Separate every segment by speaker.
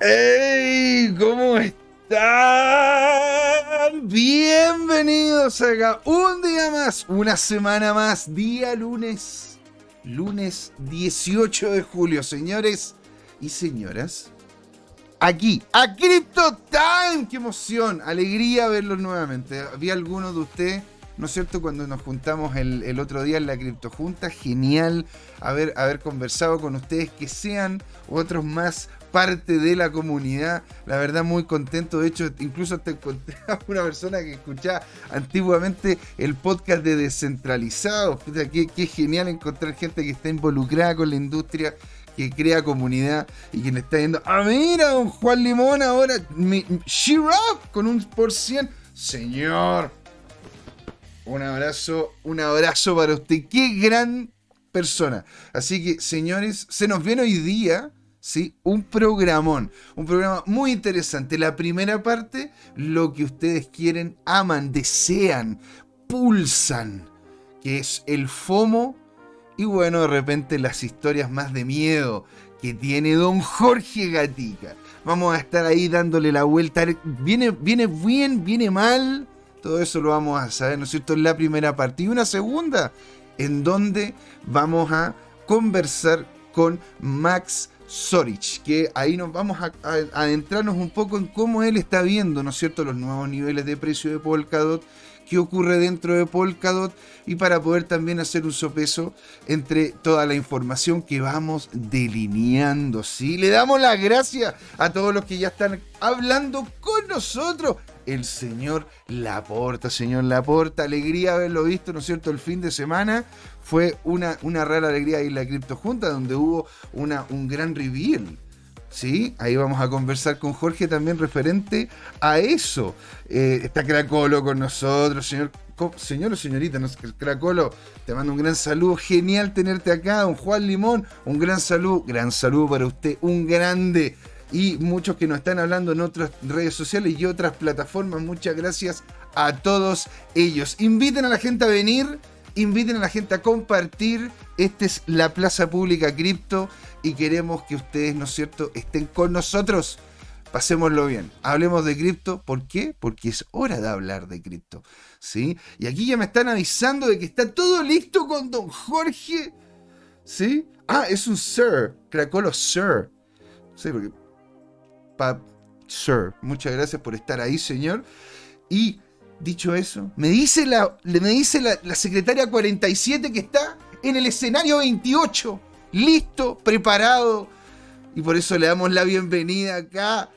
Speaker 1: ¡Hey! ¿Cómo están? Bienvenidos acá un día más, una semana más, día lunes, lunes 18 de julio, señores y señoras. Aquí, a Crypto Time, qué emoción, alegría verlos nuevamente. Vi algunos de ustedes ¿no es cierto? Cuando nos juntamos el, otro día en la criptojunta, genial haber, haber conversado con ustedes, que sean otros más parte de la comunidad. La verdad, muy contento. De hecho, incluso te encontré a una persona que escuchaba antiguamente el podcast de Descentralizado. Qué, qué genial encontrar gente que está involucrada con la industria que crea comunidad y quien está viendo, ah, mira, un Juan Limón ahora, Shirop con un por cien. Señor, un abrazo, un abrazo para usted. Qué gran persona. Así que, señores, se nos viene hoy día, ¿sí? Un programón. Un programa muy interesante. La primera parte, lo que ustedes quieren, aman, desean, pulsan, que es el FOMO. Y bueno, de repente las historias más de miedo que tiene don Jorge Gatica. Vamos a estar ahí dándole la vuelta. Viene, viene bien, viene mal todo eso lo vamos a saber, ¿no es cierto?, en la primera parte. Y una segunda, en donde vamos a conversar con Max Sorich, que ahí nos vamos a, adentrarnos un poco en cómo él está viendo, ¿no es cierto?, los nuevos niveles de precio de Polkadot, qué ocurre dentro de Polkadot y para poder también hacer un sopeso entre toda la información que vamos delineando. ¿sí? Le damos las gracias a todos los que ya están hablando con nosotros el señor Laporta. Señor Laporta, alegría haberlo visto, ¿no es cierto? El fin de semana fue una, una rara alegría ir a la Cripto Junta, donde hubo una, un gran reveal. ¿Sí? Ahí vamos a conversar con Jorge también referente a eso. Eh, está Cracolo con nosotros, señor señor o señorita, no Cracolo, te mando un gran saludo, genial tenerte acá, un Juan Limón, un gran saludo, gran saludo para usted, un grande y muchos que nos están hablando en otras redes sociales y otras plataformas. Muchas gracias a todos ellos. Inviten a la gente a venir, inviten a la gente a compartir. Esta es la Plaza Pública Cripto y queremos que ustedes, ¿no es cierto?, estén con nosotros. Pasémoslo bien. Hablemos de cripto. ¿Por qué? Porque es hora de hablar de cripto. ¿Sí? Y aquí ya me están avisando de que está todo listo con don Jorge. ¿Sí? Ah, es un Sir. Cracolo Sir. Sí, porque Sir. Muchas gracias por estar ahí, señor. Y dicho eso, me dice la, me dice la, secretaria 47 que está en el escenario 28, listo, preparado. Y por eso le damos la bienvenida acá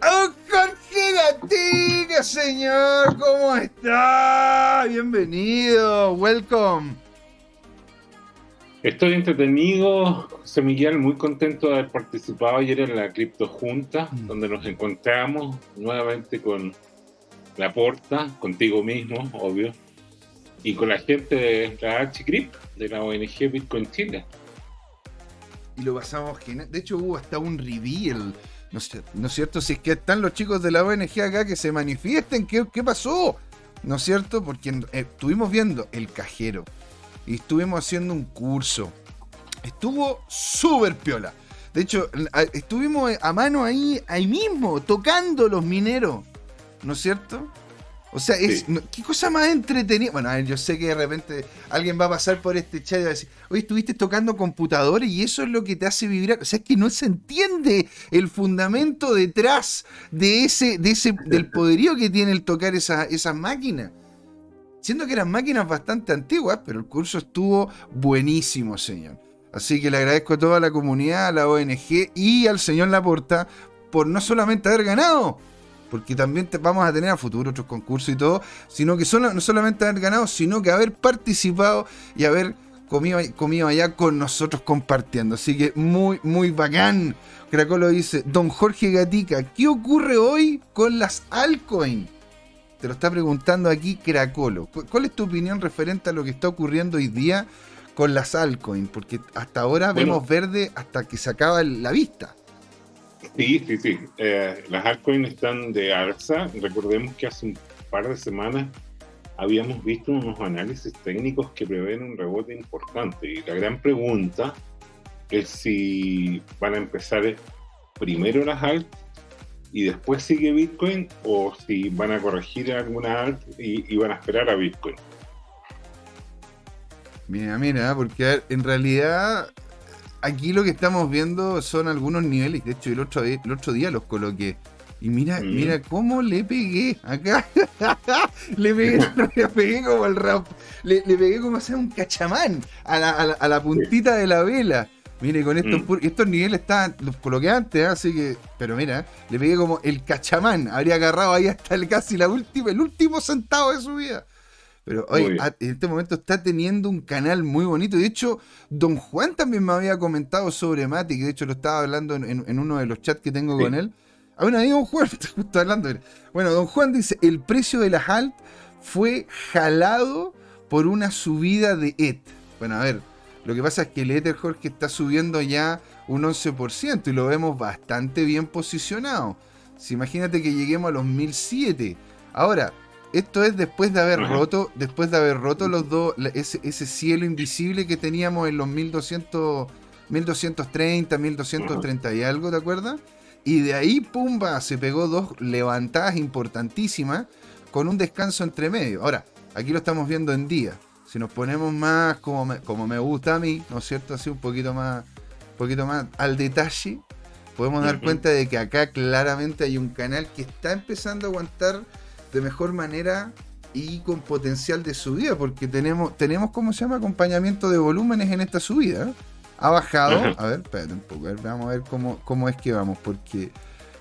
Speaker 1: a Jorge Gatica, señor. ¿Cómo está? Bienvenido, welcome.
Speaker 2: Estoy entretenido, José Miguel, muy contento de haber participado ayer en la Cripto Junta, mm. donde nos encontramos nuevamente con la Porta, contigo mismo, obvio, y con la gente de la Archicrip, de la ONG Bitcoin Chile.
Speaker 1: Y lo pasamos genial. De hecho, hubo hasta un reveal. No, sé, ¿No es cierto? Si es que están los chicos de la ONG acá que se manifiesten, ¿qué, qué pasó? ¿No es cierto? Porque eh, estuvimos viendo el cajero y estuvimos haciendo un curso. Estuvo súper piola. De hecho, estuvimos a mano ahí, ahí mismo, tocando los mineros. ¿No es cierto? O sea, es, ¿qué cosa más entretenida? Bueno, a ver, yo sé que de repente alguien va a pasar por este chat y va a decir, oye, estuviste tocando computadores y eso es lo que te hace vibrar. O sea, es que no se entiende el fundamento detrás de ese, de ese, del poderío que tiene el tocar esas esa máquinas. Siendo que eran máquinas bastante antiguas, pero el curso estuvo buenísimo, señor. Así que le agradezco a toda la comunidad, a la ONG y al señor Laporta por no solamente haber ganado, porque también vamos a tener a futuro otros concursos y todo, sino que no solamente haber ganado, sino que haber participado y haber comido, comido allá con nosotros compartiendo. Así que muy, muy bacán. Cracolo dice, don Jorge Gatica, ¿qué ocurre hoy con las altcoins? Te lo está preguntando aquí Cracolo. ¿Cuál es tu opinión referente a lo que está ocurriendo hoy día con las altcoins? Porque hasta ahora vemos verde hasta que se acaba la vista.
Speaker 2: Sí, sí, sí. Eh, las altcoins están de alza. Recordemos que hace un par de semanas habíamos visto unos análisis técnicos que prevén un rebote importante. Y la gran pregunta es si van a empezar primero las alt y después sigue Bitcoin o si van a corregir alguna alt y, y van a esperar a Bitcoin.
Speaker 1: Mira, mira, porque en realidad aquí lo que estamos viendo son algunos niveles. De hecho, el otro, el otro día los coloqué. Y mira,
Speaker 2: Mm.
Speaker 1: mira cómo le pegué acá. le, pegué, le pegué como el rap. Le, le pegué como hacer un cachamán a la, a la- a la puntita de la vela. Mire, con estos,
Speaker 2: Mm.
Speaker 1: estos niveles estaban, los coloqué antes, ¿eh? así que. Pero mira, le pegué como el cachamán. Habría agarrado ahí hasta el, casi la última, el último centavo de su vida. Pero hoy,
Speaker 2: bien.
Speaker 1: en este momento está teniendo un canal muy bonito. De hecho, Don Juan también me había comentado sobre Matic. De hecho, lo estaba hablando en, uno de los chats que tengo
Speaker 2: Sí.
Speaker 1: con él. Ah, bueno, ahí Don Juan justo hablando. Bueno, Don Juan dice: el precio de las alt fue jalado por una subida de ETH. Bueno, a ver, lo que pasa es que el Ether, Jorge, está subiendo ya un 11% y lo vemos bastante bien posicionado. Si imagínate que lleguemos a los 1007. Ahora, esto es después de haber
Speaker 2: Ajá.
Speaker 1: roto, después de haber roto los dos, ese, ese cielo invisible que teníamos en los 1200, 1230, 1230 y algo, ¿te acuerdas? Y de ahí, pumba, se pegó dos levantadas importantísimas con un descanso entre medio. Ahora, aquí lo estamos viendo en día. Si nos ponemos más como me, como me gusta a mí, ¿no es cierto? Así un poquito más, un poquito más al detalle, podemos dar cuenta de que acá claramente hay un canal que está empezando a aguantar de mejor manera y con potencial de subida, porque tenemos, tenemos ¿cómo se llama? Acompañamiento de volúmenes en esta subida. Ha bajado. A ver, espérate un poco, a ver, vamos a ver cómo, cómo es que vamos, porque,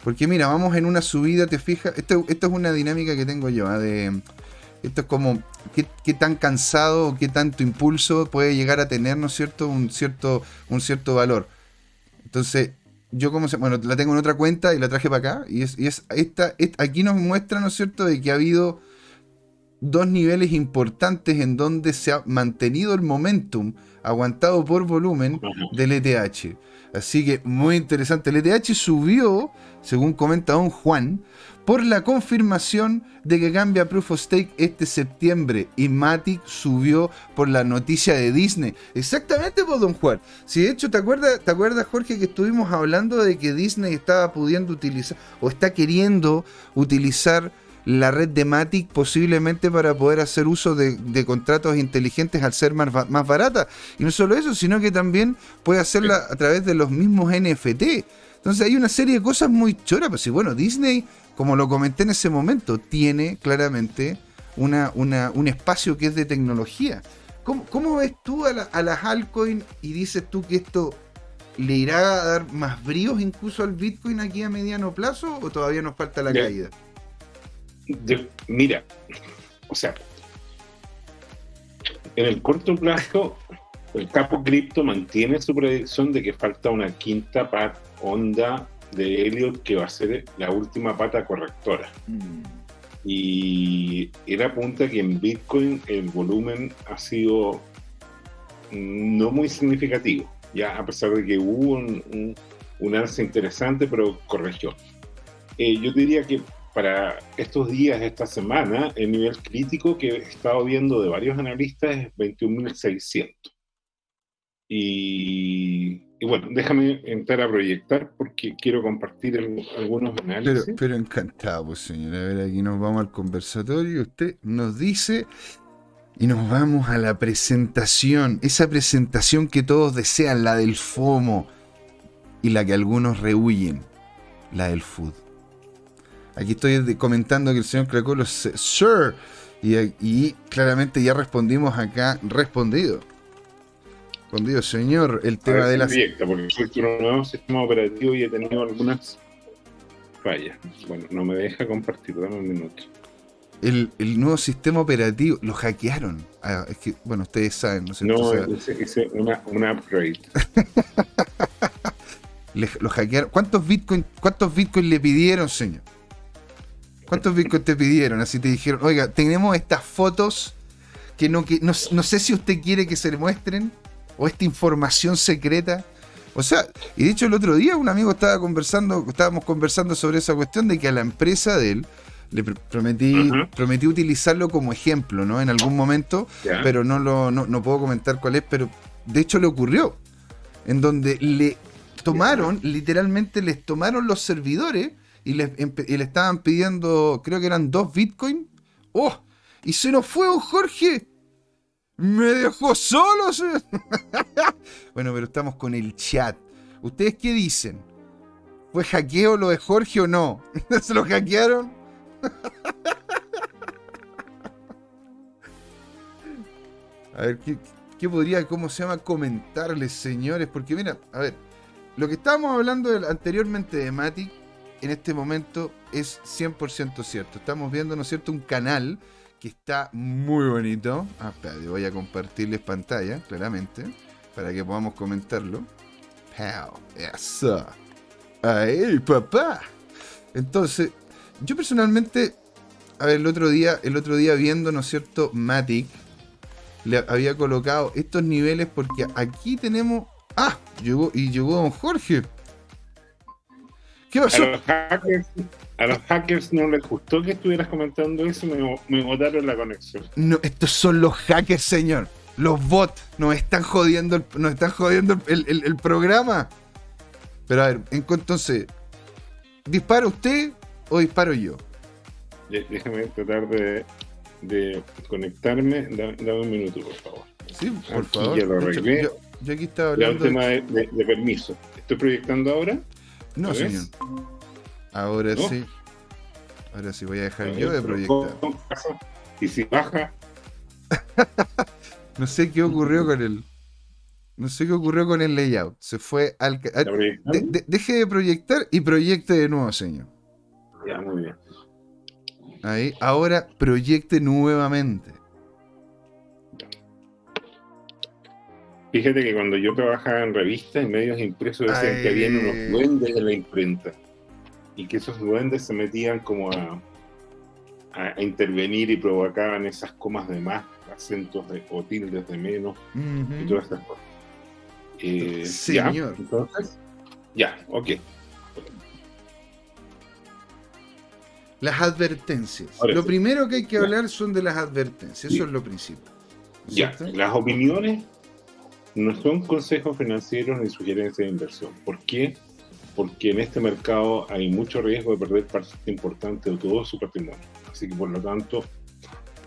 Speaker 1: porque mira, vamos en una subida, te fijas, esto, esto es una dinámica que tengo yo, ¿ah? de esto es como qué, qué tan cansado o qué tanto impulso puede llegar a tener, ¿no es cierto? Un cierto, un cierto valor. Entonces, yo como se, bueno, la tengo en otra cuenta y la traje para acá. Y es, y es esta, es- aquí nos muestra, ¿no es cierto?, de que ha habido dos niveles importantes en donde se ha mantenido el momentum aguantado por volumen del ETH. Así que muy interesante. El ETH subió, según comenta don Juan, por la confirmación de que cambia Proof of Stake este septiembre. Y Matic subió por la noticia de Disney. Exactamente, por don Juan. Si de hecho, ¿te acuerdas, ¿te acuerdas, Jorge, que estuvimos hablando de que Disney estaba pudiendo utilizar o está queriendo utilizar la red de Matic posiblemente para poder hacer uso de, de contratos inteligentes al ser más, más barata? Y no solo eso, sino que también puede hacerla a través de los mismos NFT. Entonces hay una serie de cosas muy choras. Pues sí, bueno, Disney, como lo comenté en ese momento, tiene claramente una, una- un espacio que es de tecnología. ¿Cómo, cómo ves tú a, la- a las altcoins y dices tú que esto le irá a dar más bríos incluso al Bitcoin aquí a mediano plazo o todavía nos falta la caída?
Speaker 2: Yo- mira, o sea, en el corto plazo, el capo cripto mantiene su predicción de que falta una quinta pat- onda de Elliot que va a ser la última pata correctora. Y él apunta que en Bitcoin el volumen ha sido no muy significativo, ya a pesar de que hubo un, un, un alza interesante, pero corrigió. Eh, yo diría que para estos días, esta semana, el nivel crítico que he estado viendo de varios analistas es 21.600. Y, y bueno, déjame entrar a proyectar porque quiero compartir el- algunos
Speaker 1: Pero,
Speaker 2: análisis.
Speaker 1: pero encantado, pues señor. A ver, aquí nos vamos al conversatorio. Usted nos dice y nos vamos a la presentación. Esa presentación que todos desean, la del FOMO y la que algunos rehuyen, la del food. Aquí estoy comentando que el señor Cracolo es Sir. Y, y claramente ya respondimos acá, respondido. Respondido, señor, el tema
Speaker 2: ver
Speaker 1: de las...
Speaker 2: proyecta, porque soy un nuevo sistema operativo y he tenido algunas fallas. Bueno, no me deja compartir, dame un minuto.
Speaker 1: El, el nuevo sistema operativo lo hackearon. Ah, es que, bueno, ustedes saben, ¿no es cierto?
Speaker 2: No, hice, hice una, una upgrade.
Speaker 1: le- lo hackearon. ¿Cuántos bitcoin, cuántos bitcoin le pidieron, señor? ¿Cuántos bitcoin te pidieron? Así te dijeron, oiga, tenemos estas fotos que no, que no, no sé si usted quiere que se le muestren o esta información secreta. O sea, y de hecho el otro día un amigo estaba conversando, estábamos conversando sobre esa cuestión de que a la empresa de él le pr- prometí, prometí utilizarlo como ejemplo, ¿no? En algún momento pero no lo no, no puedo comentar cuál es, pero de hecho le ocurrió. En donde le tomaron, literalmente les tomaron los servidores y le estaban pidiendo, creo que eran dos bitcoins. ¡Oh! Y se nos fue un Jorge. Me dejó solo. bueno, pero estamos con el chat. ¿Ustedes qué dicen? ¿Fue hackeo lo de Jorge o no? ¿Se lo hackearon? a ver, ¿qué, ¿qué, podría, cómo se llama, comentarles, señores? Porque mira, a ver, lo que estábamos hablando anteriormente de Matic, en este momento es 100% cierto. Estamos viendo, ¿no es cierto?, un canal que está muy bonito. Ah, voy a compartirles pantalla, claramente, para que podamos comentarlo. Pow, eso. ¡Ay, papá! Entonces, yo personalmente, a ver, el otro día, el otro día viendo, ¿no es cierto?, Matic, le había colocado estos niveles porque aquí tenemos. ¡Ah! Llegó, y llegó don Jorge.
Speaker 2: ¿Qué pasó? A los, hackers, a los hackers no les gustó que estuvieras comentando eso, me, me botaron la conexión.
Speaker 1: No, estos son los hackers, señor. Los bots nos están jodiendo, nos están jodiendo el programa. Pero a ver, entonces, ¿dispara usted o disparo yo?
Speaker 2: Déjame tratar de, de conectarme. Dame, un minuto, por favor.
Speaker 1: Sí, por favor. Ya lo
Speaker 2: arreglé.
Speaker 1: Yo, aquí estaba hablando.
Speaker 2: Ya un tema de, permiso. ¿Estoy proyectando ahora?
Speaker 1: No, señor. Ahora sí. Ahora sí voy a dejar yo de proyectar.
Speaker 2: Y si baja.
Speaker 1: no sé qué ocurrió con el. No sé qué ocurrió con el layout. Se fue al. deje de proyectar y proyecte de nuevo, señor.
Speaker 2: Ya, muy bien.
Speaker 1: Ahí. Ahora proyecte nuevamente.
Speaker 2: Fíjate que cuando yo trabajaba en revistas y medios impresos decían que había unos duendes en la imprenta. Y que esos duendes se metían como a, a, intervenir y provocaban esas comas de más, acentos de, o tildes de menos y todas estas cosas.
Speaker 1: Eh, Señor.
Speaker 2: entonces, ya, ok.
Speaker 1: Las advertencias. lo primero que hay que hablar son de las advertencias. Eso es lo principal.
Speaker 2: Ya, las opiniones no son consejos financieros ni sugerencias de inversión. ¿Por qué? Porque en este mercado hay mucho riesgo de perder parte importante de todo su patrimonio. Así que por lo tanto,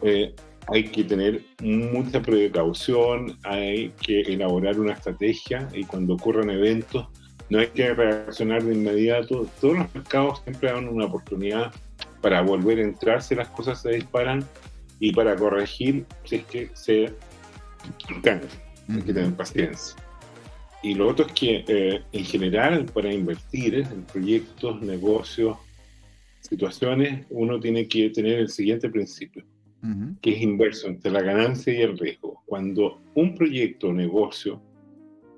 Speaker 2: eh, hay que tener mucha precaución, hay que elaborar una estrategia y cuando ocurran eventos no hay que reaccionar de inmediato. Todos los mercados siempre dan una oportunidad para volver a entrar si las cosas se disparan y para corregir si es que se caen. Hay que tener paciencia. Y lo otro es que eh, en general para invertir en proyectos, negocios, situaciones, uno tiene que tener el siguiente principio que es inverso entre la ganancia y el riesgo. Cuando un proyecto o negocio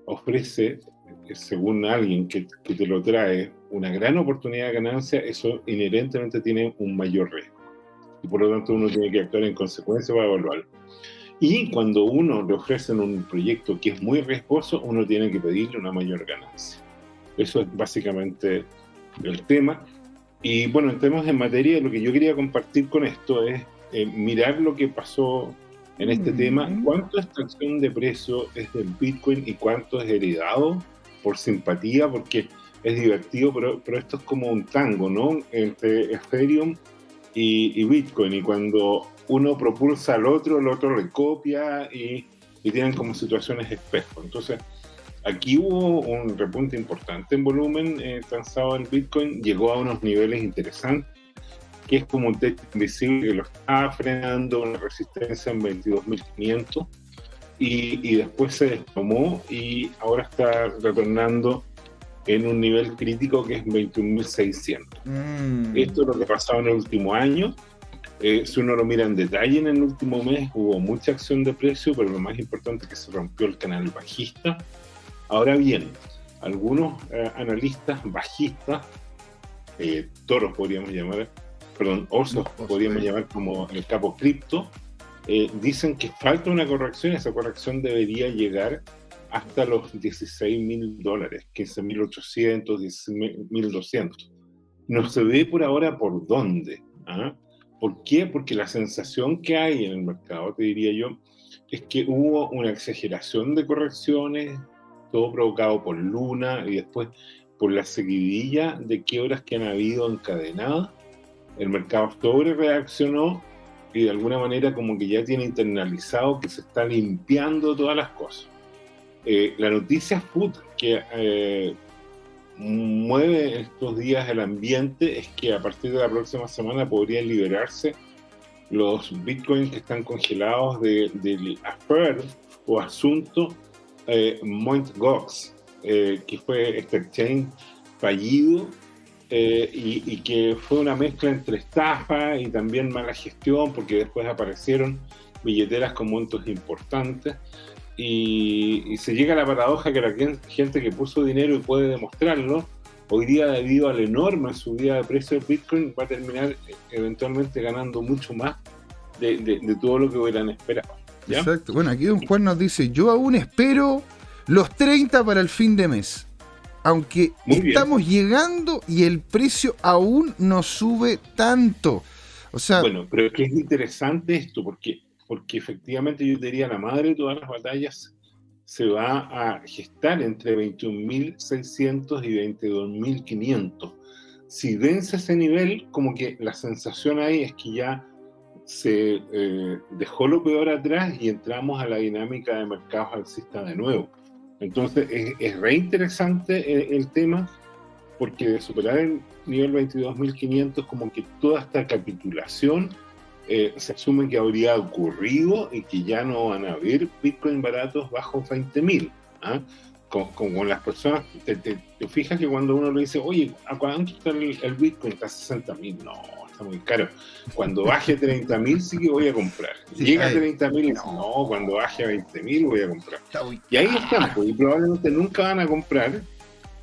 Speaker 2: ofrece, eh, según alguien que, que, te lo trae, una gran oportunidad de ganancia, eso inherentemente tiene un mayor riesgo. Y por lo tanto uno tiene que actuar en consecuencia para evaluarlo. Y cuando uno le ofrecen un proyecto que es muy riesgoso, uno tiene que pedirle una mayor ganancia. Eso es básicamente el tema. Y bueno, en materia. Lo que yo quería compartir con esto es eh, mirar lo que pasó en este tema, cuánto extracción de precio es del Bitcoin y cuánto es heredado por simpatía, porque es divertido, pero, pero esto es como un tango, ¿no? Entre Ethereum y, Bitcoin, y cuando uno propulsa al otro, el otro le copia y, y tienen como situaciones espejo. Entonces, aquí hubo un repunte importante en volumen eh, transado en Bitcoin, llegó a unos niveles interesantes que es como un techo invisible que lo está frenando, una resistencia en 22.500 y, y después se desplomó y ahora está retornando en un nivel crítico que es 21.600. Mm. Esto es lo que ha pasado en el último año. Eh, si uno lo mira en detalle en el último mes, hubo mucha acción de precio, pero lo más importante es que se rompió el canal bajista. Ahora bien, algunos eh, analistas bajistas, eh, toros podríamos llamar, perdón, osos, podríamos llamar como el capo cripto, eh, dicen que falta una corrección, esa corrección debería llegar hasta los 16 mil dólares, 15 mil 800, mil 200. No se ve por ahora por dónde. ¿ah? ¿Por qué? Porque la sensación que hay en el mercado, te diría yo, es que hubo una exageración de correcciones todo provocado por Luna y después por la seguidilla de quiebras que han habido encadenadas, el mercado sobre reaccionó y de alguna manera como que ya tiene internalizado que se está limpiando todas las cosas. Eh, la noticia food que eh, mueve estos días el ambiente es que a partir de la próxima semana podrían liberarse los bitcoins que están congelados del affair o asunto eh, Gox, eh, que fue este exchange fallido eh, y, que fue una mezcla entre estafa y también mala gestión, porque después aparecieron billeteras con montos importantes. Y, se llega a la paradoja que la gente que puso dinero y puede demostrarlo, hoy día debido a la enorme subida de precio del Bitcoin, va a terminar eh, eventualmente ganando mucho más de, todo lo que hubieran esperado.
Speaker 1: Exacto. Bueno, aquí un Juan nos dice, yo aún espero los 30 para el fin de mes. Aunque estamos llegando y el precio aún no sube tanto. O sea,
Speaker 2: bueno, pero es que es interesante esto, porque, porque efectivamente yo diría la madre de todas las batallas se va a gestar entre 21.600 y 22.500. Si vence ese nivel, como que la sensación ahí es que ya se eh, dejó lo peor atrás y entramos a la dinámica de mercados alcista de nuevo. Entonces es, es re interesante el, tema porque de superar el nivel 22.500 como que toda esta capitulación eh, se asume que habría ocurrido y que ya no van a haber Bitcoin baratos bajo 20.000. ¿ah? Con, las personas, te, fijas que cuando uno le dice, oye, ¿a cuánto está el, el Bitcoin? Está a 60.000. No, muy caro. Cuando baje a 30 mil sí que voy a comprar. Llega a 30 mil no. cuando baje a 20 mil voy a comprar. Y ahí están, pues, y probablemente nunca van a comprar.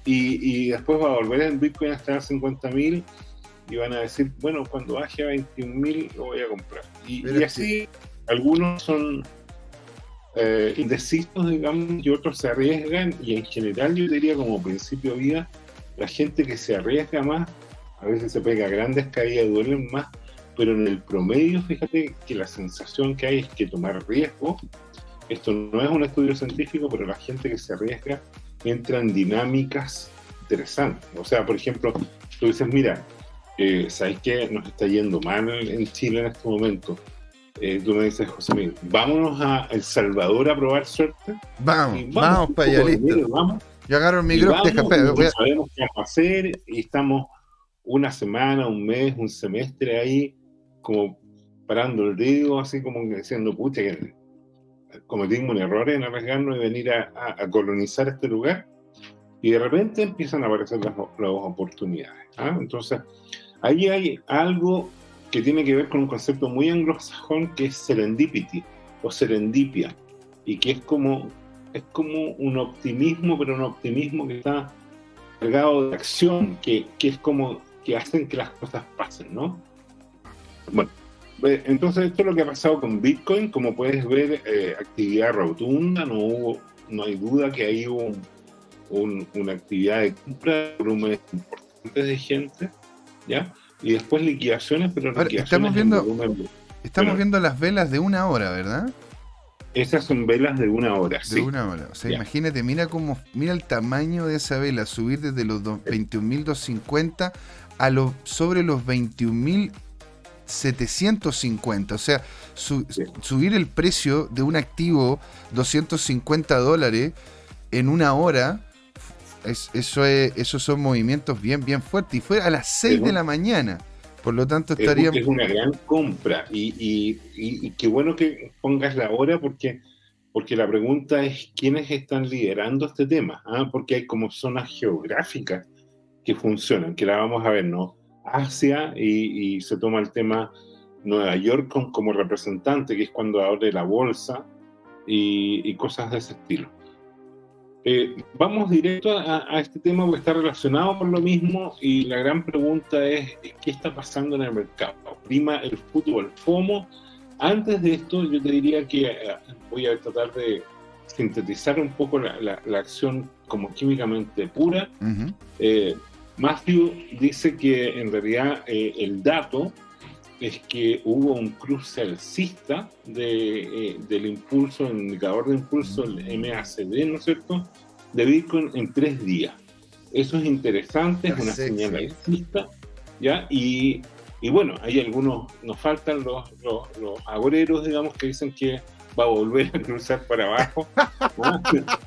Speaker 2: Y, después va a volver el Bitcoin a estar a 50 mil y van a decir, bueno, cuando baje a 21 mil lo voy a comprar. Y, así algunos son eh, indecisos, digamos, y otros se arriesgan. Y en general yo diría como principio de vida, la gente que se arriesga más a veces se pega grandes caídas, duelen más, pero en el promedio, fíjate que la sensación que hay es que tomar riesgo, esto no es un estudio científico, pero la gente que se arriesga entra en dinámicas interesantes. O sea, por ejemplo, tú dices, mira, eh, ¿sabes qué? Nos está yendo mal en Chile en este momento. Eh, tú me dices, José Miguel, vámonos a El Salvador a probar suerte.
Speaker 1: Vamos, vamos, para allá, listo. Vamos, Yo agarro el micrófono,
Speaker 2: sabemos qué vamos a hacer y estamos una semana, un mes, un semestre ahí, como parando el dedo, así como diciendo, pucha, que cometimos un error en arriesgarnos y venir a, colonizar este lugar. Y de repente empiezan a aparecer las, oportunidades. ¿ah? Entonces, ahí hay algo que tiene que ver con un concepto muy anglosajón que es serendipity o serendipia, y que es como, es como un optimismo, pero un optimismo que está cargado de acción, que, que es como que hacen que las cosas pasen, ¿no? Bueno, eh, entonces esto es lo que ha pasado con Bitcoin, como puedes ver, eh, actividad rotunda, no hubo, no hay duda que ahí hubo una actividad de compra, volúmenes importantes de gente, ¿ya? Y después liquidaciones, pero liquidaciones
Speaker 1: estamos viendo, estamos viendo las velas de una hora, ¿verdad?
Speaker 2: Esas son velas de una hora,
Speaker 1: de una hora. O sea, imagínate, mira cómo, mira el tamaño de esa vela, subir desde los 21.250 a los, sobre los 21.750. O sea, subir el precio de un activo 250 dólares en una hora, eso es, esos son movimientos bien, bien fuertes. Y fue a las 6 de la mañana. Por lo tanto, estaría.
Speaker 2: Es una gran compra. Y, y, qué bueno que pongas la hora porque, porque la pregunta es: ¿quiénes están liderando este tema? ¿Ah? Porque hay como zonas geográficas que funcionan, que la vamos a ver, ¿no? Asia y, se toma el tema Nueva York como representante, que es cuando abre la bolsa y, cosas de ese estilo. Eh, vamos directo a, este tema porque está relacionado con lo mismo y la gran pregunta es ¿qué está pasando en el mercado? Prima el fútbol FOMO. Antes de esto yo te diría que eh, voy a tratar de sintetizar un poco la, acción como químicamente pura. Matthew dice que en realidad eh, el dato es que hubo un cruce alcista de, eh, del impulso, el indicador de impulso, el MACD, ¿no es cierto? de Bitcoin en tres días. Eso es interesante, es una señal alcista, ¿ya? Y, y, bueno, hay algunos, nos faltan los, los, los, agoreros, digamos, que dicen que va a volver a cruzar para abajo.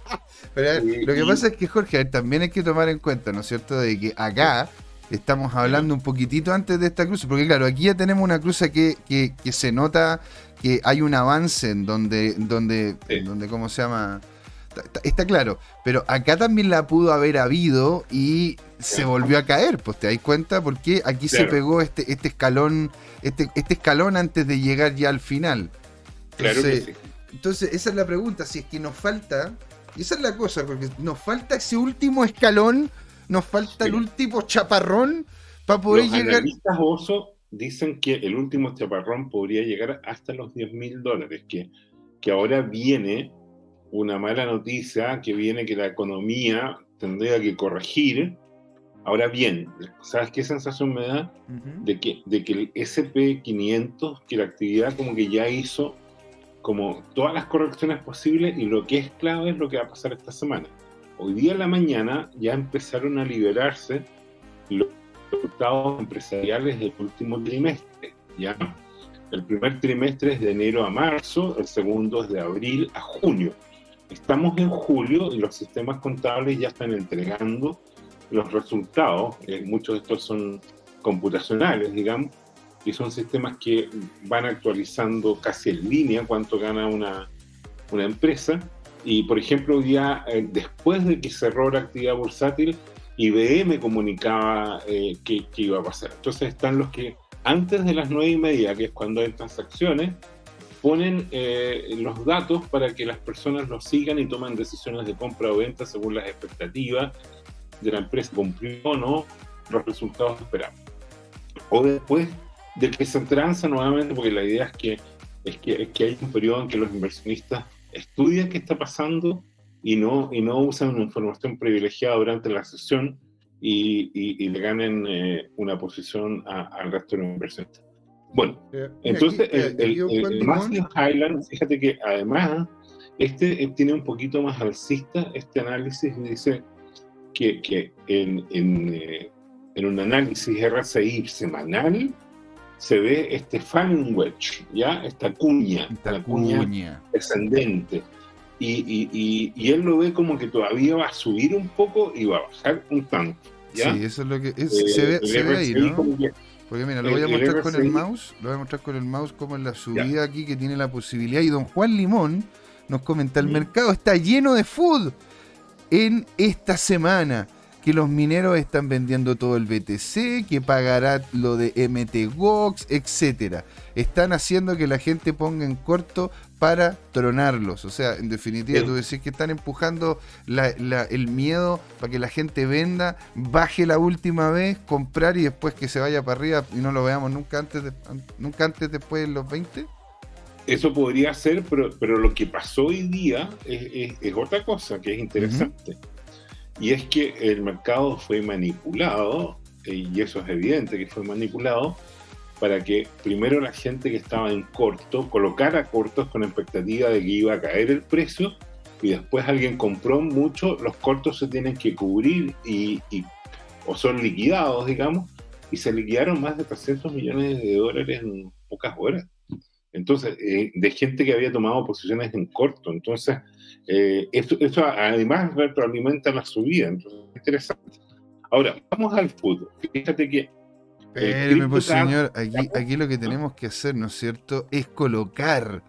Speaker 1: Pero lo que pasa es que, Jorge, también hay que tomar en cuenta, ¿no es cierto?, de que acá estamos hablando un poquitito antes de esta cruz, porque claro, aquí ya tenemos una cruz que, que, que se nota que hay un avance en donde, donde, donde ¿cómo se llama? Está, claro, pero acá también la pudo haber habido y se volvió a caer, pues te das cuenta porque aquí se pegó este, este escalón, este, este escalón antes de llegar ya al final. Entonces, claro entonces, esa es la pregunta, si es que nos falta, y esa es la cosa, porque nos falta ese último escalón, nos falta el último chaparrón para poder
Speaker 2: Los
Speaker 1: llegar.
Speaker 2: Oso dicen que el último chaparrón podría llegar hasta los 10 mil dólares, que, que ahora viene una mala noticia, que viene que la economía tendría que corregir. Ahora bien, ¿sabes qué sensación me da? de, que, de que el SP500, que la actividad como que ya hizo como todas las correcciones posibles y lo que es clave es lo que va a pasar esta semana. Hoy día en la mañana ya empezaron a liberarse los resultados empresariales del último trimestre, ¿ya? El primer trimestre es de enero a marzo, el segundo es de abril a junio. Estamos en julio y los sistemas contables ya están entregando los resultados, eh, muchos de estos son computacionales, digamos, y son sistemas que van actualizando casi en línea cuánto gana una, una empresa. Y por ejemplo, ya eh, después de que cerró la actividad bursátil, IBM comunicaba eh, que, iba a pasar. Entonces están los que antes de las nueve y media, que es cuando hay transacciones, ponen eh, los datos para que las personas los sigan y toman decisiones de compra o venta según las expectativas de la empresa, cumplió o no los resultados esperados. O después de que se transa nuevamente, porque la idea es que, es que, es que hay un periodo en que los inversionistas estudian qué está pasando y no, y no usan información privilegiada durante la sesión y, y, le ganen eh, una posición al resto de los inversionistas. Bueno, entonces el, el, Highland, fíjate que además este eh, tiene un poquito más alcista este análisis dice que, que en, en, eh, en un análisis RCI semanal se ve este fan wedge, ¿ya? Esta cuña, esta cuña, descendente. Y, y, y, él lo ve como que todavía va a subir un poco y va a bajar un tanto. ¿ya?
Speaker 1: Sí, eso es lo que eh, se, ve, se ve ahí, ¿no? Porque mira, lo voy a mostrar con el mouse, lo voy a mostrar con el mouse como en la subida aquí que tiene la posibilidad. Y don Juan Limón nos comenta, el mercado está lleno de food en esta semana que los mineros están vendiendo todo el BTC, que pagará lo de MTGOX, etcétera. Están haciendo que la gente ponga en corto para tronarlos. O sea, en definitiva, tú decís que están empujando el miedo para que la gente venda, baje la última vez, comprar y después que se vaya para arriba y no lo veamos nunca antes, de, nunca antes después de los 20.
Speaker 2: Eso podría ser, pero, pero lo que pasó hoy día es, otra cosa que es interesante. Y es que el mercado fue manipulado, eh, y eso es evidente que fue manipulado, para que primero la gente que estaba en corto colocara cortos con expectativa de que iba a caer el precio y después alguien compró mucho, los cortos se tienen que cubrir y, o son liquidados, digamos, y se liquidaron más de 300 millones de dólares en pocas horas. Entonces, eh, de gente que había tomado posiciones en corto. Entonces, eh, eso, además retroalimenta la subida. Entonces, es interesante. Ahora, vamos al fútbol. Fíjate que.
Speaker 1: Espéreme, pues, señor, aquí, aquí lo que tenemos que hacer, ¿no es cierto?, es colocar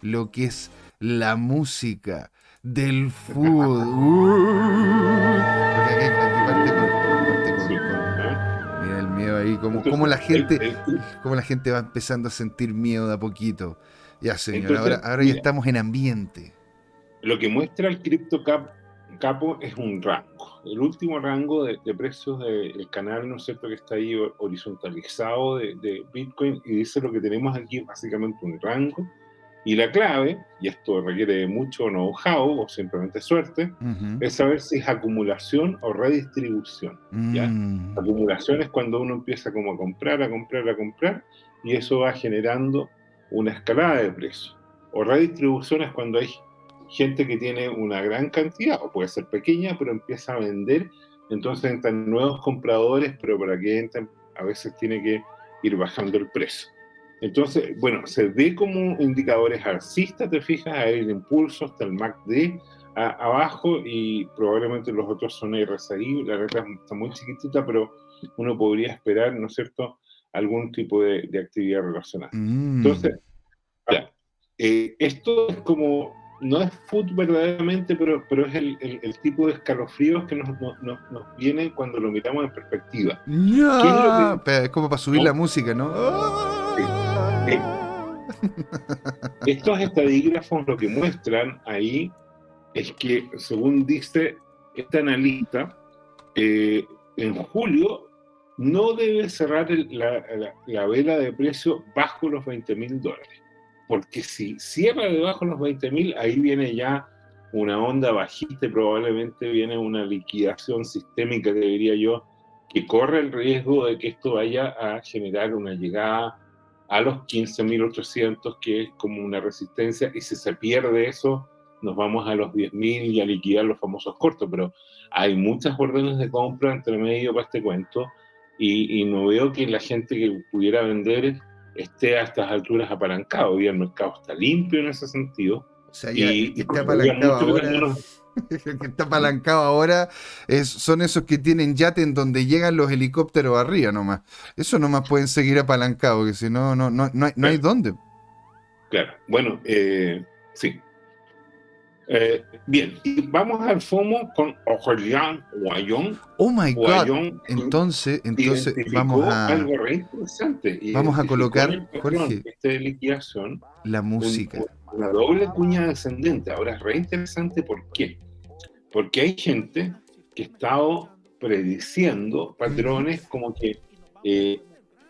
Speaker 1: lo que es la música del fútbol. ahí, como, la gente, como la gente va empezando a sentir miedo de a poquito. Ya, señor, ahora, ahora ya estamos en ambiente.
Speaker 2: Lo que muestra el Crypto Capo es un rango. El último rango de, precios del canal, ¿no es cierto?, que está ahí horizontalizado de, de, Bitcoin y dice lo que tenemos aquí básicamente un rango y la clave, y esto requiere mucho know-how o simplemente suerte, es saber si es acumulación o redistribución. Mm. Acumulación es cuando uno empieza como a comprar, a comprar, a comprar, y eso va generando una escalada de precios. O redistribución es cuando hay gente que tiene una gran cantidad, o puede ser pequeña, pero empieza a vender, entonces entran nuevos compradores, pero para que entren a veces tiene que ir bajando el precio. Entonces, bueno, se ve como indicadores alcistas, te fijas, hay el impulso hasta el MACD abajo y probablemente los otros son RSI, la letra está muy chiquitita, pero uno podría esperar, ¿no es cierto?, algún tipo de, actividad relacionada. Mm. Entonces, eh, esto es como, no es food verdaderamente, pero, pero es el, el, tipo de escalofríos que nos, nos, nos, viene cuando lo miramos en perspectiva.
Speaker 1: es, como para subir la música, ¿no?
Speaker 2: Estos estadígrafos lo que muestran ahí es que, según dice esta analista, eh, en julio no debe cerrar la, vela de precio bajo los 20 mil dólares. Porque si cierra debajo de los 20 mil, ahí viene ya una onda bajista y probablemente viene una liquidación sistémica, que diría yo, que corre el riesgo de que esto vaya a generar una llegada a los 15.800, que es como una resistencia, y si se pierde eso, nos vamos a los 10.000 y a liquidar los famosos cortos, pero hay muchas órdenes de compra entre medio para este cuento, y, no veo que la gente que pudiera vender esté a estas alturas apalancado. Y el mercado está limpio en ese sentido.
Speaker 1: O sea, y, está apalancado ahora. El que está apalancado ahora es, son esos que tienen yate en donde llegan los helicópteros arriba nomás. Eso nomás pueden seguir apalancados, que si no, no, no, no, hay, no hay dónde.
Speaker 2: Claro, bueno, eh, sí. Eh, bien, y vamos al FOMO con Ojoyan Guayón.
Speaker 1: Oh my God. entonces, entonces vamos a.
Speaker 2: Algo re interesante.
Speaker 1: Vamos a colocar, Jorge,
Speaker 2: liquidación,
Speaker 1: la música.
Speaker 2: una doble cuña descendente. Ahora es re interesante, ¿por qué? Porque hay gente que ha estado prediciendo patrones como que eh,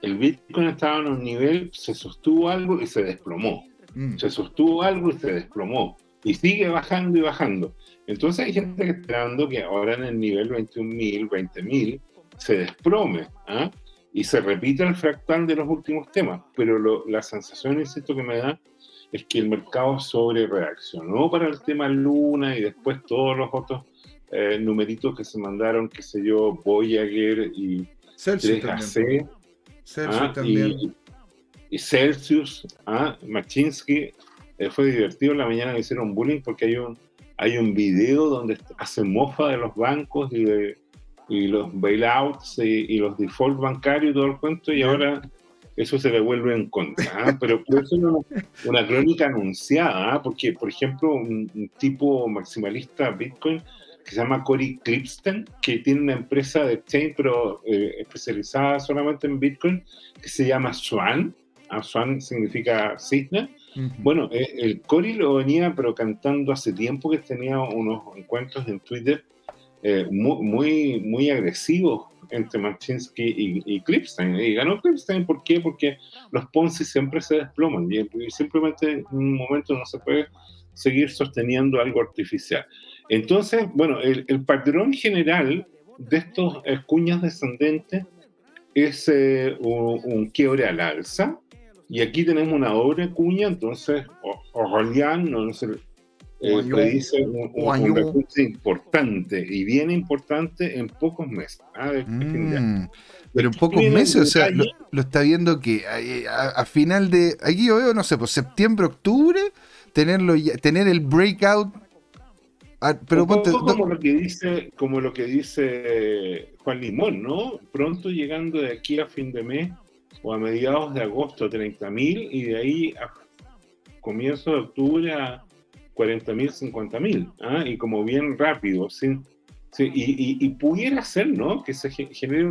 Speaker 2: el Bitcoin estaba en un nivel, se sostuvo algo y se desplomó. Mm. Se sostuvo algo y se desplomó y sigue bajando y bajando. Entonces hay gente que esperando que ahora en el nivel 21.000, 20.000 se desplome ¿ah? y se repita el fractal de los últimos temas. Pero la sensación, insisto, que me da es que el mercado sobre reaccionó para el tema Luna y después todos los otros eh, numeritos que se mandaron, qué sé yo, Voyager y 3AC. ¿ah? Y, y, Celsius, ¿ah? Machinsky, eh, fue divertido en la mañana me hicieron bullying porque hay un, hay un video donde hacen mofa de los bancos y, de, y los bailouts y, los default bancarios y todo el cuento y ahora eso se le vuelve en contra. ¿ah? Pero, eso es una, una, crónica anunciada, ¿ah? porque, por ejemplo, un, tipo maximalista Bitcoin que se llama Cory Clipsten, que tiene una empresa de exchange, pero eh, especializada solamente en Bitcoin, que se llama Swan. ¿ah? Swan significa cisne bueno, eh, el Cory lo venía pero cantando hace tiempo que tenía unos encuentros en Twitter eh, muy, muy, agresivos entre Machinsky y, Clipstein. Y ganó Clipstein, ¿por qué? Porque los Ponzi siempre se desploman y, simplemente en un momento no se puede seguir sosteniendo algo artificial. Entonces, bueno, el, patrón general de estos cuñas descendentes es eh, un, un quiebre al alza, y aquí tenemos una doble cuña, entonces Orlean no sé, eh, predice un, un, importante y bien importante en pocos meses. ¿ah?
Speaker 1: Mm, pero en pocos meses, o sea, lo, está viendo que a, final de, aquí yo veo, no sé, pues septiembre, octubre, tenerlo tener el breakout.
Speaker 2: pero como lo que dice, como lo que dice Juan Limón, ¿no? Pronto llegando de aquí a fin de mes o a mediados de agosto 30.000 y de ahí a comienzo de octubre a 40.000, 50.000, ¿ah? y como bien rápido, sin, y, pudiera ser, ¿no? Que se genere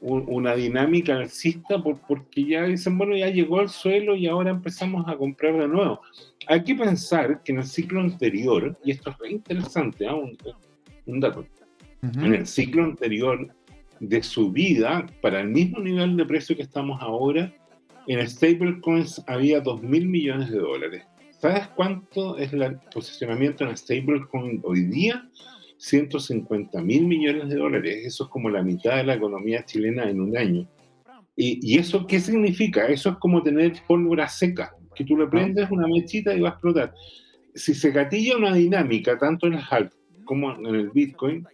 Speaker 2: una dinámica alcista por, porque ya dicen, bueno, ya llegó al suelo y ahora empezamos a comprar de nuevo. Hay que pensar que en el ciclo anterior, y esto es interesante, ¿ah? un, dato, en el ciclo anterior de subida para el mismo nivel de precio que estamos ahora, en stablecoins había 2 mil millones de dólares. ¿Sabes cuánto es el posicionamiento en stablecoin hoy día? 150 mil millones de dólares. Eso es como la mitad de la economía chilena en un año. ¿Y, ¿Y, eso qué significa? Eso es como tener pólvora seca, que tú le prendes una mechita y va a explotar. si se gatilla una dinámica, tanto en las altas como en el Bitcoin,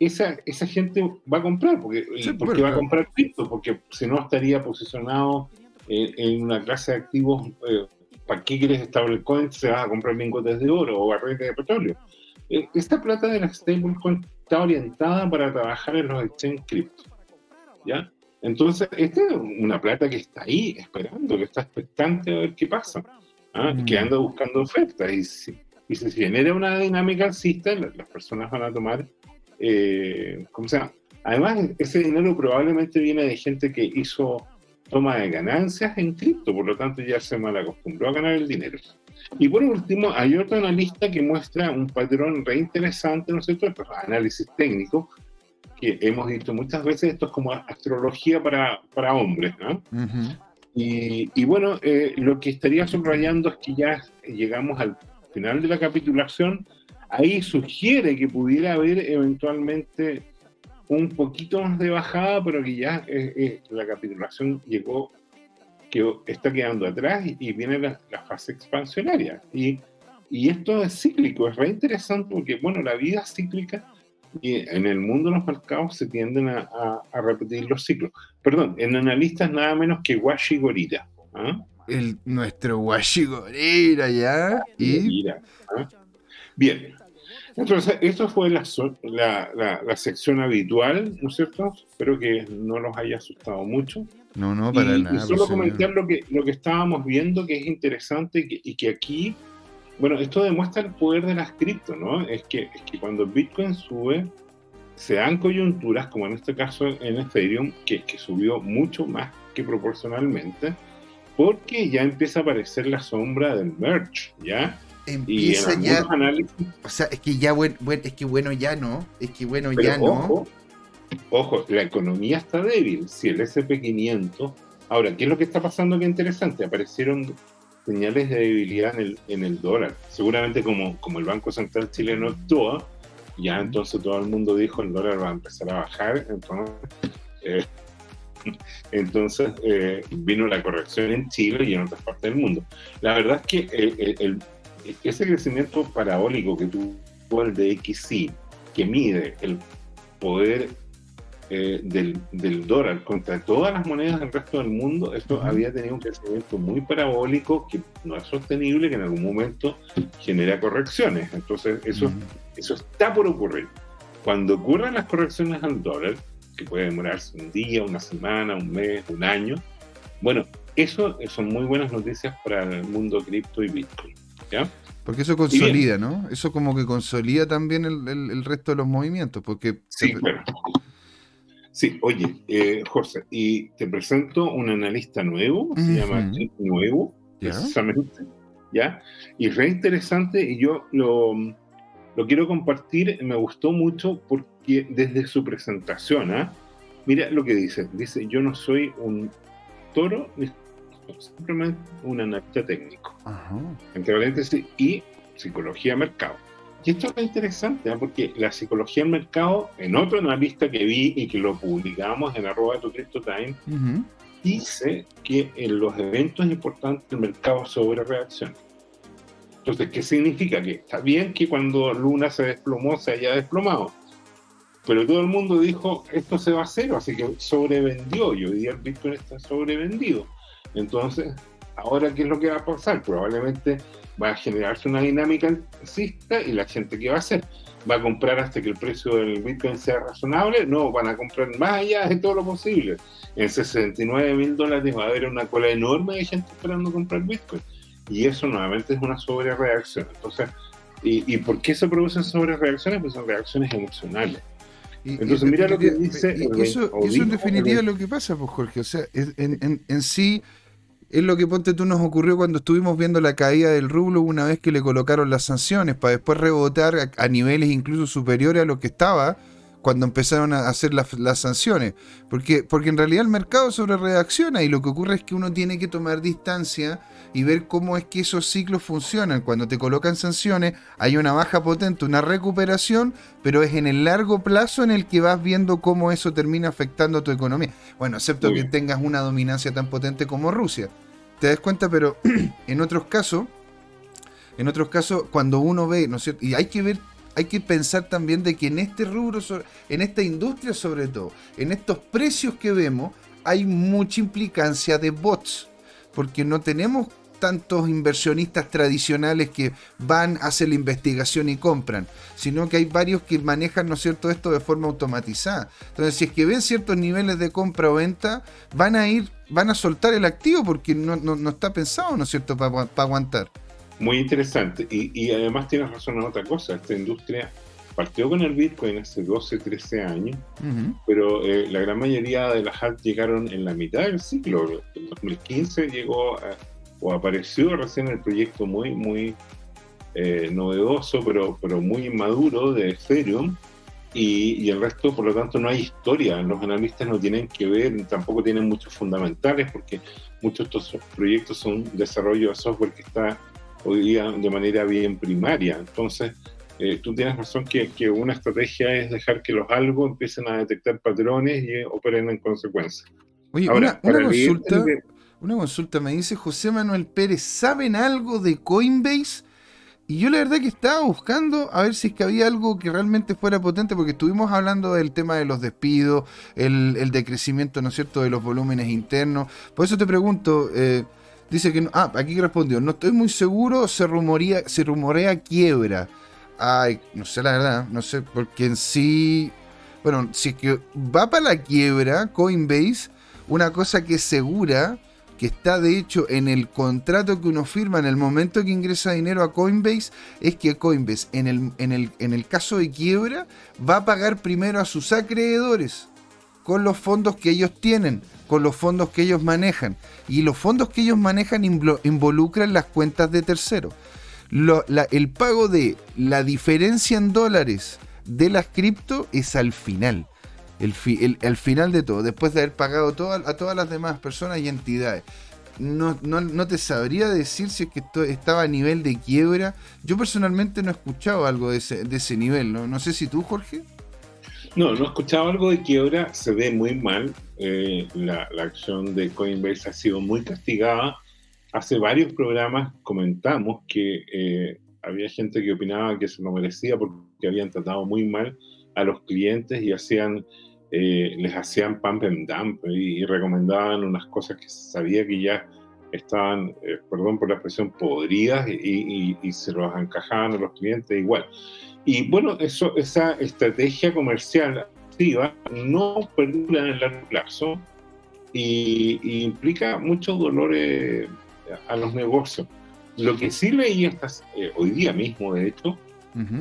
Speaker 2: esa, esa gente va a comprar, porque, porque va a comprar cripto, porque si no estaría posicionado en, una clase de activos. Eh, ¿Para qué quieres stablecoin? Se va a comprar lingotes de oro o barriles de petróleo. Eh, esta plata de la stablecoin está orientada para trabajar en los exchange cripto. ¿Ya? Entonces, esta es una plata que está ahí esperando, que está expectante a ver qué pasa, ¿ah? mm. que anda buscando ofertas. Y si, y si se genera una dinámica alcista, las personas van a tomar, eh, ¿cómo se llama? Además, ese dinero probablemente viene de gente que hizo toma de ganancias en cripto, por lo tanto ya se mal acostumbró a ganar el dinero. Y por último, hay otra analista que muestra un patrón reinteresante, ¿no es cierto? Análisis técnico, que hemos visto muchas veces, esto es como astrología para, para hombres, ¿no? y, y, bueno, eh, lo que estaría subrayando es que ya llegamos al final de la capitulación, ahí sugiere que pudiera haber eventualmente un poquito más de bajada, pero que ya eh, eh, la capitulación llegó, que está quedando atrás y, viene la, fase expansionaria. Y, y, esto es cíclico, es re interesante porque, bueno, la vida es cíclica y en el mundo de los mercados se tienden a, a, repetir los ciclos. Perdón, en analistas nada menos que Washi Gorira. ¿ah?
Speaker 1: El, nuestro Washi Gorira, ¿ya?
Speaker 2: ¿Y? ¿ah? Bien, entonces, esto fue la, la, sección habitual, ¿no es cierto? Espero que no los haya asustado mucho.
Speaker 1: No, no, para nada. Y
Speaker 2: solo pues, comentar lo que, lo que estábamos viendo, que es interesante y que, aquí, bueno, esto demuestra el poder de las cripto, ¿no? Es que, es que cuando Bitcoin sube, se dan coyunturas, como en este caso en Ethereum, que, que subió mucho más que proporcionalmente, porque ya empieza a aparecer la sombra del merge, ¿ya?
Speaker 1: Empieza ya. O sea, es que ya bueno, es que bueno ya no, es que bueno ya
Speaker 2: no. Ojo, la economía está débil. Si el SP500. Ahora, ¿qué es lo que está pasando que interesante? Aparecieron señales de debilidad en el, en el dólar. Seguramente como, como el Banco Central chileno actúa, ya entonces todo el mundo dijo el dólar va a empezar a bajar. Entonces, eh, entonces eh, vino la corrección en Chile y en otras partes del mundo. La verdad es que el ese crecimiento parabólico que tuvo el de XC, que mide el poder eh, del, del, dólar contra todas las monedas del resto del mundo, esto había tenido un crecimiento muy parabólico que no es sostenible, que en algún momento genera correcciones. Entonces, eso, eso está por ocurrir. Cuando ocurran las correcciones al dólar, que puede demorarse un día, una semana, un mes, un año, bueno, eso son muy buenas noticias para el mundo cripto y Bitcoin.
Speaker 1: Porque eso consolida, ¿no? Eso como que consolida también el, resto de los movimientos, porque...
Speaker 2: Sí, Sí, oye, eh, José, y te presento un analista nuevo, se llama Nuevo, precisamente, ¿ya? Y re interesante y yo lo, lo quiero compartir, me gustó mucho porque desde su presentación, ¿ah? Mira lo que dice, dice, yo no soy un toro ni simplemente un analista técnico. Entre paréntesis, y psicología mercado. Y esto es interesante, porque la psicología del mercado, en otro analista que vi y que lo publicamos en arroba tu time, dice que en los eventos importantes el mercado sobre reacción. Entonces, ¿qué significa? Que está bien que cuando Luna se desplomó se haya desplomado, pero todo el mundo dijo esto se va a cero, así que sobrevendió y hoy día el Bitcoin está sobrevendido. Entonces, ahora, ¿qué es lo que va a pasar? Probablemente va a generarse una dinámica alcista y la gente, ¿qué va a hacer? ¿Va a comprar hasta que el precio del Bitcoin sea razonable? No, van a comprar más allá de todo lo posible. En 69 mil dólares va a haber una cola enorme de gente esperando comprar Bitcoin. Y eso nuevamente es una sobrereacción. Entonces, ¿y, ¿y por qué se producen sobrereacciones? Pues son reacciones emocionales.
Speaker 1: Entonces, mira lo que dice. eso, eso en definitiva es lo que pasa, pues, Jorge. O sea, en, en, en sí es lo que ponte tú nos ocurrió cuando estuvimos viendo la caída del rublo una vez que le colocaron las sanciones para después rebotar a, niveles incluso superiores a lo que estaba cuando empezaron a hacer las, sanciones. Porque, porque en realidad el mercado sobre reacciona y lo que ocurre es que uno tiene que tomar distancia y ver cómo es que esos ciclos funcionan. Cuando te colocan sanciones hay una baja potente, una recuperación, pero es en el largo plazo en el que vas viendo cómo eso termina afectando a tu economía. Bueno, excepto que tengas una dominancia tan potente como Rusia. Te das cuenta, pero en otros casos En otros casos, cuando uno ve, ¿no es cierto? Y hay que ver, hay que pensar también de que en este rubro, en esta industria sobre todo, en estos precios que vemos, hay mucha implicancia de bots, porque no tenemos tantos inversionistas tradicionales que van, hacen la investigación y compran, sino que hay varios que manejan, ¿no es cierto?, esto de forma automatizada. Entonces, si es que ven ciertos niveles de compra o venta, van a ir, van a soltar el activo porque no, está pensado, ¿no es cierto?, para aguantar.
Speaker 2: Muy interesante. Y, además tienes razón en otra cosa, esta industria partió con el Bitcoin hace 12, 13 años, pero eh, la gran mayoría de las HAT llegaron en la mitad del ciclo. En 2015 llegó a o apareció recién el proyecto muy, muy eh, novedoso, pero, pero muy maduro de Ethereum, y, el resto, por lo tanto, no hay historia. Los analistas no tienen que ver, tampoco tienen muchos fundamentales, porque muchos de estos proyectos son desarrollo de software que está hoy día de manera bien primaria. Entonces, eh, tú tienes razón que, que, una estrategia es dejar que los algo empiecen a detectar patrones y operen en consecuencia.
Speaker 1: Oye, una, consulta. Una consulta, me dice José Manuel Pérez, ¿saben algo de Coinbase? Y yo la verdad que estaba buscando a ver si es que había algo que realmente fuera potente, porque estuvimos hablando del tema de los despidos, el, decrecimiento, ¿no es cierto?, de los volúmenes internos. Por eso te pregunto, eh, dice que... No, ah, aquí respondió, no estoy muy seguro, se, rumoría, se rumorea quiebra. Ay, no sé la verdad, no sé, porque en sí... Bueno, si es que va para la quiebra, Coinbase, una cosa que es segura que está de hecho en el contrato que uno firma en el momento que ingresa dinero a Coinbase, es que Coinbase en el, en el, en el caso de quiebra va a pagar primero a sus acreedores con los fondos que ellos tienen, con los fondos que ellos manejan. Y los fondos que ellos manejan involucran las cuentas de terceros. el pago de la diferencia en dólares de las cripto es al final el, final de todo, después de haber pagado a todas las demás personas y entidades. No, te sabría decir si es que esto estaba a nivel de quiebra. Yo personalmente no he escuchado algo de ese, nivel. No sé si tú, Jorge.
Speaker 2: No, no he escuchado algo de quiebra, se ve muy mal. Eh, la, acción de Coinbase ha sido muy castigada. Hace varios programas comentamos que eh, había gente que opinaba que se lo merecía porque habían tratado muy mal a los clientes y hacían eh, les hacían pump and dump y, recomendaban unas cosas que sabía que ya estaban, eh, perdón por la expresión, podridas y, se los encajaban a los clientes igual. Y bueno, eso, esa estrategia comercial no perdura en el largo plazo y, implica muchos dolores a los negocios. Lo que sí leí estas, eh, hoy día mismo, de hecho,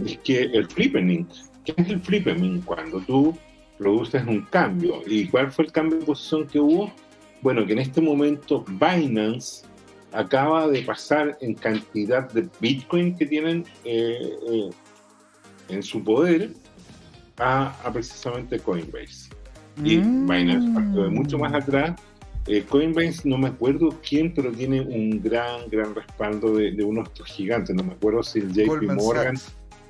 Speaker 2: es que el flippening, ¿qué es el flippening? Cuando tú produces un cambio. ¿Y cuál fue el cambio de posición que hubo? Bueno, que en este momento Binance acaba de pasar en cantidad de Bitcoin que tienen eh, eh, en su poder a, precisamente Coinbase. Y mm. Binance partió de mucho más atrás. Eh, Coinbase, no me acuerdo quién, pero tiene un gran, gran respaldo de, de estos gigantes. No me acuerdo si el JP Morgan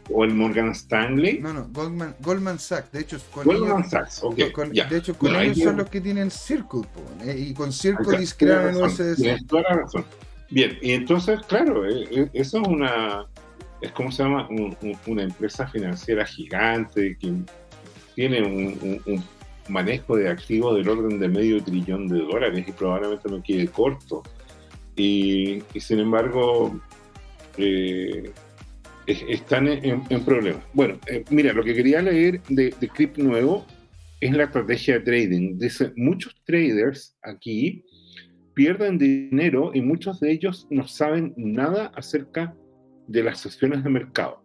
Speaker 2: o el Morgan Stanley.
Speaker 1: No, no, Goldman, Goldman Sachs. De hecho,
Speaker 2: con Goldman Sachs, ok.
Speaker 1: De hecho, con ellos son los que tienen Circle, eh, y con Circle crearon ese.
Speaker 2: Tienes toda la razón. Bien, y entonces, claro, eh, eh, eso es una. Es como se llama una empresa financiera gigante que tiene un, manejo de activos del orden de medio trillón de dólares y probablemente no quede corto. Y, sin embargo, eh, están en, problemas. Bueno, eh, mira, lo que quería leer de, de Crypt Nuevo es la estrategia de trading. Dice, muchos traders aquí pierden dinero y muchos de ellos no saben nada acerca de las sesiones de mercado.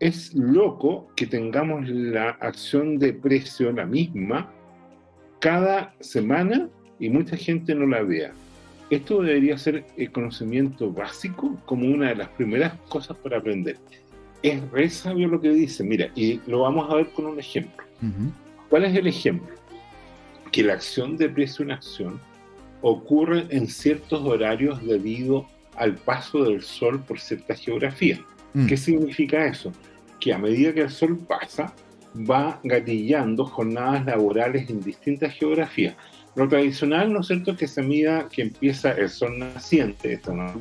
Speaker 2: Es loco que tengamos la acción de precio la misma cada semana y mucha gente no la vea. Esto debería ser el conocimiento básico como una de las primeras cosas para aprender. Es re sabio lo que dice, mira, y lo vamos a ver con un ejemplo. ¿Cuál es el ejemplo? Que la acción de precio en acción ocurre en ciertos horarios debido al paso del sol por cierta geografía. Mm. ¿Qué significa eso? Que a medida que el sol pasa, va gatillando jornadas laborales en distintas geografías. Lo tradicional, ¿no es cierto?, que se mida que empieza el sol naciente, esto, ¿no?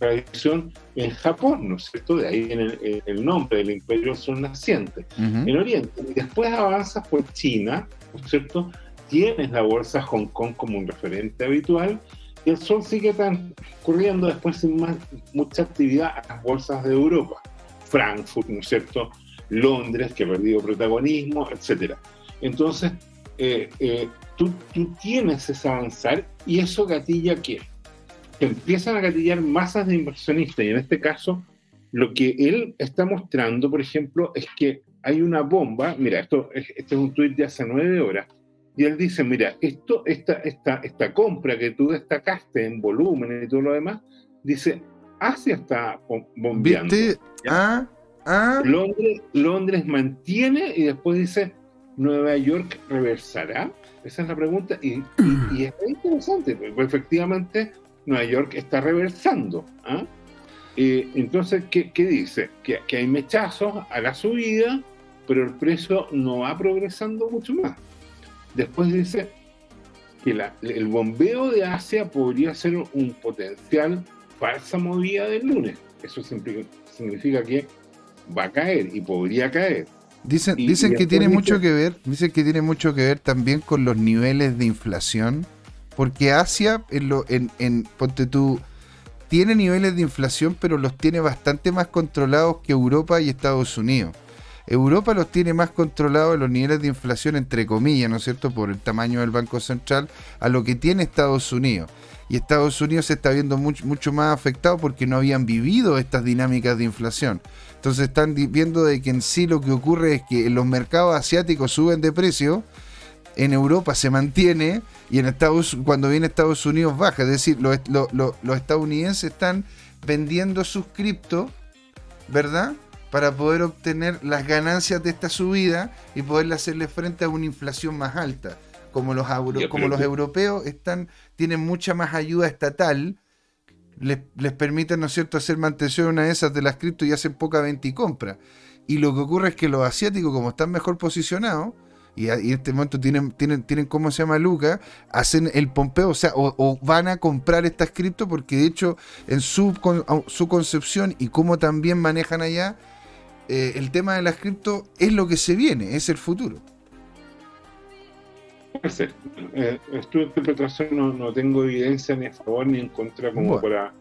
Speaker 2: tradición en Japón, ¿no es cierto? De ahí en el, nombre del imperio sol naciente, en Oriente. Y después avanzas por China, ¿no es cierto? Tienes la bolsa Hong Kong como un referente habitual y el sol sigue corriendo después sin más, mucha actividad a las bolsas de Europa. Frankfurt, ¿no es cierto? Londres, que ha perdido protagonismo, etc. Entonces, eh, eh, tú, tienes ese avanzar y eso gatilla que empiezan a gatillar masas de inversionistas y en este caso lo que él está mostrando, por ejemplo, es que hay una bomba, mira, esto este es un tuit de hace nueve horas, y él dice, mira, esto, esta, esta, esta compra que tú destacaste en volumen y todo lo demás, dice, Asia está bombeando.
Speaker 1: Ah, ah.
Speaker 2: Londres, Londres mantiene y después dice, Nueva York reversará. Esa es la pregunta y, es interesante, porque efectivamente Nueva York está reversando. ¿ah? entonces, ¿qué, dice? Que, que, hay mechazos a la subida, pero el precio no va progresando mucho más. Después dice que el bombeo de Asia podría ser un potencial falsa movida del lunes. Eso significa que va a caer y podría caer.
Speaker 1: Dicen, dicen que tiene mucho que ver, dicen que tiene mucho que ver también con los niveles de inflación, porque Asia, en, lo, en, en ponte tú, tiene niveles de inflación, pero los tiene bastante más controlados que Europa y Estados Unidos. Europa los tiene más controlados los niveles de inflación, entre comillas, ¿no es cierto?, por el tamaño del Banco Central, a lo que tiene Estados Unidos. Y Estados Unidos se está viendo mucho, más afectado porque no habían vivido estas dinámicas de inflación. Entonces están viendo de que en sí lo que ocurre es que los mercados asiáticos suben de precio, en Europa se mantiene y en Estados cuando viene Estados Unidos baja. Es decir, los, los estadounidenses están vendiendo sus criptos, ¿verdad? Para poder obtener las ganancias de esta subida y poderle hacerle frente a una inflación más alta. Como los, como los europeos están, tienen mucha más ayuda estatal, les, les permiten, ¿no es cierto?, hacer mantención una de esas de las cripto y hacen poca venta y compra. Y lo que ocurre es que los asiáticos, como están mejor posicionados, y, en este momento tienen, tienen, tienen, ¿cómo se llama Luca? Hacen el pompeo, o sea, o, van a comprar estas cripto porque de hecho en su, su concepción y cómo también manejan allá, eh, el tema de las cripto es lo que se viene, es el futuro.
Speaker 2: Puede ser. Eh, tu interpretación no, tengo evidencia ni a favor ni en contra como para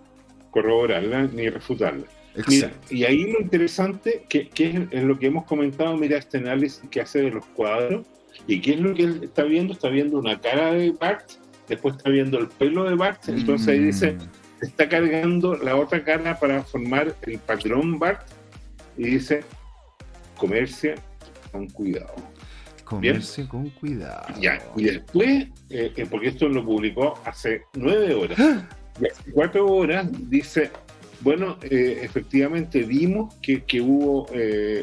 Speaker 2: corroborarla ni refutarla. y ahí lo interesante, que, es, lo que hemos comentado, mira este análisis que hace de los cuadros, y qué es lo que él está viendo, está viendo una cara de Bart, después está viendo el pelo de Bart, entonces ahí dice, mm. está cargando la otra cara para formar el patrón Bart, y dice, comercia con cuidado.
Speaker 1: Comercia con cuidado.
Speaker 2: Ya, y después, eh, eh, porque esto lo publicó hace nueve horas, ¡Ah! y hace cuatro horas dice, bueno, eh, efectivamente vimos que, hubo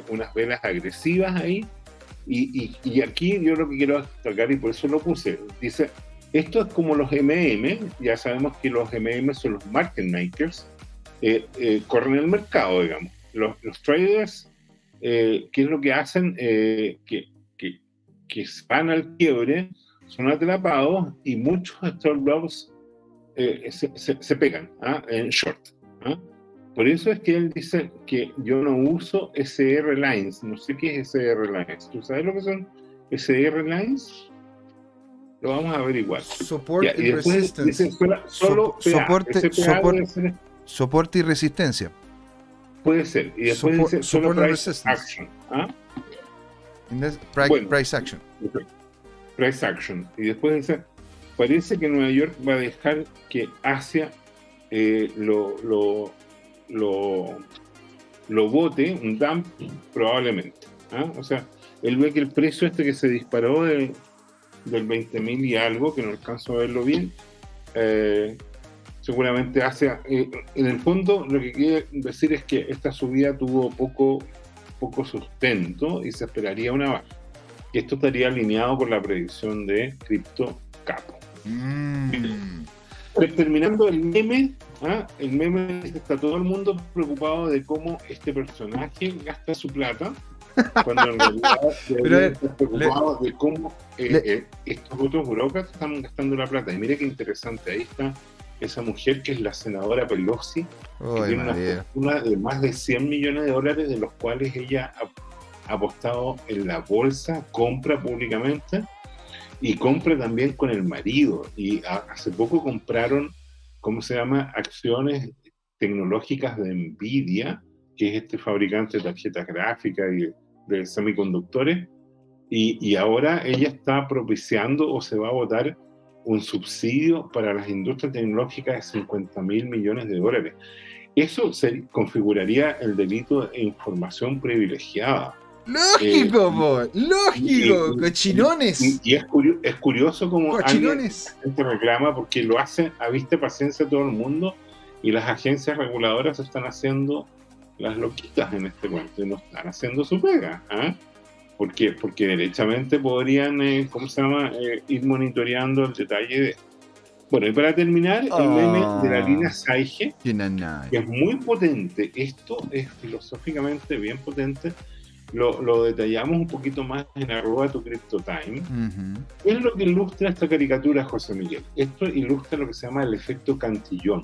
Speaker 2: unas velas agresivas ahí, y, y, aquí yo lo que quiero destacar, y por eso lo puse, dice, esto es como los MM, ya sabemos que los MM son los market makers, corren el mercado, digamos los, traders, eh, ¿qué es lo que hacen? Eh, que, que, que, van al quiebre, son atrapados y muchos stop loss eh, se, se, pegan ¿ah? en short. ¿ah? Por eso es que él dice que yo no uso SR Lines. No sé qué es SR Lines. ¿Tú sabes lo que son SR Lines? Lo vamos a averiguar.
Speaker 1: Support y, resistance.
Speaker 2: solo
Speaker 1: soporte, soporte y resistencia.
Speaker 2: Puede ser. Y después dice solo price action. ¿ah?
Speaker 1: price, action.
Speaker 2: Price action. Y después dice, parece que Nueva York va a dejar que Asia eh, lo, lo, lo, lo vote, un dump, probablemente. ¿ah? O sea, él ve que el precio este que se disparó del 20.000 y algo, que no alcanzo a verlo bien, eh, seguramente hace, eh, en el fondo lo que quiere decir es que esta subida tuvo poco, poco sustento y se esperaría una baja. Y esto estaría alineado con la predicción de Crypto Capo. Mm. Terminando el meme, ¿ah? el meme está todo el mundo preocupado de cómo este personaje gasta su plata, cuando en realidad está preocupado de cómo eh, eh, estos otros burócratas están gastando la plata. Y mire qué interesante, ahí está esa mujer que es la senadora Pelosi, que tiene una
Speaker 1: María.
Speaker 2: fortuna de más de 100 millones de dólares, de los cuales ella ha, ha apostado en la bolsa, compra públicamente y compra también con el marido. Y a- hace poco compraron, ¿cómo se llama?, acciones tecnológicas de Nvidia, que es este fabricante de tarjetas gráficas y de semiconductores. Y, y ahora ella está propiciando o se va a votar un subsidio para las industrias tecnológicas de 50 mil millones de dólares. Eso se configuraría el delito de información privilegiada.
Speaker 1: Lógico,
Speaker 2: Eh,
Speaker 1: po, lógico,
Speaker 2: y-
Speaker 1: cochinones.
Speaker 2: Y, y es, curio- es curioso como alguien
Speaker 1: Cochinones.
Speaker 2: gente reclama porque lo hace a vista paciencia todo el mundo y las agencias reguladoras están haciendo las loquitas en este cuento y no están haciendo su pega. ¿Ah? Porque, porque derechamente podrían, eh, ¿cómo se llama?, Eh, ir monitoreando el detalle de... Bueno, y para terminar, el meme de la
Speaker 1: Ah.
Speaker 2: línea Saige,
Speaker 1: Que
Speaker 2: es muy potente, esto es filosóficamente bien potente, lo, lo detallamos un poquito más en arroba tu CryptoTime.
Speaker 1: Ujú.
Speaker 2: ¿Qué es lo que ilustra esta caricatura, José Miguel? Esto ilustra lo que se llama el efecto Cantillón.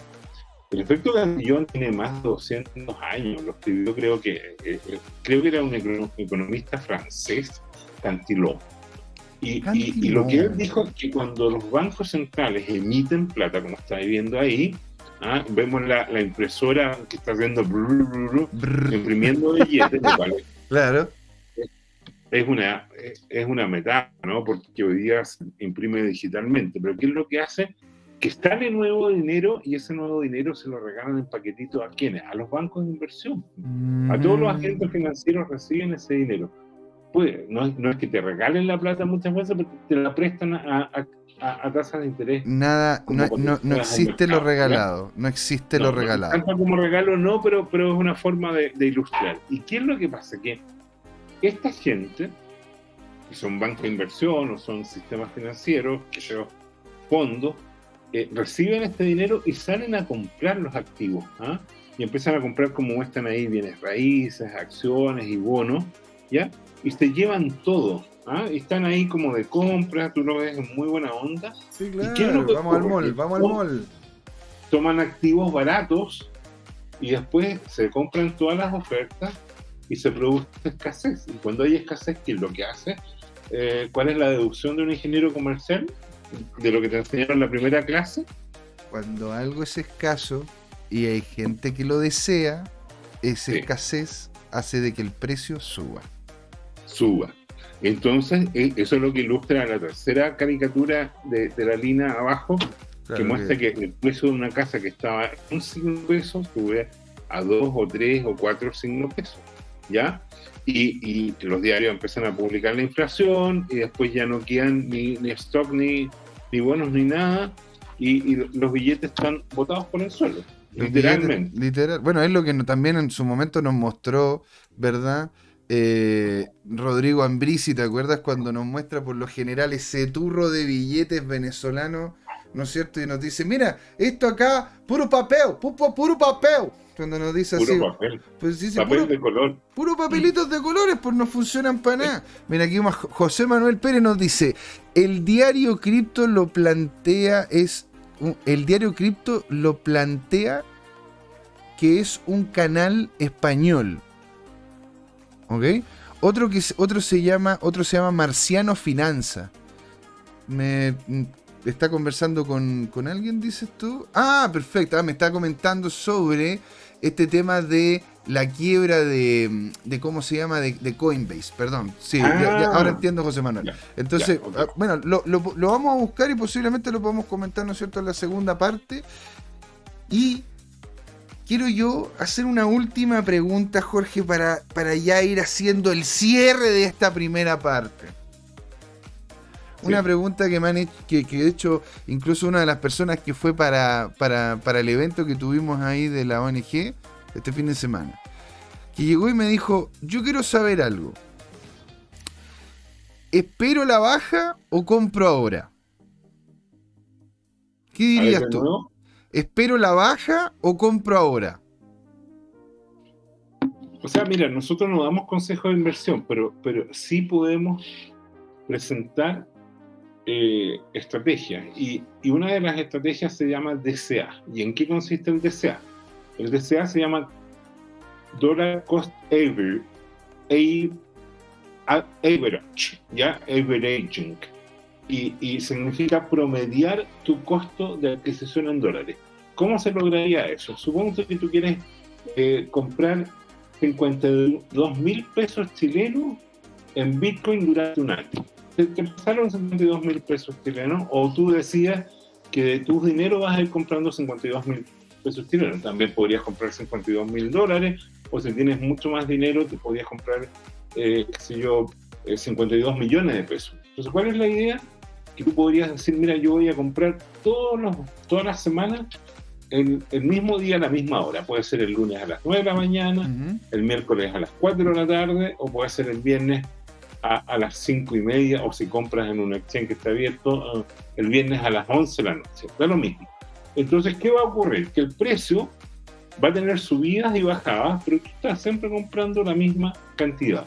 Speaker 2: El efecto Cantillón tiene más de 200 años, lo escribió creo que, eh, eh, creo que era un econo- economista francés, Cantillon. Y, y- y lo que él dijo es que cuando los bancos centrales emiten plata, como estáis viendo ahí, ¿ah? vemos la, la impresora que está haciendo brr, brr, brr, imprimiendo billetes, cual
Speaker 1: Claro.
Speaker 2: es una, es una metáfora, ¿no? Porque hoy día se imprime digitalmente, pero ¿qué es lo que hace? Que sale nuevo dinero y ese nuevo dinero se lo regalan en paquetitos a quiénes? A los bancos de inversión. A todos los
Speaker 1: Mm.
Speaker 2: agentes financieros reciben ese dinero. Pues no es, no es que te regalen la plata muchas veces, pero te la prestan a, a, a- a tasas de interés.
Speaker 1: Nada, no, no, no existe lo regalado. No existe lo regalado.
Speaker 2: tanto como regalo no, pero, pero es una forma de, de ilustrar. ¿Y qué es lo que pasa? Que esta gente, que son bancos de inversión o son sistemas financieros, que son fondos, eh, reciben este dinero y salen a comprar los activos. ¿ah? Y empiezan a comprar, como muestran ahí, bienes raíces, acciones y bonos, ¿ya? Y se llevan todo. ¿ah? Y están ahí como de compra, tú lo ves en muy buena onda,
Speaker 1: Sí,
Speaker 2: que
Speaker 1: Vamos al mall, vamos al mall.
Speaker 2: toman activos baratos y después se compran todas las ofertas y se produce escasez. Y cuando hay escasez, ¿qué es lo que hace? Eh, ¿Cuál es la deducción de un ingeniero comercial? De lo que te enseñaron en la primera clase.
Speaker 1: Cuando algo es escaso y hay gente que lo desea, esa
Speaker 2: Sí.
Speaker 1: escasez hace de que el precio suba.
Speaker 2: Suba. Entonces, eh, eso es lo que ilustra la tercera caricatura de, de la línea abajo, que muestra que el precio de una casa que estaba en un signo pesos sube a dos o tres o cuatro signos pesos, ¿ya? Y, y los diarios empiezan a publicar la inflación y después ya no quedan ni, ni stock, ni, ni bonos, ni nada, y, y los billetes están botados por el suelo,
Speaker 1: Los
Speaker 2: literalmente.
Speaker 1: billetes- literal. Bueno, es lo que no- también en su momento nos mostró, ¿verdad? Eh, Rodrigo Ambrisi, ¿te acuerdas cuando nos muestra por lo general ese turro de billetes venezolanos, ¿no es cierto? Y nos dice, mira, esto acá, puro papel, puro, puro papel. Cuando nos dice
Speaker 2: Puro
Speaker 1: así,
Speaker 2: papel,
Speaker 1: pues dice,
Speaker 2: papel
Speaker 1: puro,
Speaker 2: de color.
Speaker 1: puro papelitos de colores, pues no funcionan para nada. Mira, aquí más José Manuel Pérez nos dice, el diario cripto lo plantea, es el diario cripto lo plantea que es un canal español. ¿Ok? Otro que se- otro se llama, otro se llama Marciano Finanza. Me mm, está conversando con, con alguien, dices tú. Ah, perfecto. Ah, me está comentando sobre este tema de la quiebra de, mm, de ¿cómo se llama? De, de Coinbase, perdón. Sí, ya- ya-
Speaker 2: Ah.
Speaker 1: ahora entiendo, José Manuel.
Speaker 2: Ya,
Speaker 1: Entonces, ah, bueno, lo, lo- lo vamos a buscar y posiblemente lo podemos comentar, ¿no es cierto?, en la segunda parte. Y quiero yo hacer una última pregunta, Jorge, para, para ya ir haciendo el cierre de esta primera parte. Una pregunta que me han hecho, que, que de hecho, incluso una de las personas que fue para, para, para el evento que tuvimos ahí de la ONG este fin de semana, que llegó y me dijo, yo quiero saber algo. ¿Espero la baja o compro ahora? ¿Qué dirías tú? ¿Espero la baja o compro ahora?
Speaker 2: O sea, mira, nosotros no damos consejos de inversión, pero, pero sí podemos presentar eh, estrategias. Y, una de las estrategias se llama DCA. ¿Y en qué consiste el DCA? El DCA se llama Dollar Cost Average, ¿ya? Averaging. Y, y significa promediar tu costo de adquisición en dólares. ¿Cómo se lograría eso? Supongo que tú quieres eh, comprar 52 mil pesos chilenos en Bitcoin durante un año. Te, pasaron 52 mil pesos chilenos o tú decías que de tu dinero vas a ir comprando 52 mil pesos chilenos. También podrías comprar 52 mil dólares o si tienes mucho más dinero te podrías comprar, eh, qué sé yo, 52 eh, millones de pesos. Entonces, ¿cuál es la idea? Que tú podrías decir, mira, yo voy a comprar todos los, todas las semanas el, el, mismo día a la misma hora. Puede ser el lunes a las 9 de la mañana, el miércoles a las 4 de la tarde, o puede ser el viernes a, a, las 5 y media, o si compras en un exchange que está abierto, uh, el viernes a las 11 de la noche. Da lo mismo. Entonces, ¿qué va a ocurrir? Que el precio va a tener subidas y bajadas, pero tú estás siempre comprando la misma cantidad.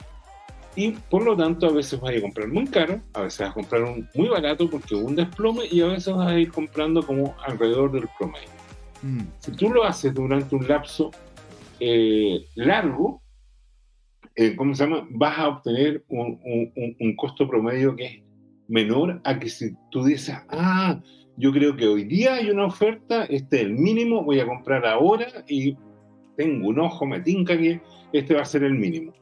Speaker 2: Y por lo tanto, a veces vas a ir a comprar muy caro, a veces vas a comprar un muy barato porque hubo un desplome, y a veces vas a ir comprando como alrededor del promedio. Mm. Si tú lo haces durante un lapso eh, largo, eh, ¿cómo se llama? Vas a obtener un, un, un, costo promedio que es menor a que si tú dices, ah, yo creo que hoy día hay una oferta, este es el mínimo, voy a comprar ahora y tengo un ojo, me tinca que este va a ser el mínimo.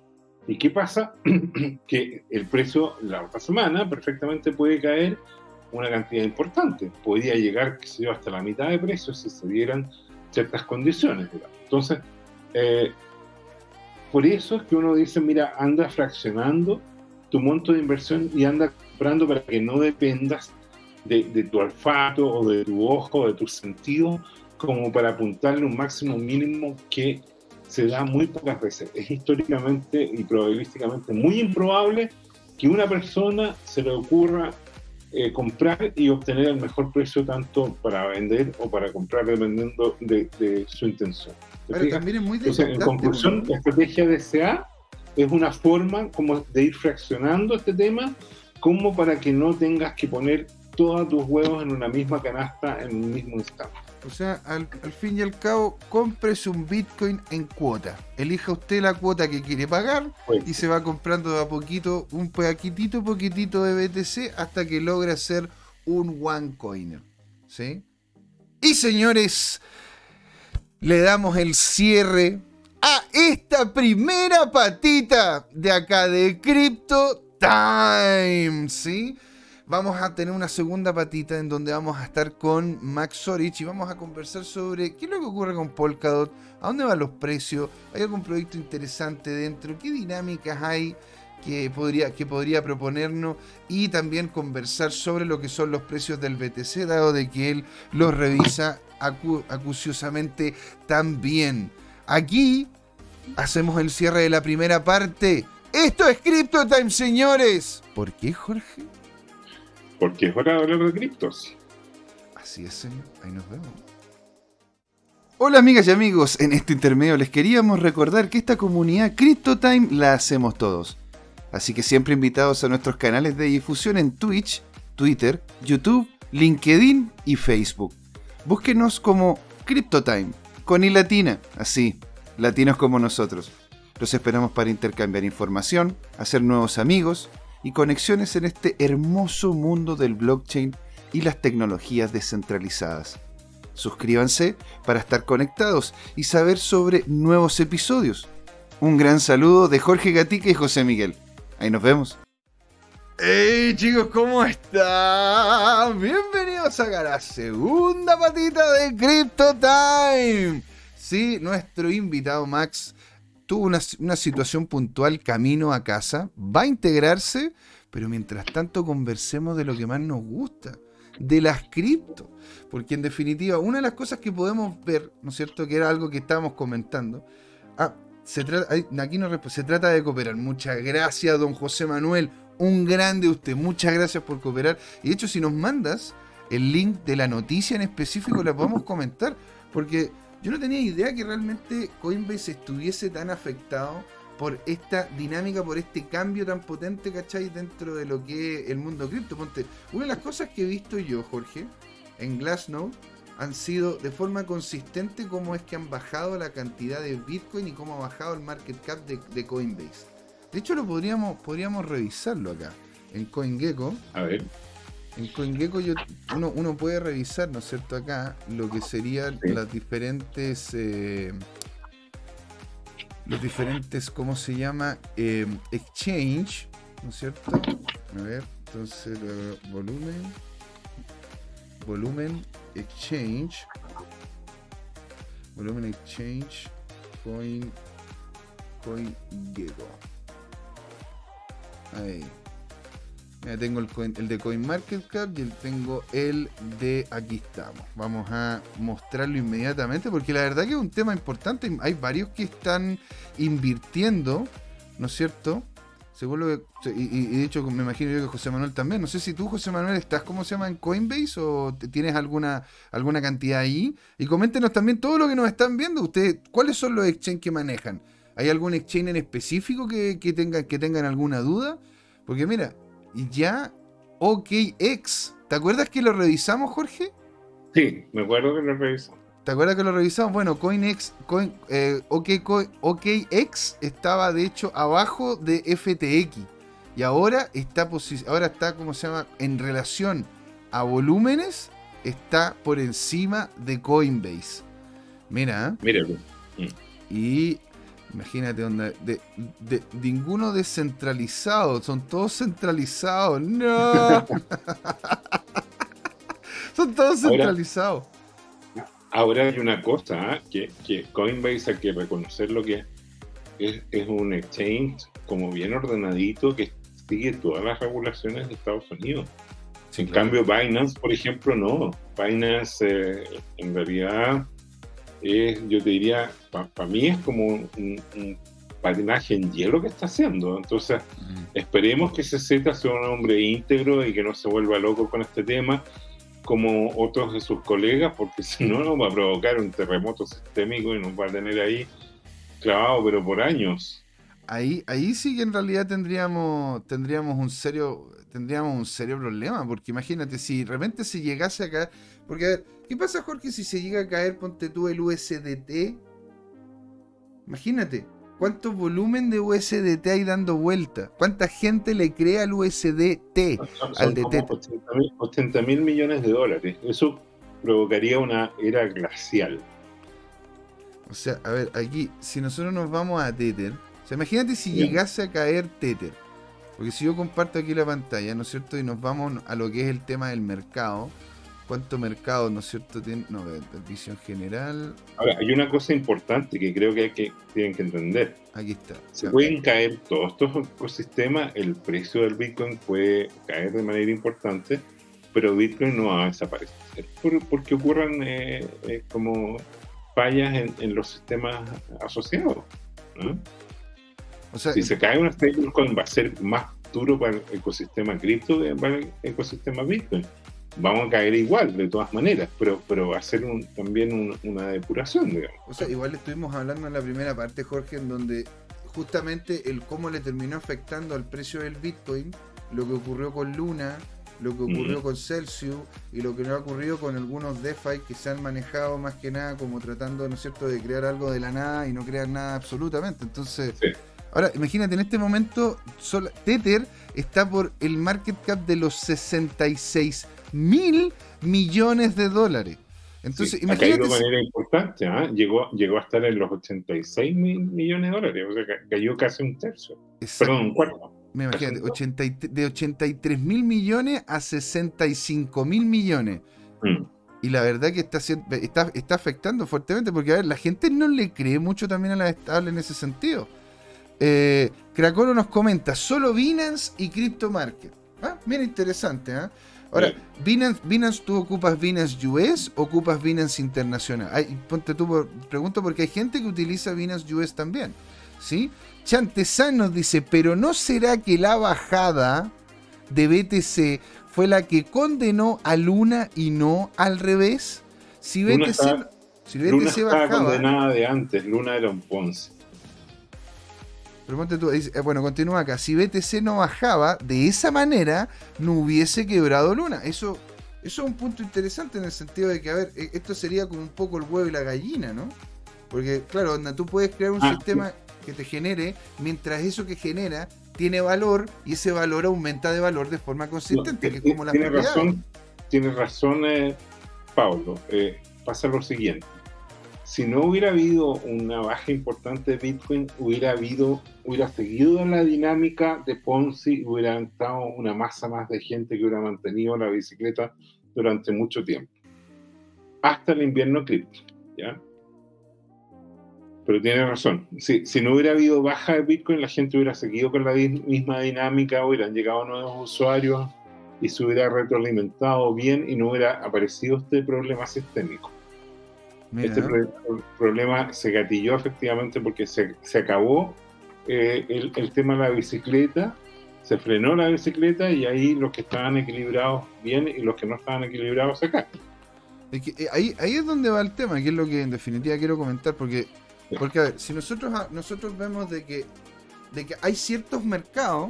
Speaker 2: ¿Y qué pasa? que el precio la otra semana perfectamente puede caer una cantidad importante. Podría llegar, qué sé yo, hasta la mitad de precio si se dieran ciertas condiciones. Entonces, eh, por eso es que uno dice, mira, anda fraccionando tu monto de inversión y anda comprando para que no dependas de, tu olfato o de tu ojo o de tus sentidos como para apuntarle un máximo mínimo que se da muy pocas veces. Es históricamente y probabilísticamente muy improbable que una persona se le ocurra eh, comprar y obtener el mejor precio tanto para vender o para comprar dependiendo de, su intención.
Speaker 1: Pero también es muy
Speaker 2: Entonces, en conclusión, la estrategia de SA es una forma como de ir fraccionando este tema como para que no tengas que poner todos tus huevos en una misma canasta en un mismo instante.
Speaker 1: O sea, al, fin y al cabo, cómprese un Bitcoin en cuota. Elija usted la cuota que quiere pagar y se va comprando de a poquito, un poquitito, poquitito de BTC hasta que logre ser un one coiner. ¿Sí? Y señores, le damos el cierre a esta primera patita de acá de Crypto Time. Vamos a tener una segunda patita en donde vamos a estar con Max Sorich y vamos a conversar sobre qué es lo que ocurre con Polkadot, a dónde van los precios, hay algún proyecto interesante dentro, qué dinámicas hay que podría, que podría proponernos y también conversar sobre lo que son los precios del BTC, dado de que él los revisa acuciosamente también. Aquí hacemos el cierre de la primera parte. Esto es Crypto Time, señores. ¿Por qué, Jorge?
Speaker 2: porque es hora de hablar de criptos.
Speaker 1: Así es, señor. Ahí nos vemos. Hola amigas y amigos, en este intermedio les queríamos recordar que esta comunidad CryptoTime la hacemos todos. Así que siempre invitados a nuestros canales de difusión en Twitch, Twitter, YouTube, LinkedIn y Facebook. Búsquenos como CryptoTime, con i latina, así, latinos como nosotros. Los esperamos para intercambiar información, hacer nuevos amigos y conexiones en este hermoso mundo del blockchain y las tecnologías descentralizadas. Suscríbanse para estar conectados y saber sobre nuevos episodios. Un gran saludo de Jorge Gatica y José Miguel. Ahí nos vemos. ¡Hey chicos! ¿Cómo están? Bienvenidos a la segunda patita de Crypto Time. Sí, nuestro invitado Max tuvo una, situación puntual camino a casa, va a integrarse, pero mientras tanto conversemos de lo que más nos gusta, de las cripto. Porque en definitiva, una de las cosas que podemos ver, ¿no es cierto? Que era algo que estábamos comentando. Ah, se trata, aquí no, se trata de cooperar. Muchas gracias, don José Manuel. Un grande usted. Muchas gracias por cooperar. Y de hecho, si nos mandas el link de la noticia en específico, la podemos comentar. Porque yo no tenía idea que realmente Coinbase estuviese tan afectado por esta dinámica, por este cambio tan potente, ¿cachai? Dentro de lo que es el mundo cripto. Ponte, una de las cosas que he visto yo, Jorge, en Glassnode, han sido de forma consistente cómo es que han bajado la cantidad de Bitcoin y cómo ha bajado el market cap de, Coinbase. De hecho, lo podríamos, podríamos revisarlo acá, en CoinGecko.
Speaker 2: A ver.
Speaker 1: En CoinGecko yo, uno, uno puede revisar, ¿no es cierto? Acá lo que serían las diferentes... Eh, los diferentes, ¿cómo se llama? Eh, exchange, ¿no es cierto? A ver, entonces, volumen, volumen, exchange, volumen exchange, coin, coin gecko. Ahí tengo el, el de CoinMarketCap y el, tengo el de aquí estamos. Vamos a mostrarlo inmediatamente porque la verdad que es un tema importante. Hay varios que están invirtiendo, ¿no es cierto? Según lo que, y, de hecho me imagino yo que José Manuel también. No sé si tú, José Manuel, estás, ¿cómo se llama? En Coinbase o tienes alguna, alguna cantidad ahí. Y coméntenos también todo lo que nos están viendo. Ustedes, ¿cuáles son los exchanges que manejan? ¿Hay algún exchange en específico que, que, tengan, que tengan alguna duda? Porque mira, ya OKX. ¿Te acuerdas que lo revisamos, Jorge?
Speaker 2: Sí, me acuerdo que lo revisamos.
Speaker 1: ¿Te acuerdas que lo revisamos? Bueno, CoinX, Coin, eh, OKX estaba de hecho abajo de FTX. Y ahora está, ahora está, ¿cómo se llama? En relación a volúmenes, está por encima de Coinbase. Mira.
Speaker 2: ¿eh? Mira.
Speaker 1: Y Imagínate, donde de, de, ninguno descentralizado, son todos centralizados. No. son todos centralizados.
Speaker 2: Ahora hay una cosa, ¿eh? que, que, Coinbase hay que reconocer lo que es, es un exchange como bien ordenadito que sigue todas las regulaciones de Estados Unidos. en cambio, Binance, por ejemplo, no. Binance eh, en realidad yo te diría, para mí es como un, patinaje en hielo que está haciendo. Entonces, esperemos que ese Z sea un hombre íntegro y que no se vuelva loco con este tema, como otros de sus colegas, porque si no, nos va a provocar un terremoto sistémico y nos va a tener ahí clavado, pero por años.
Speaker 1: Ahí, ahí sí que en realidad tendríamos, tendríamos un serio, tendríamos un serio problema, porque imagínate, si de repente se llegase acá, porque a ver, ¿Qué pasa, Jorge, si se llega a caer, ponte tú, el USDT? Imagínate, ¿cuánto volumen de USDT hay dando vuelta? ¿Cuánta gente le crea al USDT? al DT?
Speaker 2: 80 mil millones de dólares. Eso provocaría una era glacial.
Speaker 1: O sea, a ver, aquí, si nosotros nos vamos a Tether, o sea, imagínate si llegase a caer Tether. Porque si yo comparto aquí la pantalla, ¿no es cierto? Y nos vamos a lo que es el tema del mercado cuánto mercado, ¿no es cierto? Tiene, no, visión general.
Speaker 2: Ahora, hay una cosa importante que creo que, hay que tienen que entender.
Speaker 1: Aquí está.
Speaker 2: Se pueden caer todos estos ecosistemas, el precio del Bitcoin puede caer de manera importante, pero Bitcoin no va a desaparecer porque ocurran eh, eh, como fallas en, los sistemas asociados. O sea, si se cae una stablecoin va a ser más duro para el ecosistema cripto que para el ecosistema Bitcoin vamos a caer igual, de todas maneras, pero, pero hacer un, también una depuración, digamos.
Speaker 1: O sea, igual estuvimos hablando en la primera parte, Jorge, en donde justamente el cómo le terminó afectando al precio del Bitcoin, lo que ocurrió con Luna, lo que ocurrió con Celsius y lo que no ha ocurrido con algunos DeFi que se han manejado más que nada como tratando, ¿no es cierto?, de crear algo de la nada y no crear nada absolutamente. Entonces, ahora imagínate, en este momento Tether está por el market cap de los 66 mil millones de dólares. Entonces,
Speaker 2: imagínate. de manera importante, ¿ah? llegó, llegó a estar en los 86 mil millones de dólares, o sea, cayó casi un tercio. Perdón, un cuarto.
Speaker 1: Me imagínate, de 83 mil millones a 65 mil millones. Mm. Y la verdad que está, está, está afectando fuertemente porque, a ver, la gente no le cree mucho también a la estable en ese sentido. Eh, nos comenta, solo Binance y Crypto Market. Ah, mira, interesante, ¿ah? Ahora, Binance, ¿tú ocupas Binance US o ocupas Binance Internacional? ponte tú, pregunto porque hay gente que utiliza Binance US también. ¿Sí? Chantezán nos dice, pero ¿no será que la bajada de BTC fue la que condenó a Luna y no al revés?
Speaker 2: Si BTC, si BTC Luna bajaba, condenada de antes, Luna era un Ponce.
Speaker 1: Pero ponte tú, dice, eh, bueno, continúa acá. Si BTC no bajaba, de esa manera no hubiese quebrado Luna. Eso, eso es un punto interesante en el sentido de que, a ver, e- esto sería como un poco el huevo y la gallina, ¿no? Porque, claro, onda, tú puedes crear un
Speaker 2: Ah,
Speaker 1: sistema que te genere, mientras eso que genera tiene valor y ese valor aumenta de valor de forma consistente, que es como la
Speaker 2: tiene
Speaker 1: propiedad.
Speaker 2: razón, tiene razón eh, Pablo. Eh, pasa lo siguiente. Si no hubiera habido una baja importante de Bitcoin, hubiera habido, hubiera seguido la dinámica de Ponzi, hubiera estado una masa más de gente que hubiera mantenido la bicicleta durante mucho tiempo. Hasta el invierno cripto, ¿ya? Pero tiene razón. Si, si no hubiera habido baja de Bitcoin, la gente hubiera seguido con la misma dinámica, hubieran llegado nuevos usuarios y se hubiera retroalimentado bien y no hubiera aparecido este problema sistémico.
Speaker 1: Mira,
Speaker 2: Este problema se gatilló efectivamente porque se, se acabó eh, el, el tema de la bicicleta, se frenó la bicicleta y ahí los que estaban equilibrados bien y los que no estaban equilibrados se caen.
Speaker 1: Es que, eh, ahí, ahí es donde va el tema, que es lo que en definitiva quiero comentar, porque,
Speaker 2: Sí.
Speaker 1: porque a ver, si nosotros, ah, nosotros vemos de que, de que hay ciertos mercados,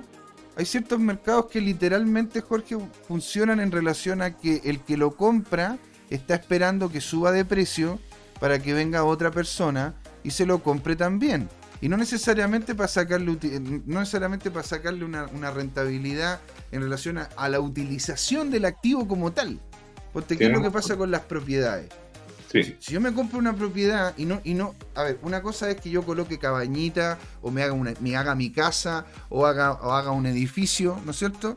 Speaker 1: hay ciertos mercados que literalmente, Jorge, funcionan en relación a que el que lo compra está esperando que suba de precio para que venga otra persona y se lo compre también. Y no necesariamente para sacarle, uti- no necesariamente para sacarle una, una rentabilidad en relación a, a la utilización del activo como tal. Porque ¿qué es lo que pasa con las propiedades?
Speaker 2: Sí,
Speaker 1: Si yo me compro una propiedad y no, y no, a ver, una cosa es que yo coloque cabañita o me haga, una, me haga mi casa o haga, o haga un edificio, ¿no es cierto?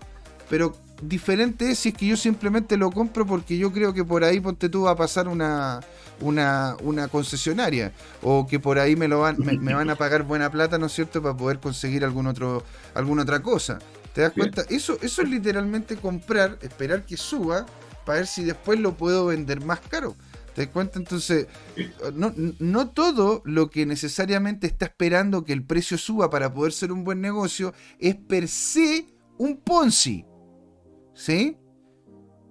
Speaker 1: Pero diferente es si es que yo simplemente lo compro porque yo creo que por ahí, ponte tú, va a pasar una, una, una concesionaria o que por ahí me, lo van, me, me van a pagar buena plata, ¿no es cierto?, para poder conseguir algún otro, alguna otra cosa. ¿Te das
Speaker 2: Bien.
Speaker 1: cuenta? Eso, eso es literalmente comprar, esperar que suba para ver si después lo puedo vender más caro. ¿Te das cuenta? Entonces, no, no todo lo que necesariamente está esperando que el precio suba para poder ser un buen negocio es per se un Ponzi. ¿Sí?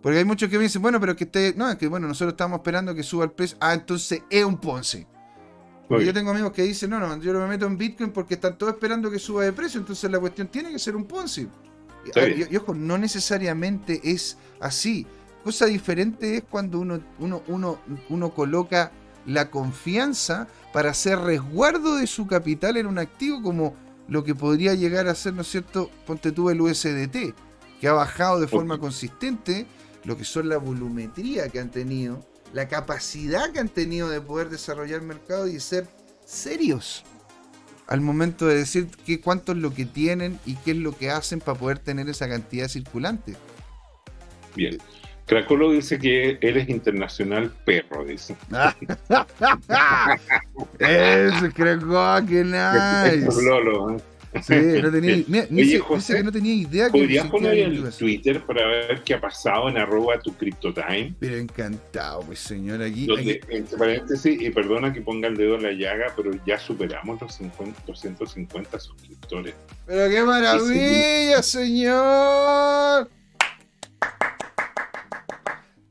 Speaker 1: Porque hay muchos que me dicen, bueno, pero que esté. No, es que bueno, nosotros estamos esperando que suba el precio. Ah, entonces es un Ponzi. Porque yo tengo amigos que dicen, no, no, yo no me meto en Bitcoin porque están todos esperando que suba de precio, entonces la cuestión tiene que ser un Ponzi. Y, ah, y- ojo, no necesariamente es así. Cosa diferente es cuando uno, uno, uno, uno coloca la confianza para hacer resguardo de su capital en un activo como lo que podría llegar a ser, ¿no es cierto? Ponte tú el USDT, que ha bajado de forma consistente, lo que son la volumetría que han tenido, la capacidad que han tenido de poder desarrollar mercado y ser serios al momento de decir qué cuánto es lo que tienen y qué es lo que hacen para poder tener esa cantidad circulante.
Speaker 2: bien. Cracolo dice que eres internacional perro, dice.
Speaker 1: Eso creo que
Speaker 2: Es Lolo, ¿eh?
Speaker 1: Sí, no tenía, mira,
Speaker 2: Oye,
Speaker 1: dice,
Speaker 2: José,
Speaker 1: dice que no tenía idea que
Speaker 2: ¿Podrías poner
Speaker 1: así.
Speaker 2: Twitter para ver qué ha pasado en arroba tu CryptoTime?
Speaker 1: Pero encantado, pues señor, aquí,
Speaker 2: Donde,
Speaker 1: aquí-
Speaker 2: entre paréntesis, y perdona que ponga el dedo en la llaga, pero ya superamos los 50, 250 suscriptores.
Speaker 1: Pero qué maravilla, señor.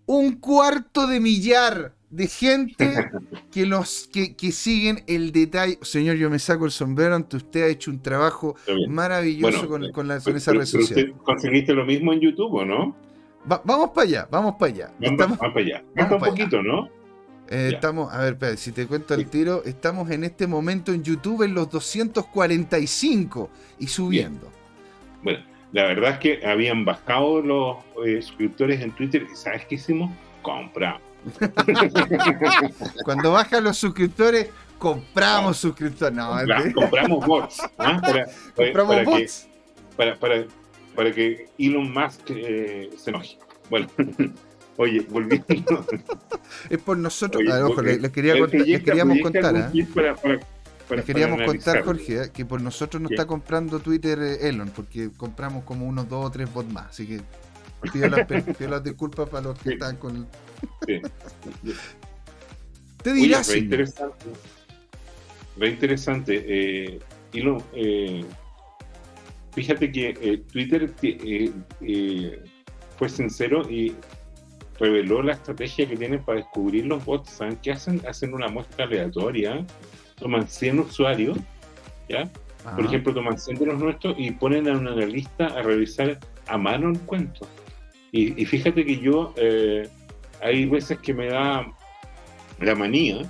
Speaker 1: Un cuarto de millar de gente que los que, que siguen el detalle. Señor, yo me saco el sombrero ante usted ha hecho un trabajo maravilloso
Speaker 2: Bueno,
Speaker 1: con, con la- con esa
Speaker 2: pero-
Speaker 1: red social.
Speaker 2: conseguiste lo mismo en YouTube, ¿o no?
Speaker 1: Va- vamos para allá, vamos para allá.
Speaker 2: Vamos,
Speaker 1: Estamos,
Speaker 2: vamos para allá.
Speaker 1: vamos
Speaker 2: un
Speaker 1: para
Speaker 2: poquito, ¿no?
Speaker 1: eh, estamos, a ver, espera, si te cuento
Speaker 2: Sí.
Speaker 1: el tiro, estamos en este momento en YouTube en los 245 y subiendo.
Speaker 2: Bueno, la verdad es que habían bajado los eh, suscriptores en Twitter y ¿sabes qué hicimos? Compramos.
Speaker 1: Cuando bajan los suscriptores, compramos suscriptores. No,
Speaker 2: Compra- compramos bots. ¿ah? Para, para-
Speaker 1: compramos
Speaker 2: para que-
Speaker 1: bots.
Speaker 2: para, para, para que Elon Musk eh, se enoje. Bueno, oye, volviendo.
Speaker 1: Es por nosotros.
Speaker 2: Oye,
Speaker 1: a ver, ojo, les, les quería contar- les
Speaker 2: proyecto-
Speaker 1: queríamos contar, ¿ah?
Speaker 2: para- para- para-
Speaker 1: Les queríamos contar. Jorge, ¿eh? que por nosotros no
Speaker 2: ¿Qué?
Speaker 1: está comprando Twitter eh, Elon, porque compramos como unos dos o tres bots más. Así que pido las, pido las disculpas para los que están con.
Speaker 2: Sí.
Speaker 1: Te
Speaker 2: Oye,
Speaker 1: dirás.
Speaker 2: re interesante. Re interesante. Eh, Elon, eh, fíjate que eh, Twitter fue sincero y reveló la estrategia que tienen para descubrir los bots. ¿Saben qué hacen? Hacen una muestra aleatoria, toman 100 usuarios, ¿ya? Por ejemplo, toman 100 de los nuestros y ponen a un analista a revisar a mano el cuento. Y, y fíjate que yo, eh, hay veces que me da la manía,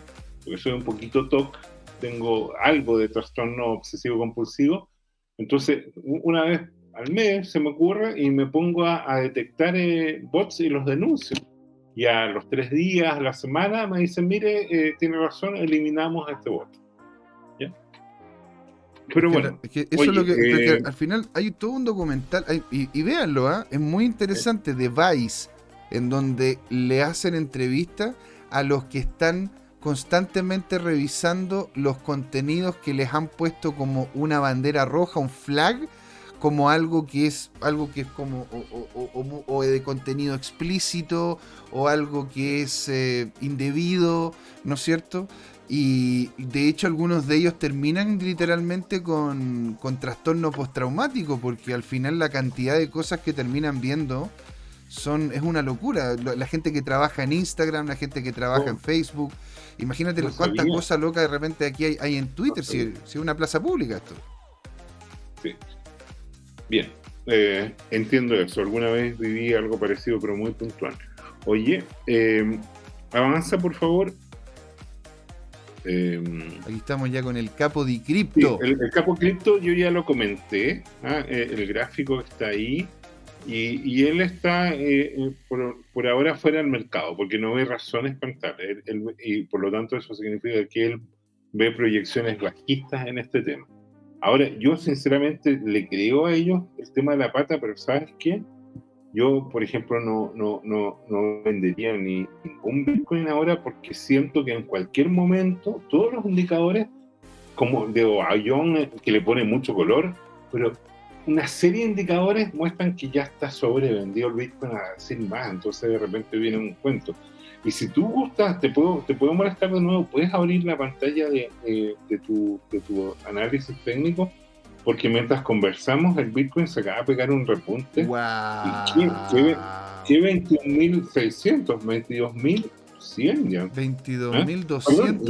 Speaker 2: porque soy un poquito TOC, tengo algo de trastorno obsesivo compulsivo, entonces una vez al mes se me ocurre y me pongo a, a detectar eh, bots y los denuncio. Y a los tres días, a la semana, me dicen, mire, eh, tiene razón, eliminamos a este bot. ¿Ya? Pero
Speaker 1: Es
Speaker 2: bueno,
Speaker 1: es que eso es
Speaker 2: oye,
Speaker 1: lo que,
Speaker 2: eh,
Speaker 1: al final hay todo un documental, hay- y, y véanlo, ¿ah? es muy interesante, de Vice, en donde le hacen entrevistas a los que están constantemente revisando los contenidos que les han puesto como una bandera roja, un flag, como algo que es algo que es como o, de contenido explícito o algo que es eh, indebido, ¿no es cierto? Y de hecho algunos de ellos terminan literalmente con, con trastorno postraumático porque al final la cantidad de cosas que terminan viendo son es una locura. Lo- La gente que trabaja en Instagram, la gente que trabaja
Speaker 2: Oh.
Speaker 1: en Facebook. Imagínate
Speaker 2: No
Speaker 1: cuántas cosas locas de repente aquí hay, hay en Twitter,
Speaker 2: No
Speaker 1: si, es una plaza pública esto.
Speaker 2: Bien, eh, entiendo eso. Alguna vez viví algo parecido, pero muy puntual. Oye, eh, avanza por favor. Eh,
Speaker 1: Aquí estamos ya con el capo
Speaker 2: sí,
Speaker 1: cripto.
Speaker 2: el, el capo cripto yo ya lo comenté. ah, eh, el gráfico está ahí. Y, y él está eh, eh, por, por ahora fuera del mercado, porque no ve razones para entrar. Él- él- y por lo tanto eso significa que él ve proyecciones bajistas en este tema. Ahora, yo sinceramente le creo a ellos el tema de la pata, pero ¿sabes qué? Yo, por ejemplo, no, no, no, no vendería ni ningún Bitcoin ahora porque siento que en cualquier momento todos los indicadores, como de Oayón, que le pone mucho color, pero una serie de indicadores muestran que ya está sobrevendido el Bitcoin a decir más, entonces de repente viene un cuento. Y si tú gustas, te puedo, te puedo molestar de nuevo, puedes abrir la pantalla de, de- de tu, de tu análisis técnico, porque mientras conversamos, el Bitcoin se acaba de pegar un repunte.
Speaker 1: ¡Guau!
Speaker 2: ¿Y qué- qué- Que 21.600, 22.100 ya. Perdón,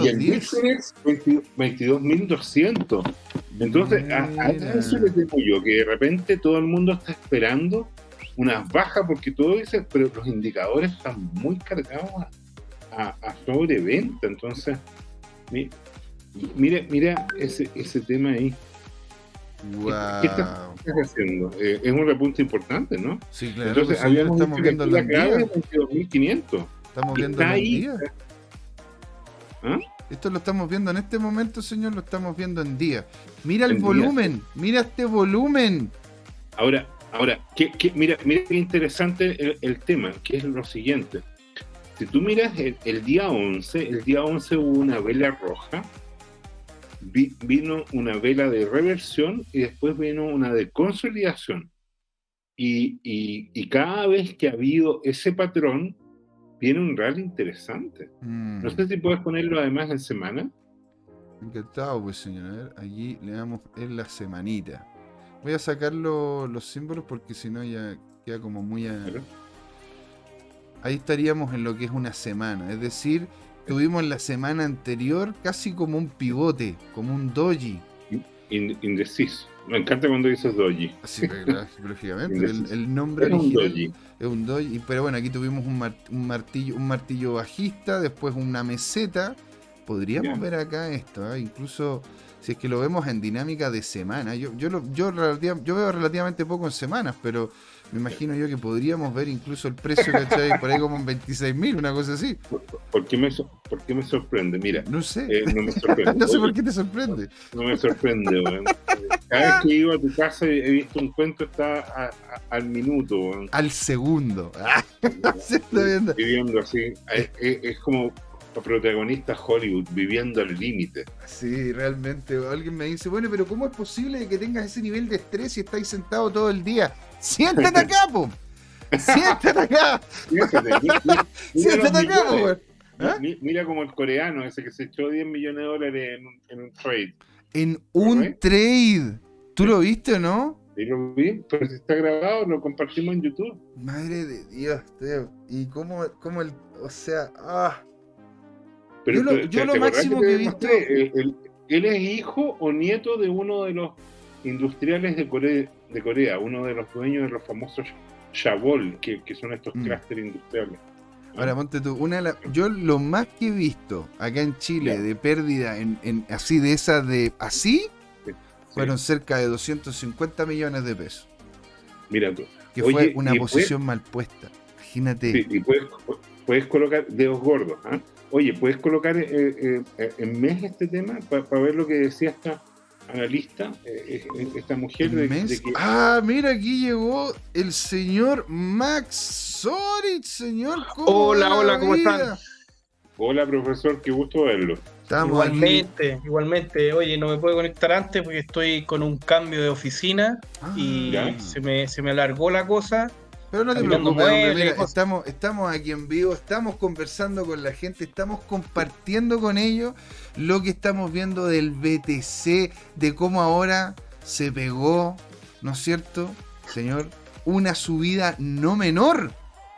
Speaker 2: y el
Speaker 1: 22.210.
Speaker 2: Bitcoin es 20 22.200. Entonces, a, a eso le temo yo, que de repente todo el mundo está esperando unas bajas, porque todo dice, pero los indicadores están muy cargados a, a- sobreventa. Entonces, mi- mira, mira ese, ese tema ahí.
Speaker 1: ¡Guau!
Speaker 2: ¿Qué está- ¿Qué estás haciendo? Eh, es un repunte importante, ¿no?
Speaker 1: Sí, claro,
Speaker 2: Entonces,
Speaker 1: pues,
Speaker 2: habíamos
Speaker 1: estamos viendo
Speaker 2: la clave
Speaker 1: días.
Speaker 2: es 22.500.
Speaker 1: Estamos viendo
Speaker 2: ahí.
Speaker 1: días.
Speaker 2: ¿Ah?
Speaker 1: Esto lo estamos viendo en este momento, señor, lo estamos viendo en día. Mira el
Speaker 2: En día.
Speaker 1: volumen, mira este volumen.
Speaker 2: Ahora, ahora, ¿qué, qué- mira, mira qué interesante el, el tema, que es lo siguiente. Si tú miras el, el día 11, el día 11 hubo una vela roja, vi- vino una vela de reversión y después vino una de consolidación. Y, y- y cada vez que ha habido ese patrón, viene un rally interesante.
Speaker 1: Mm,
Speaker 2: No sé si puedes ponerlo además en semana.
Speaker 1: Encantado, pues, señor. A ver, allí le damos en la semanita. Voy a sacar lo- los símbolos porque si no ya queda como muy... a-
Speaker 2: Claro.
Speaker 1: Ahí estaríamos en lo que es una semana. Es decir, tuvimos la semana anterior casi como un pivote, como un doji.
Speaker 2: In- indeciso. Me encanta cuando dices doji.
Speaker 1: Así, pero- lógicamente. El, nombre
Speaker 2: Es un doji.
Speaker 1: es un doji. Pero bueno, aquí tuvimos un, mar- un martillo, un martillo bajista, después una meseta. Podríamos ver acá esto, ¿ah? incluso si es que lo vemos en dinámica de semana. Yo, yo, lo- yo veo relativamente poco en semanas, pero me imagino yo que podríamos ver incluso el precio, ¿cachai? Por ahí como en 26 mil, una cosa así.
Speaker 2: ¿Por qué me, por qué me sorprende? Mira,
Speaker 1: No sé.
Speaker 2: eh, no me sorprende.
Speaker 1: no sé por qué te sorprende.
Speaker 2: No me sorprende, weón. Cada vez que iba a tu casa he visto un cuento, está a- a- al minuto, weón.
Speaker 1: Al segundo. Sí, está viendo.
Speaker 2: Viviendo así. Es, es- es como protagonista Hollywood, viviendo al límite.
Speaker 1: Sí, realmente. Alguien me dice, bueno, pero ¿cómo es posible que tengas ese nivel de estrés si estáis sentado todo el día? Siéntate acá, po. Siéntate acá. Siéntate acá, po. ¿Ah?
Speaker 2: Mi- Mira como el coreano, ese que se echó 10 millones de dólares en un, en un trade.
Speaker 1: En un trade. ¿Tú lo viste o no?
Speaker 2: Y lo vi, pero si está grabado, lo compartimos en YouTube.
Speaker 1: Madre de Dios, tío. Y cómo, cómo el. O sea, ah.
Speaker 2: Pero
Speaker 1: Yo lo-
Speaker 2: te-
Speaker 1: yo
Speaker 2: te-
Speaker 1: lo
Speaker 2: ¿te acordás
Speaker 1: máximo que he
Speaker 2: el- él es hijo o nieto de uno de los industriales de Corea, de Corea uno de los dueños de los famosos Chabol, que, que son estos
Speaker 1: Mm.
Speaker 2: clústeres industriales.
Speaker 1: Ahora, ponte tú, una de la- yo lo más que he visto acá en Chile de pérdida en, en- así de esas de así
Speaker 2: Sí.
Speaker 1: fueron cerca de 250 millones de pesos.
Speaker 2: Mira tú.
Speaker 1: Que
Speaker 2: Oye,
Speaker 1: fue una posición mal puesta. Imagínate.
Speaker 2: Sí, y puedes, puedes colocar dedos gordos. ¿ah? Oye, puedes colocar eh, eh, eh, en mes este tema para ver lo que decía esta analista, eh, esta mujer, de, que
Speaker 1: Ah, mira, aquí llegó el señor Max Sorich, señor. ¿cómo
Speaker 3: Hola, hola, ¿cómo están?
Speaker 2: Hola profesor, qué gusto verlo.
Speaker 1: Estamos aquí.
Speaker 3: igualmente, igualmente. Oye, no me puedo conectar antes porque estoy con un cambio de oficina
Speaker 1: Ah,
Speaker 3: y
Speaker 2: ya.
Speaker 3: se me, se me alargó la cosa.
Speaker 1: Pero no te preocupes,
Speaker 3: muebles
Speaker 1: mira, estamos, estamos aquí en vivo, estamos conversando con la gente, estamos compartiendo con ellos lo que estamos viendo del BTC, de cómo ahora se pegó, ¿no es cierto, señor? Una subida no menor.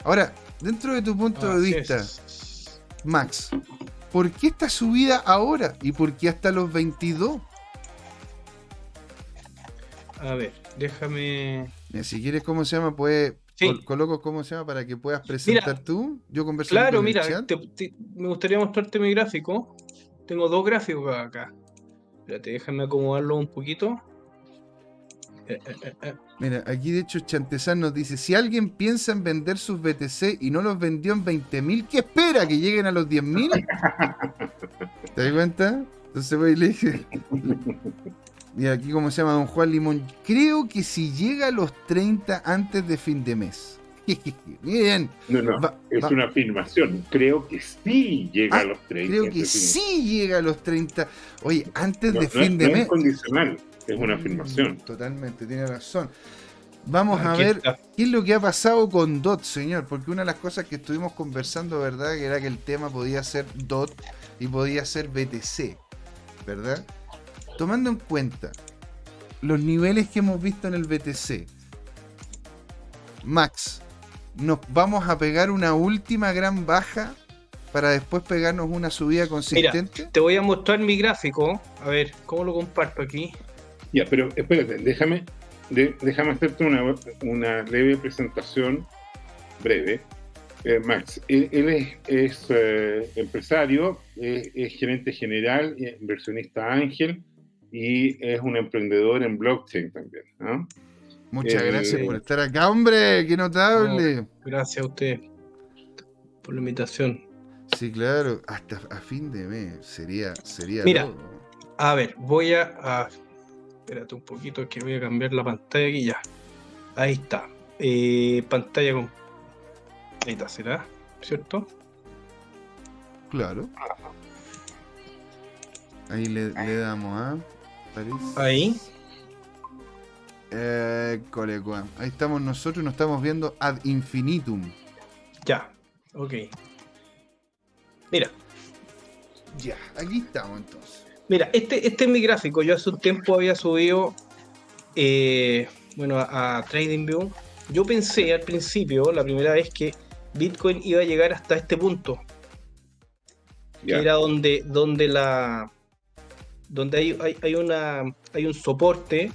Speaker 1: Ahora, dentro de tu punto de vista,
Speaker 3: es.
Speaker 1: Max, ¿por qué esta subida ahora y por qué hasta los 22?
Speaker 3: A ver, déjame.
Speaker 1: Si quieres, ¿cómo se llama?
Speaker 3: Sí.
Speaker 1: col- coloco cómo se llama para que puedas presentar tú. Yo converso
Speaker 3: Claro,
Speaker 1: con el
Speaker 3: mira,
Speaker 1: chat.
Speaker 3: te- te- me gustaría mostrarte mi gráfico. Tengo dos gráficos acá. Espérate, déjame acomodarlo un poquito. Eh, eh, eh.
Speaker 1: Mira, aquí de hecho Chantezán nos dice, si alguien piensa en vender sus BTC y no los vendió en 20.000, ¿qué espera? ¿Que lleguen a los 10.000? ¿Te das cuenta? Entonces voy y le dije... Y aquí como se llama Don Juan Limón, creo que si llega a los 30 antes de fin de mes. Bien,
Speaker 2: No, no,
Speaker 1: Va-
Speaker 2: es
Speaker 1: va-
Speaker 2: una afirmación. Creo que sí llega
Speaker 1: Ah,
Speaker 2: a los 30.
Speaker 1: creo que sí llega a los 30. Oye, antes
Speaker 2: No,
Speaker 1: de
Speaker 2: no
Speaker 1: fin
Speaker 2: es-
Speaker 1: de
Speaker 2: no es
Speaker 1: mes.
Speaker 2: condicional, es una afirmación.
Speaker 1: Mm, Totalmente, tiene razón. Vamos a ver
Speaker 3: está.
Speaker 1: qué es lo que ha pasado con DOT, señor, porque una de las cosas que estuvimos conversando, ¿verdad? Que era que el tema podía ser DOT y podía ser BTC, ¿verdad? Tomando en cuenta los niveles que hemos visto en el BTC, Max, ¿nos vamos a pegar una última gran baja para después pegarnos una subida consistente?
Speaker 3: Te voy a mostrar mi gráfico. A ver, ¿cómo lo comparto aquí?
Speaker 2: Ya, pero espérate, déjame, de- déjame hacerte una, una leve presentación breve. Eh, Max, él, él es, es, eh, empresario, es, es gerente general, y inversionista ángel y es un emprendedor en blockchain también. ¿no?
Speaker 1: Muchas
Speaker 2: eh,
Speaker 1: gracias por estar acá, hombre, qué notable.
Speaker 3: Gracias a usted por la invitación.
Speaker 1: Sí, claro, hasta a fin de mes sería, sería
Speaker 3: Mira.
Speaker 1: todo.
Speaker 3: A ver, voy a, a- Espérate un poquito que voy a cambiar la pantalla aquí ya. Ahí está. Eh, pantalla con. Ahí está, ¿será? ¿Cierto?
Speaker 1: Claro. Ahí le, le damos a París.
Speaker 3: Ahí.
Speaker 1: Eh, colecua. Ahí estamos nosotros y nos estamos viendo ad infinitum.
Speaker 3: Ya. Ok. Mira,
Speaker 1: Ya, aquí estamos entonces.
Speaker 3: mira, este, este es mi gráfico. Yo hace un tiempo había subido. eh, bueno, a, a TradingView. Yo pensé al principio, la primera vez, que Bitcoin iba a llegar hasta este punto. que era donde, donde la donde hay, hay, hay una hay un soporte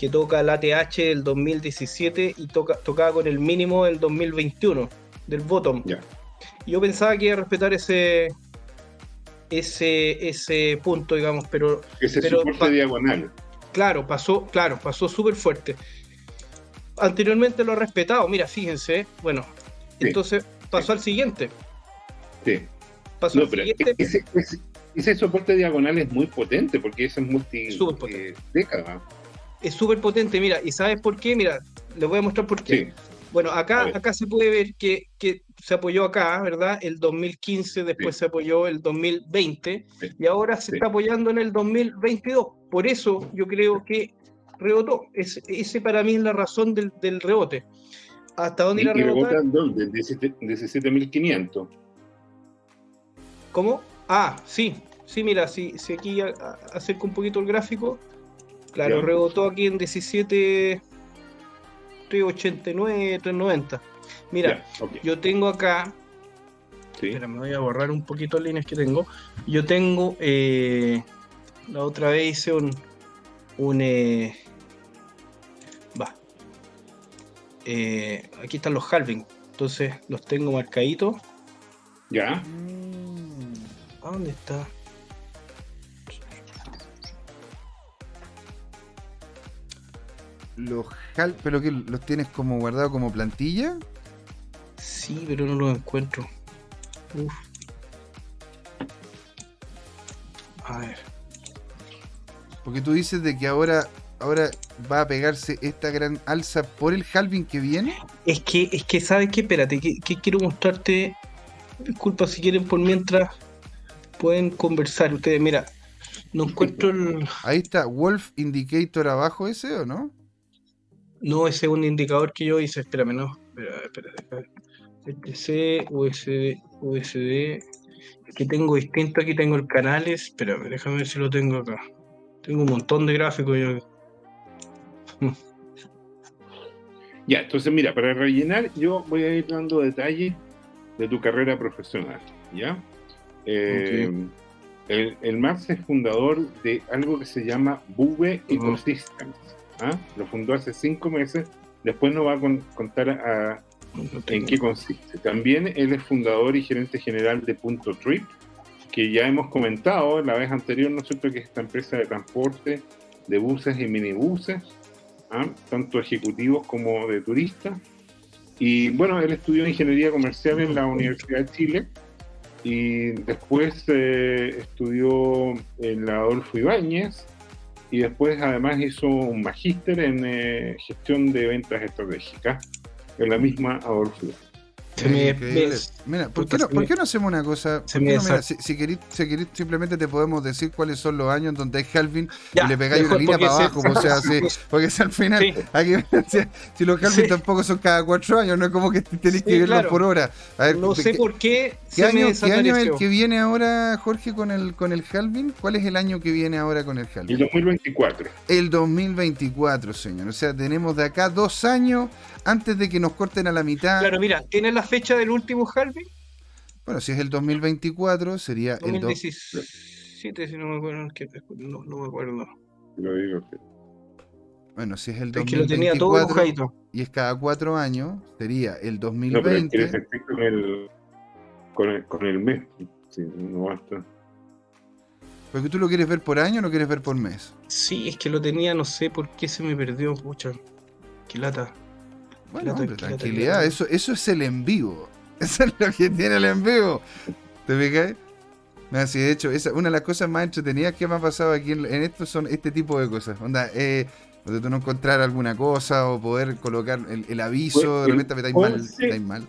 Speaker 3: que toca el ATH del 2017 y toca, tocaba con el mínimo del 2021 del bottom.
Speaker 2: Ya.
Speaker 3: Y Yo pensaba que iba a respetar ese ese ese punto, digamos, pero
Speaker 2: Ese
Speaker 3: Pero
Speaker 2: soporte diagonal.
Speaker 3: claro, pasó, claro, pasó súper fuerte. Anteriormente lo ha respetado, mira, fíjense, bueno,
Speaker 2: Sí.
Speaker 3: entonces pasó al siguiente,
Speaker 2: Sí.
Speaker 3: pasó
Speaker 2: No,
Speaker 3: al siguiente,
Speaker 2: ese, ese- ese soporte diagonal es muy potente porque ese es multi eh, década.
Speaker 3: Es súper potente, mira, ¿y sabes por qué? Mira, les voy a mostrar por qué.
Speaker 2: Sí,
Speaker 3: Bueno, acá, acá se puede ver que, que se apoyó acá, ¿verdad? El 2015, después se apoyó el 2020
Speaker 2: Sí.
Speaker 3: y ahora se está apoyando en el 2022. Por eso yo creo que rebotó. Es- ese para mí es la razón del, del rebote. ¿Hasta dónde
Speaker 2: y,
Speaker 3: irá a
Speaker 2: y
Speaker 3: rebotar?
Speaker 2: rebotan ¿dónde? 17 17.500.
Speaker 3: ¿Cómo? Ah, sí. Sí, mira, si, si aquí acerco un poquito el gráfico, claro, rebotó aquí en 17, 389, 390. Mira,
Speaker 2: Ya, ok,
Speaker 3: yo tengo acá
Speaker 2: sí.
Speaker 3: Espera, me voy a borrar un poquito las líneas que tengo. Yo tengo, eh, La otra vez hice un. un eh, va. Eh, aquí están los halving. Entonces los tengo marcaditos.
Speaker 2: Ya.
Speaker 3: ¿A dónde está?
Speaker 1: Los hal, pero que los tienes como guardado como plantilla.
Speaker 3: Sí, pero no los encuentro. Uf. A ver.
Speaker 1: Porque tú dices de que ahora, ahora va a pegarse esta gran alza por el halving que viene.
Speaker 3: Es que, es que, ¿sabes qué? Espérate, que, que quiero mostrarte. Disculpa si quieren por mientras pueden conversar ustedes. Mira, no encuentro el.
Speaker 1: Ahí está, Wolf Indicator abajo ese o no?
Speaker 3: No, ese es un indicador que yo hice. Espérame, no. Espera, espérate. ETC, USD, USD. Aquí tengo distinto. Aquí tengo el canales. Espérame, déjame ver si lo tengo acá. Tengo un montón de gráficos. Yo.
Speaker 2: Ya, entonces mira, para rellenar yo voy a ir dando detalles de tu carrera profesional, ¿ya? Eh, el, el Max es fundador de algo que se llama Bube Ecosystems. ¿Ah? Lo fundó hace cinco meses. Después nos va a con- contar a- en qué consiste. También él es fundador y gerente general de Punto Trip, que ya hemos comentado la vez anterior, ¿no es cierto?, que es esta empresa de transporte de buses y minibuses, ¿ah? tanto ejecutivos como de turistas. Y bueno, él estudió ingeniería comercial en la Universidad de Chile y después eh, estudió en la Adolfo Ibáñez y después además hizo un magíster en eh, gestión de ventas estratégicas en la misma Adolfo.
Speaker 3: Se me-
Speaker 1: Mira, ¿por
Speaker 3: puta,
Speaker 1: qué, no,
Speaker 3: se
Speaker 1: por qué no hacemos una cosa?
Speaker 3: se
Speaker 1: ¿Por
Speaker 3: me
Speaker 1: qué no, mira,
Speaker 3: desa-
Speaker 1: si, si querís, si querís, simplemente te podemos decir cuáles son los años donde hay halving
Speaker 3: Ya,
Speaker 1: y le pegáis una línea para abajo, o sea, sí, porque si al final,
Speaker 3: Sí.
Speaker 1: aquí, si, si los halving
Speaker 3: Sí.
Speaker 1: tampoco son cada cuatro años, no es como que tenéis que verlos
Speaker 3: claro.
Speaker 1: por hora. A ver,
Speaker 3: No
Speaker 1: ¿qué-
Speaker 3: sé
Speaker 1: qué,
Speaker 3: por qué
Speaker 1: qué
Speaker 3: se me
Speaker 1: año, qué año es el que viene ahora, Jorge, con el, con el halving? ¿Cuál es el año que viene ahora con el
Speaker 2: El
Speaker 1: halving?
Speaker 2: 2024.
Speaker 1: El 2024, señor. O sea, tenemos de acá dos años antes de que nos corten a la mitad.
Speaker 3: Claro, mira, ¿tiene la fecha del último halving?
Speaker 1: Bueno, si es el 2024, sería el do-
Speaker 3: 2017, si no me acuerdo. que- No, no me acuerdo.
Speaker 2: Lo digo.
Speaker 1: Bueno, si es el
Speaker 3: Es que lo tenía todo
Speaker 1: 2024
Speaker 3: dibujadito.
Speaker 1: y es cada cuatro años, sería el
Speaker 2: No, pero
Speaker 1: 2020.
Speaker 2: quiere decir con el, con el, con el mes. Sí, no basta.
Speaker 1: Porque tú lo quieres ver por año o lo quieres ver por mes.
Speaker 3: Sí, es que lo tenía, no sé por qué se me perdió, pucha. Qué lata.
Speaker 1: Bueno, hombre, tranquilidad, eso, eso es el en vivo. Eso es lo que tiene el en vivo. ¿Te fijas? Mira, sí, de hecho, esa, una de las cosas más entretenidas que me ha pasado aquí en, en esto son este tipo de cosas. Onda, eh, donde tú no encontrar alguna cosa o poder colocar el, el aviso, de repente me dais mal,
Speaker 2: 11.
Speaker 1: me dais mal.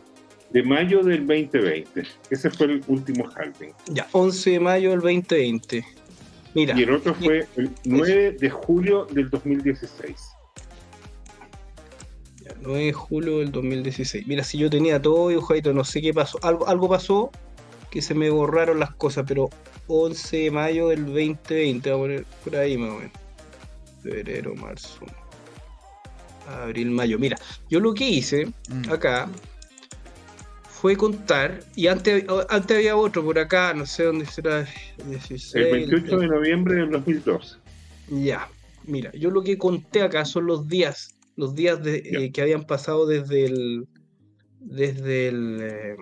Speaker 2: De mayo del 2020. Ese fue el último halving.
Speaker 3: Ya, 11 de mayo del 2020. Mira,
Speaker 2: Y el otro fue el 9 de julio del 2016.
Speaker 3: Ya, 9 de julio del 2016. Mira, si yo tenía todo dibujadito, no sé qué pasó. Algo, algo pasó que se me borraron las cosas, pero 11 de mayo del 2020, voy a poner por ahí más o menos. Febrero, marzo, abril, mayo. Mira, yo lo que hice
Speaker 1: Mm.
Speaker 3: acá fue contar, y antes, antes había otro por acá, no sé dónde será. 16,
Speaker 2: El 28 de noviembre del 2012.
Speaker 3: Ya, mira, yo lo que conté acá son los días, los días de, eh, que habían pasado desde el, desde el, eh,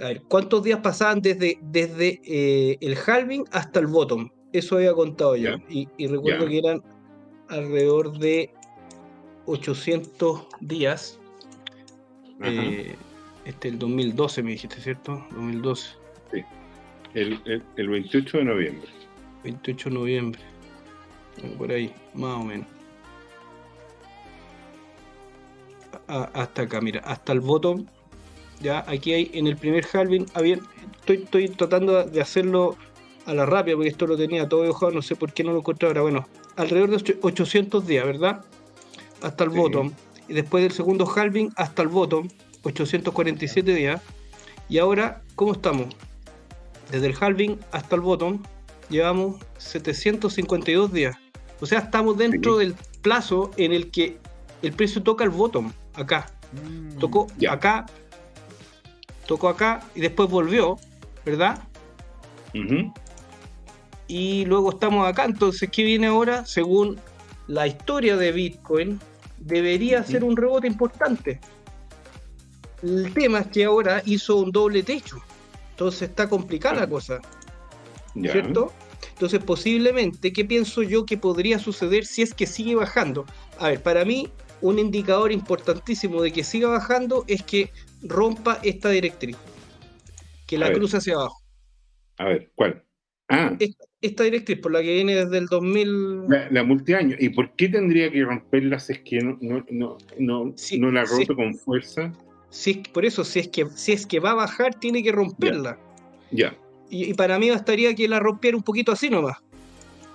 Speaker 3: a ver, ¿cuántos días pasaban desde, desde eh, el halving hasta el bottom? Eso había contado yo,
Speaker 2: Ya.
Speaker 3: y, y recuerdo que eran alrededor de 800 días.
Speaker 2: Ajá.
Speaker 3: eh, este el 2012 me dijiste, ¿cierto? 2012.
Speaker 2: El, el- el 28 de noviembre.
Speaker 3: 28 de noviembre. Por ahí, más o menos. A- hasta acá, mira, hasta el bottom. Ya, aquí hay en el primer halving. Había, estoy, estoy tratando de hacerlo a la rápida porque esto lo tenía todo dibujado. No sé por qué no lo encuentro ahora. Bueno, alrededor de ocho- 800 días, ¿verdad? Hasta el
Speaker 2: Sí.
Speaker 3: bottom. Y después del segundo halving hasta el bottom, 847 días. Y ahora, ¿cómo estamos? Desde el halving hasta el bottom, llevamos 752 días. O sea, estamos dentro
Speaker 2: Sí.
Speaker 3: del plazo en el que el precio toca el bottom, acá.
Speaker 1: Mm.
Speaker 3: Tocó
Speaker 2: Ya.
Speaker 3: acá, tocó acá y después volvió, ¿verdad? Y luego estamos acá. Entonces, ¿qué viene ahora? Según la historia de Bitcoin, debería ser un rebote importante. El tema es que ahora hizo un doble techo. Entonces está complicada la cosa. ¿Cierto? Entonces, posiblemente, ¿qué pienso yo que podría suceder si es que sigue bajando? A ver, para mí, un indicador importantísimo de que siga bajando es que rompa esta directriz, que la cruza hacia abajo.
Speaker 2: A ver, ¿cuál?
Speaker 3: Ah. Esta, directriz, por la que viene desde el 2000.
Speaker 2: La, multiaño. ¿Y por qué tendría que romperla si es que no, no, no, no, la rompe con fuerza?
Speaker 3: Si por eso, si es, que, si es que va a bajar, tiene que romperla.
Speaker 2: Ya.
Speaker 3: Y, para mí bastaría que la rompiera un poquito así nomás.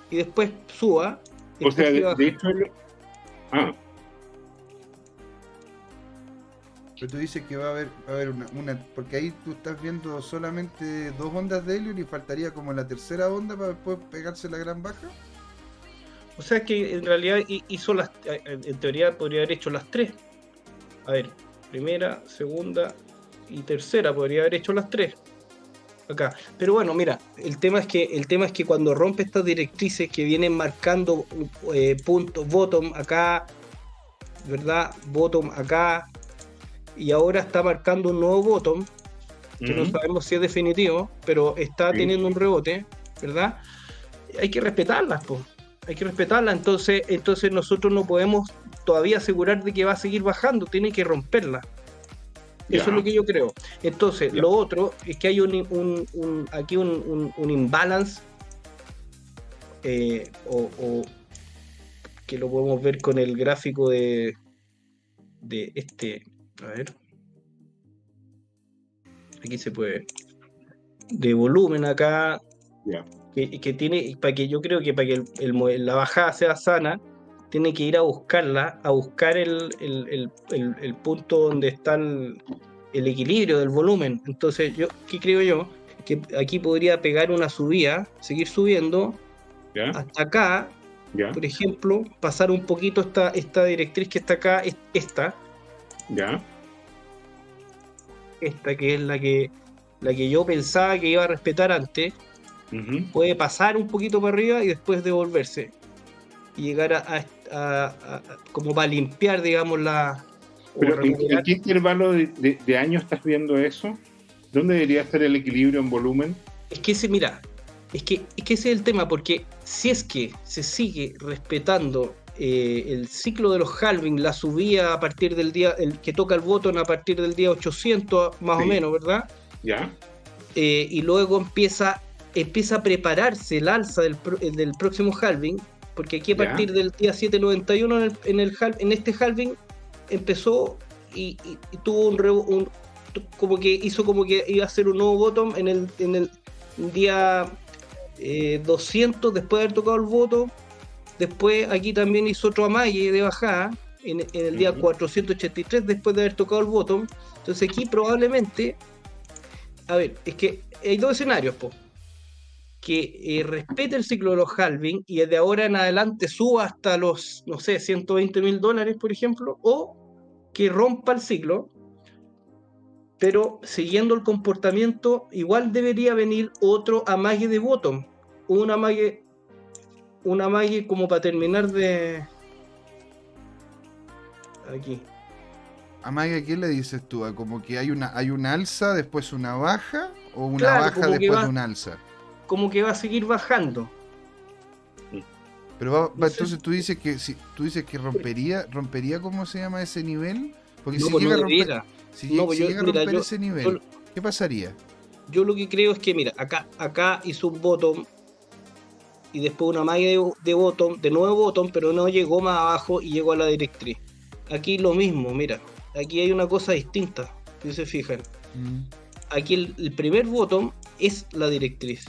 Speaker 3: Y después suba.
Speaker 2: O sea, de, hecho. Ah.
Speaker 1: Pero tú dices que va a haber, va a haber una, Porque ahí tú estás viendo solamente dos ondas de helio y faltaría como la tercera onda para después pegarse la gran baja.
Speaker 3: O sea que en realidad hizo las. En teoría podría haber hecho las tres. A ver, primera, segunda y tercera podría haber hecho las tres acá. Pero bueno, mira, el tema es que el tema es que cuando rompe estas directrices que vienen marcando eh, puntos bottom acá, ¿verdad? Bottom acá y ahora está marcando un nuevo bottom que no sabemos si es definitivo, pero está teniendo un rebote, ¿verdad? Hay que respetarlas, pues. Hay que respetarla, entonces, entonces nosotros no podemos todavía asegurar de que va a seguir bajando, tiene que romperla. Eso es lo que yo creo. Entonces, lo otro es que hay un, aquí un, imbalance, eh, o, que lo podemos ver con el gráfico de, de este. A ver. Aquí se puede. De volumen acá. Que, tiene. Para que yo creo que para que la bajada sea sana, tiene que ir a buscarla, a buscar el, punto donde está el, equilibrio del volumen. Entonces, yo, ¿qué creo yo? Que aquí podría pegar una subida, seguir subiendo hasta acá, por ejemplo, pasar un poquito esta, esta directriz que está acá, esta.
Speaker 2: Ya.
Speaker 3: Esta que es la que la que yo pensaba que iba a respetar antes, puede pasar un poquito para arriba y después devolverse y llegar a, como para limpiar, digamos, la...
Speaker 2: Pero ¿en, qué intervalo de, de, años estás viendo eso? ¿Dónde debería estar el equilibrio en volumen?
Speaker 3: Es que ese, mira, es que, es que ese es el tema, porque si es que se sigue respetando eh, el ciclo de los halving, la subida a partir del día, el que toca el botón a partir del día 800 más o menos, ¿verdad?
Speaker 2: Ya.
Speaker 3: Eh, y luego empieza, empieza a prepararse el alza del, del próximo halving, porque aquí a partir del día 791 en, el, en, el, en este halving empezó y, tuvo un, como que hizo como que iba a ser un nuevo bottom en el, en el día 200 eh, después de haber tocado el voto. Después aquí también hizo otro amague de bajada en, el día 483 después de haber tocado el bottom. Entonces aquí probablemente, a ver, es que hay dos escenarios, po. Que eh, respete el ciclo de los halving y de ahora en adelante suba hasta los, no sé, 120 mil dólares, por ejemplo, o que rompa el ciclo, pero siguiendo el comportamiento, igual debería venir otro amague de bottom, un amague, un amague como para terminar de... Aquí.
Speaker 1: Amague, ¿a qué le dices tú? ¿Como que hay una, hay una alza, después una baja? ¿O una baja después de una alza?
Speaker 3: como que va a seguir bajando.
Speaker 1: Pero entonces tú dices que si tú dices que rompería, rompería cómo se llama ese nivel, porque si
Speaker 3: pues
Speaker 1: llega a romper, si, pues llega a romper ese nivel, ¿qué pasaría?
Speaker 3: Yo lo que creo es que mira, acá acá hizo un bottom y después una malla de, bottom, de nuevo bottom, pero no llegó más abajo y llegó a la directriz. Aquí lo mismo, mira, aquí hay una cosa distinta, si se fijan. Mm. Aquí el, el primer bottom es la directriz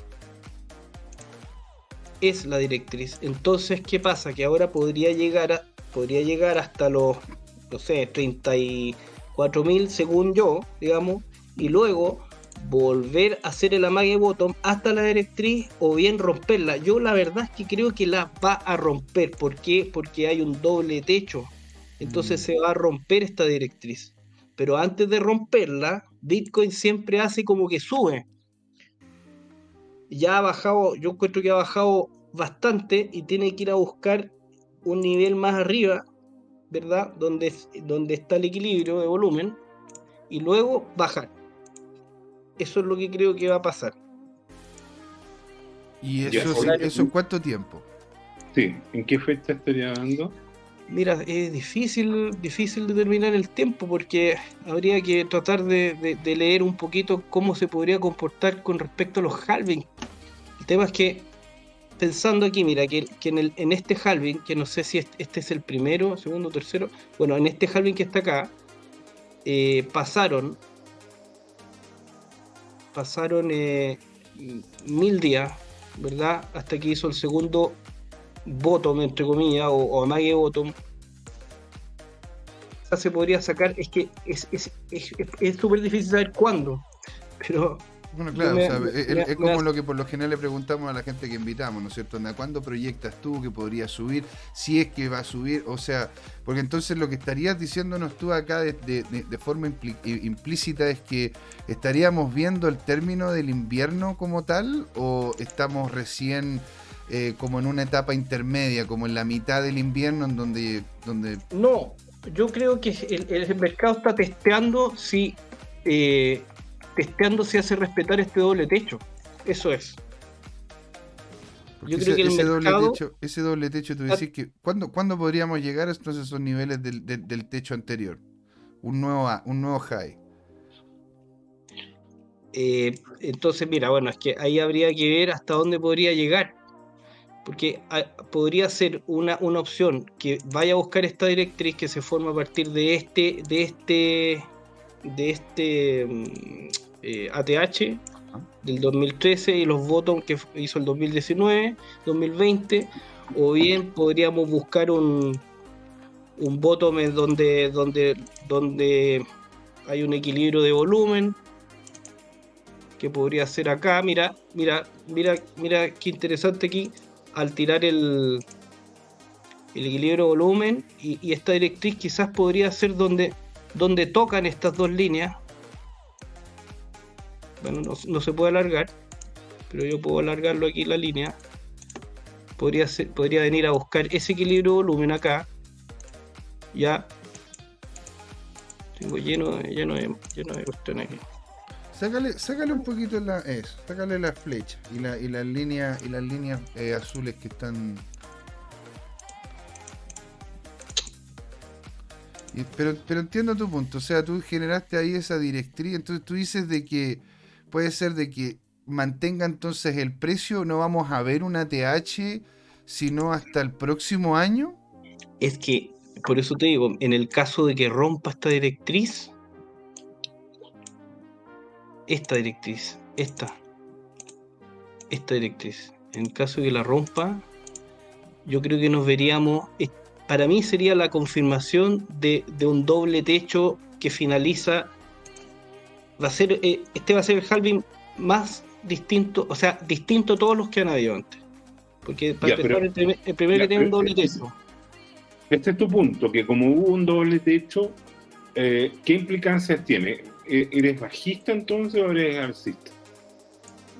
Speaker 3: es la directriz. Entonces, ¿qué pasa? Que ahora podría llegar, a, podría llegar hasta los, no sé, 34 mil según yo, digamos, y luego volver a hacer el amague bottom hasta la directriz o bien romperla. Yo la verdad es que creo que la va a romper. ¿Por qué? Porque hay un doble techo. Entonces mm. se va a romper esta directriz. Pero antes de romperla, Bitcoin siempre hace como que sube ya ha bajado, yo encuentro que ha bajado bastante y tiene que ir a buscar un nivel más arriba, ¿verdad? Donde, donde está el equilibrio de volumen y luego bajar. Eso es lo que creo que va a pasar.
Speaker 1: ¿Y eso, eso en cuánto tiempo?
Speaker 2: Sí, ¿en qué fecha estaría dando?
Speaker 3: Mira, es difícil, difícil determinar el tiempo porque habría que tratar de, leer un poquito cómo se podría comportar con respecto a los halving. El tema es que, pensando aquí, mira, que, en, el, en este halving, que no sé si este es el primero, segundo, tercero, bueno, en este halving que está acá, eh, pasaron, pasaron eh, mil días, ¿verdad? Hasta que hizo el segundo bottom, entre comillas, o, o amague bottom, se podría sacar, es que es súper es, difícil saber cuándo, pero...
Speaker 1: Bueno, claro, es, como lo que por lo general le preguntamos a la gente que invitamos, ¿no es cierto? ¿Cuándo proyectas tú que podría subir? Si es que va a subir, o sea, porque entonces lo que estarías diciéndonos tú acá de, de forma implícita es que estaríamos viendo el término del invierno como tal o estamos recién eh, como en una etapa intermedia, como en la mitad del invierno, en donde... donde...
Speaker 3: No, yo creo que el, mercado está testeando si, eh, testeando si hace respetar este doble techo. Eso es.
Speaker 1: yo creo que el ese, doble techo, ese doble techo, tú decís que ¿cuándo, ¿cuándo podríamos llegar a esos niveles del, del, techo anterior? Un nuevo, un nuevo high.
Speaker 3: Eh, entonces, mira, bueno, es que ahí habría que ver hasta dónde podría llegar porque ah, podría ser una, una, opción que vaya a buscar esta directriz que se forma a partir de este de este de este ATH eh, del 2013 y los votos que hizo el 2019 2020 o bien podríamos buscar un un bottom donde donde donde hay un equilibrio de volumen que podría ser acá mira mira mira mira qué interesante aquí al tirar el, el equilibrio volumen y, esta directriz quizás podría ser donde, donde tocan estas dos líneas. Bueno, no, se puede alargar, pero yo puedo alargarlo aquí la línea. Podría, podría venir a buscar ese equilibrio volumen acá. Ya. Tengo lleno, lleno, de, lleno de cuestiones aquí.
Speaker 1: Sácale, un poquito la, eso, sácale la flecha y, la, y las líneas y las líneas eh, azules que están. pero, pero entiendo tu punto, o sea, tú generaste ahí esa directriz, entonces tú dices de que puede ser de que mantenga entonces el precio, no vamos a ver una TH sino hasta el próximo año.
Speaker 3: Es que, por eso te digo, en el caso de que rompa esta directriz, esta directriz, esta, esta directriz. En caso de que la rompa, yo creo que nos veríamos, para mí sería la confirmación de, un doble techo que finaliza, va a ser, eh, este va a ser el halving más distinto, o sea, distinto a todos los que han habido antes. Porque para empezar, el, primero que tiene un doble techo.
Speaker 2: Este es tu punto, que como hubo un doble techo, eh, ¿qué implicancias tiene? Eh, ¿Eres bajista entonces o eres alcista?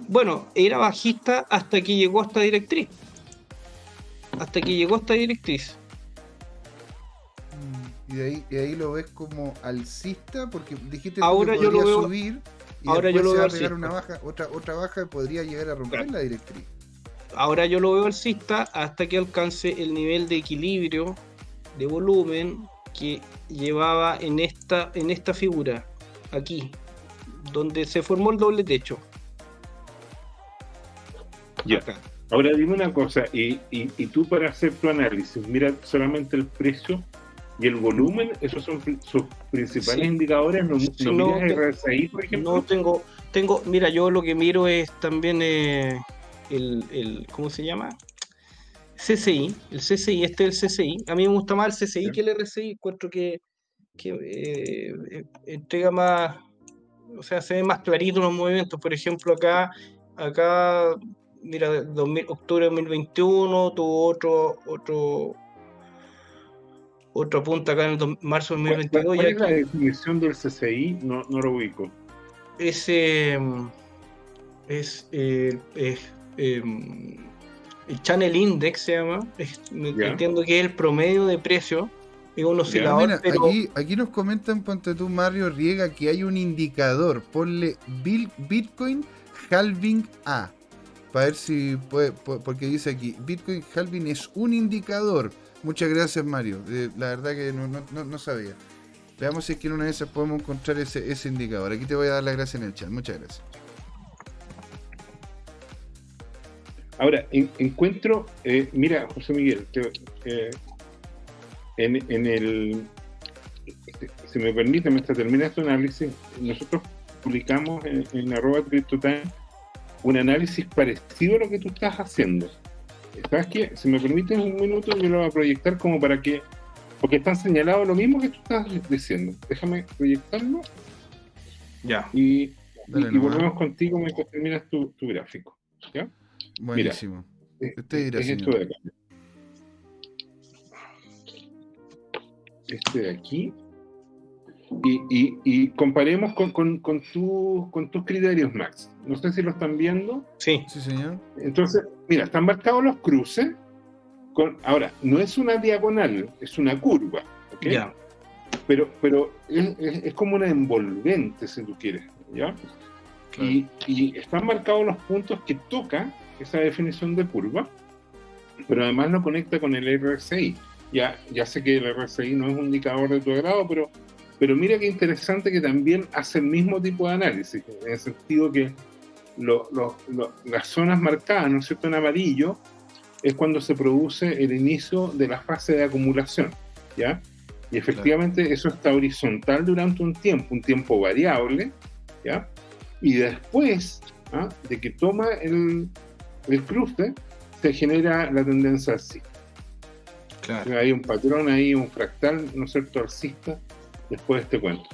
Speaker 3: Bueno, era bajista hasta que llegó esta directriz. Hasta que llegó esta directriz.
Speaker 1: Y de ahí, ahí lo ves como alcista, porque dijiste
Speaker 3: ahora
Speaker 1: que
Speaker 3: yo lo veo,
Speaker 1: subir
Speaker 3: y ahora yo lo
Speaker 1: se veo una baja, otra, otra baja podría llegar a romper la directriz.
Speaker 3: Ahora yo lo veo alcista hasta que alcance el nivel de equilibrio de volumen que llevaba en esta, en esta figura aquí, donde se formó el doble techo.
Speaker 2: Ya. Ahora dime una cosa, y, y, tú para hacer tu análisis, mira solamente el precio y el volumen, esos son sus principales indicadores, no, no, RSI, por ejemplo.
Speaker 3: No tengo, tengo, mira, yo lo que miro es también eh, el, el, ¿cómo se llama? CCI, el CCI, este es el CCI. A mí me gusta más el CCI que el RSI, encuentro que que eh, eh, entrega más, o sea, se ve más clarito los movimientos. Por ejemplo, acá, acá, mira, octubre de 2021 tuvo otro, otro, otro punto acá en marzo de 2022.
Speaker 2: ¿Cuál, es la definición del CCI? No, no lo ubico.
Speaker 3: Ese, es, eh, es, em, el Channel Index se llama. Es-. Entiendo que es el promedio de precio. Es un oscilador,
Speaker 1: mira,
Speaker 3: pero
Speaker 1: aquí, aquí nos comentan, ponte tú, Mario Riega, que hay un indicador. Ponle Bil- Bitcoin Halving A. Para ver si puede, pu- porque dice aquí, Bitcoin Halving es un indicador. Muchas gracias, Mario. Eh, la verdad que no, no- no- sabía. Veamos si es que en una de esas podemos encontrar ese, ese indicador. Aquí te voy a dar las gracias en el chat. Muchas gracias.
Speaker 2: Ahora, en- encuentro, eh, mira, José Miguel, te- eh, en, en el, este, si me permite, mientras termina este análisis, nosotros publicamos en, en arroba CryptoTime un análisis parecido a lo que tú estás haciendo. ¿Sabes qué? Si me permites un minuto, yo lo voy a proyectar como para que, porque están señalados lo mismo que tú estás diciendo. Déjame proyectarlo
Speaker 3: ya.
Speaker 2: y, y-
Speaker 1: Dale
Speaker 2: y
Speaker 1: nomás.
Speaker 2: volvemos contigo mientras terminas tu, tu gráfico. ¿ya?
Speaker 1: Buenísimo.
Speaker 2: Es-
Speaker 1: Usted dirá,
Speaker 2: es esto de acá. Este de aquí. Y, y- y comparemos con, con, con, tu- con tus criterios, Max. No sé si lo están viendo.
Speaker 3: Sí.
Speaker 1: Sí, señor.
Speaker 2: Entonces, mira, están marcados los cruces. Con, ahora, no es una diagonal, es una curva. ¿ok?
Speaker 3: Ya.
Speaker 2: Pero, pero es, es- es como una envolvente, si tú quieres. ¿ya? Y, y están marcados los puntos que toca esa definición de curva, pero además lo conecta con el RSI. Ya, ya sé que el RSI no es un indicador de tu agrado, pero, pero mira qué interesante que también hace el mismo tipo de análisis, en el sentido que lo- lo- lo- las zonas marcadas, ¿no es cierto?, en amarillo, es cuando se produce el inicio de la fase de acumulación, ¿ya? Y efectivamente eso está horizontal durante un tiempo, un tiempo variable, ¿ya? Y después ¿ah? de que toma el, el cruce, se genera la tendencia alcista.
Speaker 3: Claro.
Speaker 2: Hay un patrón ahí, un fractal, ¿no es cierto?, alcista, después de este cuento.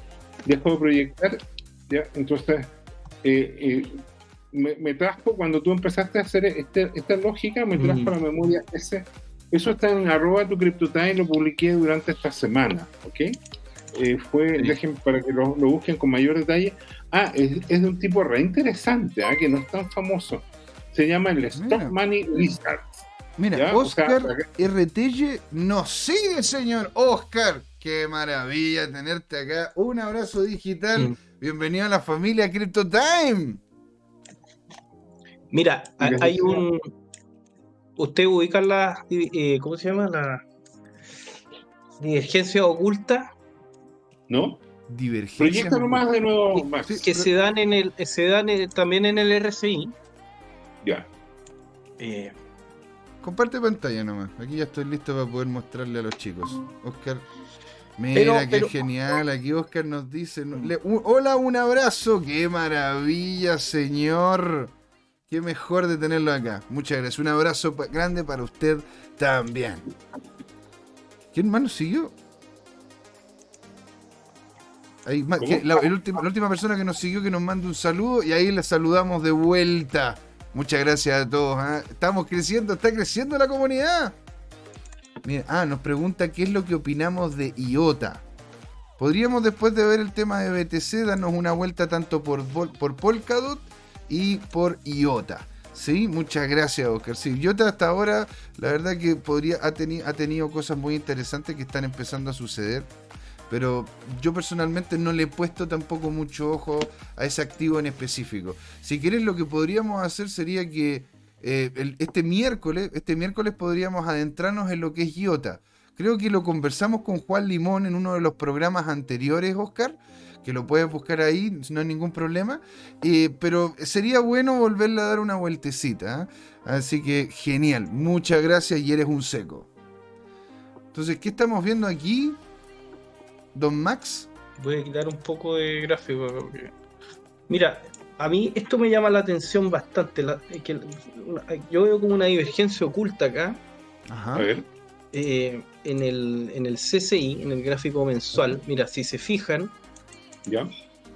Speaker 2: Dejo de proyectar, ¿ya? Entonces, eh, eh, me, me trajo, cuando tú empezaste a hacer este- esta lógica, me trajo a la memoria ese. Eso está en arroba tu CryptoTime, lo publiqué durante esta semana, ¿ok? Eh, fue,
Speaker 3: Sí.
Speaker 2: dejen para que lo, lo busquen con mayor detalle. Ah, es, es de un tipo re interesante, ¿ah? que no es tan famoso. Se llama el Stop
Speaker 1: Mira.
Speaker 2: Money Lizard.
Speaker 1: Mira,
Speaker 2: Ya, o sea,
Speaker 1: Oscar RTG nos sigue, señor. Oscar, qué maravilla tenerte acá. Un abrazo digital.
Speaker 3: Mm.
Speaker 1: Bienvenido a la familia Crypto Time.
Speaker 3: Mira, hay un. Usted ubica la. eh, ¿Cómo se llama? La. Divergencia oculta
Speaker 2: ¿No?
Speaker 1: Divergencia.
Speaker 2: Proyecta nomás de nuevo, Max.
Speaker 1: Sí.
Speaker 3: que se dan en el. Se dan en- también en el RSI.
Speaker 2: Ya.
Speaker 3: Eh,
Speaker 1: Comparte pantalla nomás. Aquí ya estoy listo para poder mostrarle a los chicos. Oscar. Mira,
Speaker 3: Pero-
Speaker 1: qué
Speaker 3: pero-
Speaker 1: genial. Aquí Oscar nos dice. le- un- hola, un abrazo. Qué maravilla, señor. Qué mejor de tenerlo acá. Muchas gracias. Un abrazo pa- grande para usted también. ¿Quién más nos siguió? Ahí, la, el último- la última persona que nos siguió que nos manda un saludo y ahí le saludamos de vuelta. Muchas gracias a todos. ¿ah? Estamos creciendo, está creciendo la comunidad. Ah, nos pregunta qué es lo que opinamos de IOTA. Podríamos después de ver el tema de BTC darnos una vuelta tanto por, por Polkadot y por IOTA. Sí, muchas gracias, Oscar. Sí, IOTA hasta ahora, la verdad que podría, ha, ha tenido cosas muy interesantes que están empezando a suceder. Pero yo personalmente no le he puesto tampoco mucho ojo a ese activo en específico. Si quieres, lo que podríamos hacer sería que eh, este miércoles, este miércoles podríamos adentrarnos en lo que es IOTA. Creo que lo conversamos con Juan Limón en uno de los programas anteriores, Oscar, que lo puedes buscar ahí, no hay ningún problema. Eh, pero sería bueno volverle a dar una vueltecita. ¿ah? Así que genial, muchas gracias y eres un seco. Entonces, ¿qué estamos viendo aquí? Don Max.
Speaker 3: voy a quitar un poco de gráfico. Mira, a mí esto me llama la atención bastante. la- que una- yo veo como una divergencia oculta acá.
Speaker 1: Ajá.
Speaker 2: A ver.
Speaker 3: eh, en, el, en el CCI, en el gráfico mensual. Mira, si se fijan,
Speaker 2: Ya.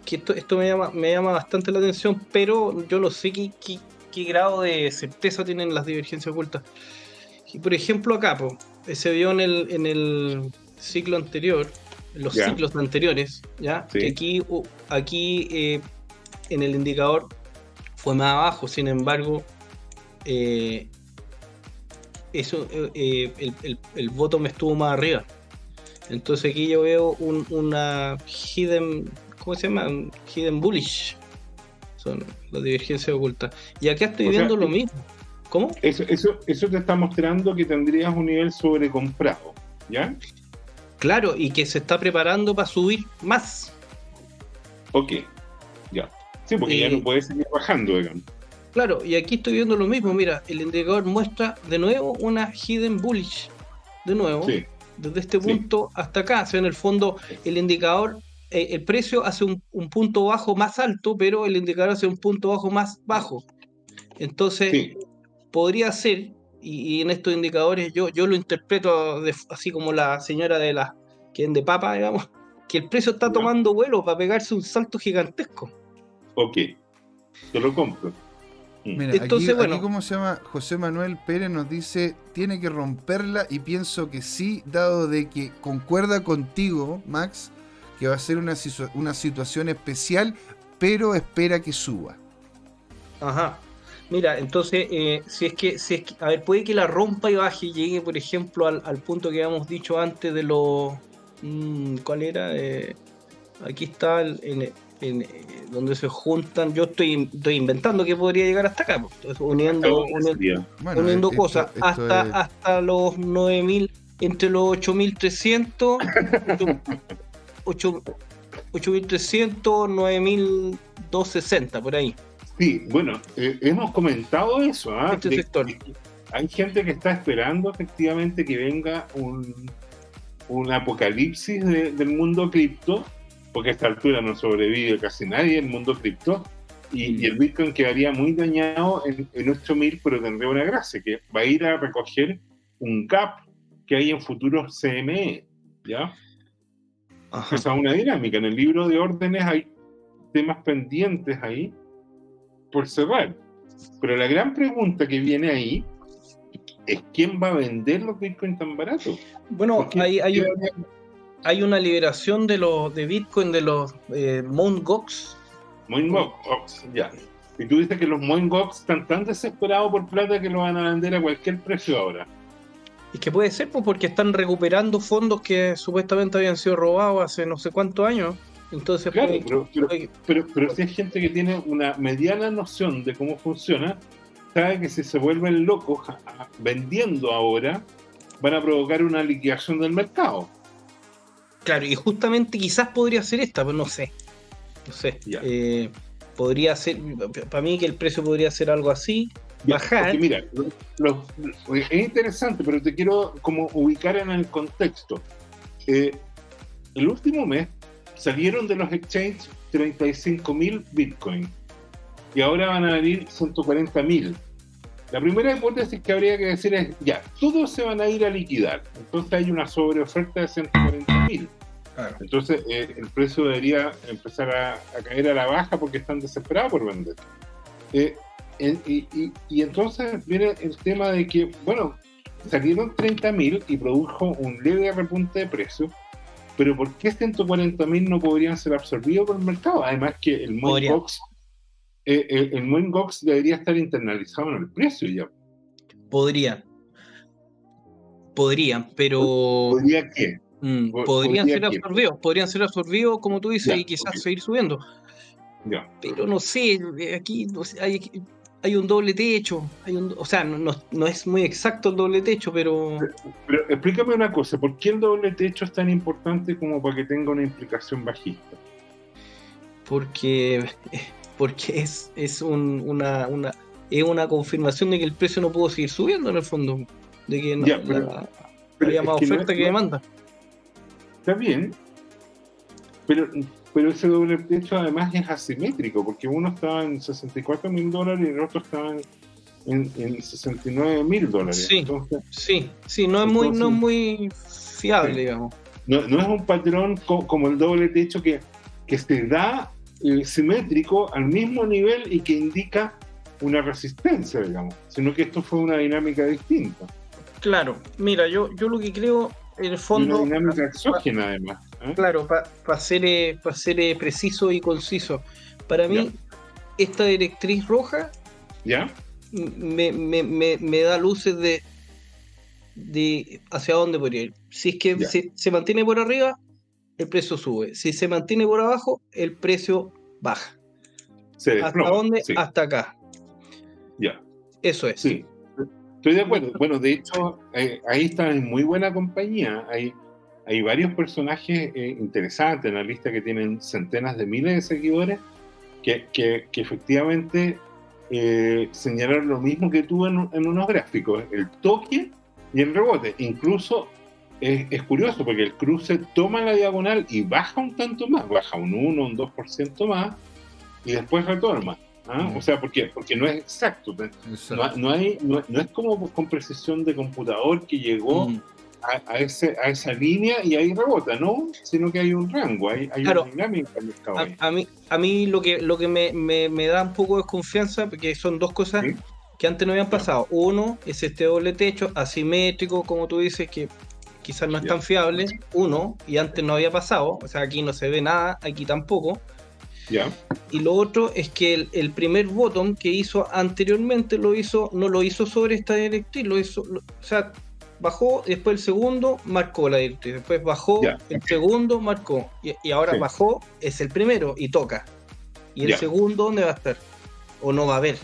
Speaker 3: que esto, esto me, llama, me llama bastante la atención, pero yo no sé qué, qué- qué grado de certeza tienen las divergencias ocultas. Y por ejemplo acá, po, se vio en el, en el ciclo anterior, en los
Speaker 2: Ya.
Speaker 3: ciclos anteriores, ¿ya?
Speaker 2: Sí.
Speaker 3: Que aquí, uh, aquí eh, en el indicador fue más abajo, sin embargo, eh, eso, eh, el, el, voto me estuvo más arriba. Entonces aquí yo veo una hidden, ¿cómo se llama? Hidden bullish. Son las divergencias ocultas. Y acá estoy viendo lo mismo. ¿Cómo?
Speaker 2: Eso, eso, eso te está mostrando que tendrías un nivel sobrecomprado, ¿ya?
Speaker 3: Claro, y que se está preparando para subir más.
Speaker 2: Ok, ya. Sí, porque ya no puede seguir bajando, digamos.
Speaker 3: Claro, y aquí estoy viendo lo mismo. Mira, el indicador muestra de nuevo una hidden bullish. De nuevo. Desde este punto hasta acá. O sea, en el fondo, el indicador, eh, el precio hace un, punto bajo más alto, pero el indicador hace un punto bajo más bajo. Entonces, podría ser, y, en estos indicadores yo, yo lo interpreto así como la señora de la que de papa, digamos, que el precio está tomando vuelo para pegarse un salto gigantesco.
Speaker 2: Ok, te lo compro.
Speaker 1: Mm. Mira, Entonces, aquí, bueno. como se llama José Manuel Pérez nos dice, tiene que romperla y pienso que sí, dado de que concuerda contigo, Max, que va a ser una, una situación especial, pero espera que suba.
Speaker 3: Ajá. Mira, entonces, eh, si, es que, si es que, a ver, puede que la rompa y baje y llegue, por ejemplo, al, punto que habíamos dicho antes de los... Mm, ¿Cuál era? Eh, aquí está el, en, eh, donde se juntan. Yo estoy, estoy inventando que podría llegar hasta acá, pues, uniendo, uniendo, cosas hasta, hasta los 9000, entre los 8300, 8300, 9260, por ahí.
Speaker 2: Sí, bueno, eh, hemos comentado eso. ¿ah? Este sector. hay gente que está esperando efectivamente que venga un, un apocalipsis del mundo cripto porque a esta altura no sobrevive casi nadie en el mundo cripto, y, el Bitcoin quedaría muy dañado en, en 8000, pero tendría una gracia, que va a ir a recoger un gap que hay en futuros CME, ¿ya? Esa es una dinámica. En el libro de órdenes hay temas pendientes ahí por cerrar. Pero la gran pregunta que viene ahí es quién va a vender los bitcoins tan baratos.
Speaker 3: Bueno, hay, hay, hay una liberación de los de Bitcoin de los eh, Mt. Gox.
Speaker 2: Gox, ya. Y tú dices que los Mt. Gox están tan desesperados por plata que lo van a vender a cualquier precio ahora.
Speaker 3: Y que puede ser pues, porque están recuperando fondos que supuestamente habían sido robados hace no sé cuántos años. Entonces,
Speaker 2: claro, pero, pero, si hay gente que tiene una mediana noción de cómo funciona, sabe que si se vuelven locos vendiendo ahora, van a provocar una liquidación del mercado.
Speaker 3: Claro, y justamente quizás podría ser esta, pero no sé. No sé. Eh, podría ser, para mí que el precio podría ser algo así, bajar.
Speaker 2: mira, es interesante, pero te quiero como ubicar en el contexto. Eh, el último mes salieron de los exchanges 35 mil Bitcoin y ahora van a venir 140 mil. La primera hipótesis que habría que decir es, ya, todos se van a ir a liquidar. Entonces hay una sobreoferta de 140 mil. Entonces eh, el precio debería empezar a, caer a la baja porque están desesperados por vender. Eh, y, entonces viene el tema de que, bueno, salieron 30 mil y produjo un leve repunte de precio, pero ¿por qué 140 mil no podrían ser absorbidos por el mercado? Además que el Moinbox eh, el, el debería estar internalizado en el precio ya.
Speaker 3: Podría. Podría, pero.
Speaker 2: ¿Podría qué?
Speaker 3: Mm, podrían ser absorbidos, podrían ser absorbidos, como tú dices, y quizás seguir subiendo. Pero no sé, aquí hay, un doble techo, hay un, o sea, no, es muy exacto el doble techo, pero...
Speaker 2: pero... explícame una cosa, ¿por qué el doble techo es tan importante como para que tenga una implicación bajista?
Speaker 3: Porque porque es, es una, una, es una confirmación de que el precio no pudo seguir subiendo en el fondo, de que no, había más oferta que, demanda.
Speaker 2: Está bien, pero, pero ese doble techo además es asimétrico, porque uno estaba en 64 mil dólares y el otro estaba en, en 69 mil dólares.
Speaker 3: Sí, sí, sí, no es muy, no es muy fiable, digamos.
Speaker 2: No, no, es un patrón como el doble techo que, que se da simétrico al mismo nivel y que indica una resistencia, digamos, sino que esto fue una dinámica distinta.
Speaker 3: Claro, mira, yo, yo lo que creo, en el fondo...
Speaker 2: una dinámica exógena, además.
Speaker 3: ¿eh? Claro, para ser, ser preciso y conciso. Para mí, esta directriz roja
Speaker 2: ¿Ya?
Speaker 3: me, me- me- me da luces de, de hacia dónde podría ir. Si es que se, se mantiene por arriba, el precio sube. Si se mantiene por abajo, el precio baja.
Speaker 2: Se
Speaker 3: ¿Hasta dónde?
Speaker 2: Sí,
Speaker 3: Hasta acá.
Speaker 2: ya.
Speaker 3: Eso es.
Speaker 2: Sí, estoy de acuerdo. Bueno, de hecho, eh, ahí está en muy buena compañía. Hay, varios personajes eh, interesantes en la lista que tienen centenas de miles de seguidores que, que- efectivamente eh, señalaron lo mismo que tú en, unos gráficos, el toque y el rebote. Incluso es, es curioso porque el cruce toma la diagonal y baja un tanto más, baja un 1, un 2% más y después retorna. ¿Ah?
Speaker 1: Mm.
Speaker 2: O sea, ¿por qué? Porque no es exacto. No, no hay, no, no es como con precisión de computador que llegó
Speaker 3: Mm.
Speaker 2: a, a ese, a esa línea y ahí rebota, ¿no? Sino que hay un rango, hay, hay
Speaker 3: Claro.
Speaker 2: una dinámica.
Speaker 3: A, a mí, a mí lo que, lo que me, me- me da un poco de desconfianza, porque son dos cosas
Speaker 2: Sí.
Speaker 3: que antes no habían pasado. Uno es este doble techo, asimétrico, como tú dices, que quizás no es tan fiable. Uno, y antes no había pasado. O sea, aquí no se ve nada, aquí tampoco.
Speaker 2: ¿Ya?
Speaker 3: Y lo otro es que el, el primer bottom que hizo anteriormente lo hizo, no lo hizo sobre esta directriz, lo hizo, lo- o sea, bajó, después el segundo marcó la directriz, después bajó, el segundo marcó, y, y ahora
Speaker 2: Sí.
Speaker 3: bajó, es el primero y toca. ¿Y el segundo dónde va a estar? ¿O no va a haber?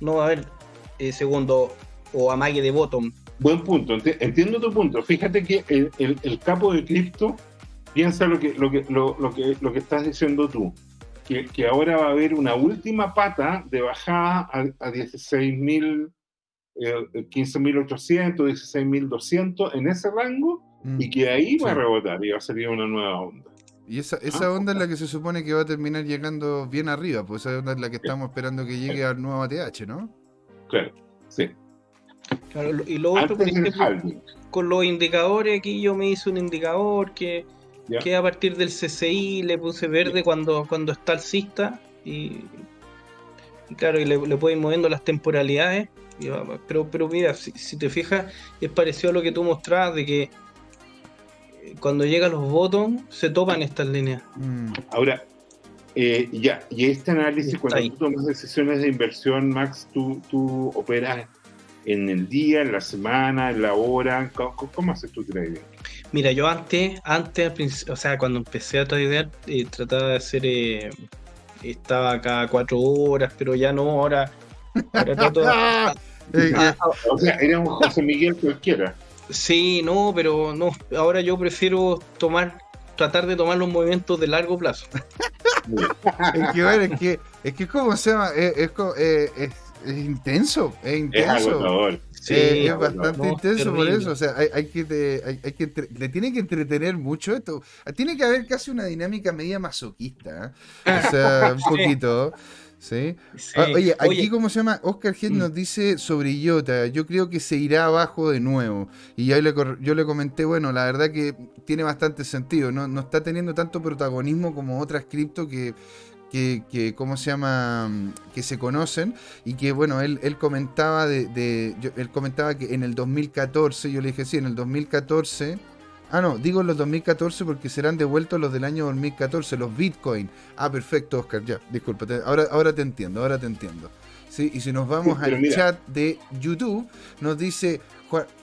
Speaker 3: No va a haber eh, segundo o amague de bottom.
Speaker 2: Buen punto, enti- entiendo tu punto. Fíjate que el, el- el capo de cripto piensa lo que, lo que, lo, lo que, lo que estás diciendo tú. Que, que ahora va a haber una última pata de bajada a, a 16.000, eh, 15.800, 16.200 en ese rango
Speaker 1: Mm.
Speaker 2: y que ahí va a rebotar y va a salir una nueva onda.
Speaker 1: Y esa, esa
Speaker 2: Ah,
Speaker 1: onda es la que se supone que va a terminar llegando bien arriba, pues esa onda es la que estamos esperando que llegue al nuevo ATH, ¿no?
Speaker 2: Claro, sí.
Speaker 3: Claro, lo- y lo otro, por ejemplo,
Speaker 2: halving.
Speaker 3: con los indicadores, aquí yo me hice un indicador que,
Speaker 2: ¿ya?
Speaker 3: que a partir del CCI le puse verde cuando, cuando está alcista y, y claro, y le, le puedo ir moviendo las temporalidades. y va- pero, pero mira, si, si te fijas, es parecido a lo que tú mostrabas de que eh, cuando llegan los bottoms se topan estas líneas.
Speaker 1: Mm.
Speaker 2: Ahora, eh, ya, y este análisis,
Speaker 3: Está
Speaker 2: cuando
Speaker 3: ahí.
Speaker 2: tú tomas decisiones de inversión, Max, tú, tú operas en el día, en la semana, en la hora. ¿Cómo, cómo haces tu trading?
Speaker 3: Mira, yo antes, antes o sea, cuando empecé a tradear, eh, trataba de hacer, eh, estaba cada cuatro horas, pero ya no, ahora, ahora trato de-
Speaker 1: Eh,
Speaker 3: Ah,
Speaker 1: eh,
Speaker 3: ah,
Speaker 2: O sea, era un José Miguel cualquiera.
Speaker 3: Sí, no, pero no. Ahora yo prefiero tomar, tratar de tomar los movimientos de largo plazo.
Speaker 1: es que bueno, es que, es que ¿cómo se llama? Es, es eh, es- es intenso, es
Speaker 2: Es
Speaker 1: intenso.
Speaker 2: agotador.
Speaker 3: Sí,
Speaker 1: Eh, es
Speaker 2: no,
Speaker 1: bastante
Speaker 3: no,
Speaker 1: intenso por eso, o sea, hay, hay que, te- hay, hay que entre- le tiene que entretener mucho esto. Tiene que haber casi una dinámica media masoquista, ¿eh? o sea, un
Speaker 3: Sí.
Speaker 1: poquito, ¿sí?
Speaker 3: Sí.
Speaker 1: Ah, oye, aquí
Speaker 3: Oye,
Speaker 1: cómo se llama, Oscar Head
Speaker 3: Mm.
Speaker 1: nos dice sobre IOTA, yo creo que se irá abajo de nuevo. Y ya le, yo le comenté, bueno, la verdad que tiene bastante sentido, no, no está teniendo tanto protagonismo como otras cripto que, que, que, ¿cómo se llama? Que se conocen y que, bueno, él, él comentaba de, de- yo- él comentaba que en el 2014, yo le dije, sí, en el 2014, ah, no, digo los 2014 porque serán devueltos los del año 2014, los Bitcoin. Ah, perfecto, Oscar, ya, disculpa, te- ahora, ahora te entiendo, ahora te entiendo. Sí, y si nos vamos
Speaker 2: Pero
Speaker 1: al
Speaker 2: mira.
Speaker 1: chat de YouTube, nos dice,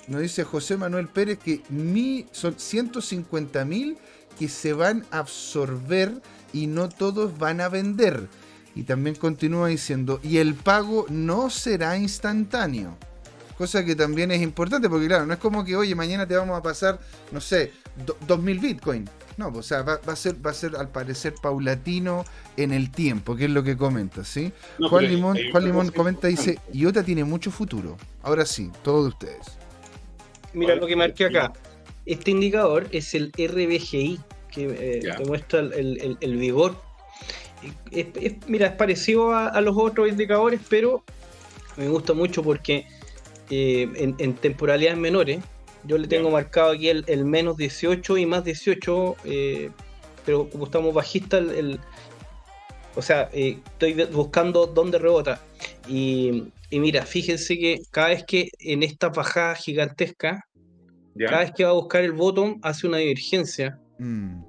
Speaker 1: nos dice José Manuel Pérez que mi, son 150 mil que se van a absorber y no todos van a vender. Y también continúa diciendo, y el pago no será instantáneo. Cosa que también es importante, porque claro, no es como que, oye, mañana te vamos a pasar, no sé, do- 2000 Bitcoin. No, o sea, va, va a ser, va a ser al parecer paulatino en el tiempo, que es lo que comenta, ¿sí?
Speaker 2: No,
Speaker 1: Juan Limón,
Speaker 2: hay
Speaker 1: Juan
Speaker 2: otra
Speaker 1: Limón comenta, dice,
Speaker 2: importante.
Speaker 1: IOTA tiene mucho futuro. Ahora sí, todos de ustedes.
Speaker 3: mira lo que marqué acá. Este indicador es el RBGI, que eh,
Speaker 2: Ya.
Speaker 3: demuestra el, el- el vigor. Es- es- mira, es parecido a, a los otros indicadores, pero me gusta mucho porque eh, en, en temporalidades menores, yo le tengo marcado aquí el, el menos 18 y más 18, eh, pero como estamos bajistas, el, o sea, eh, estoy buscando dónde rebota. Y, y mira, fíjense que cada vez que en esta bajada gigantesca, cada vez que va a buscar el bottom, hace una divergencia
Speaker 1: Mm,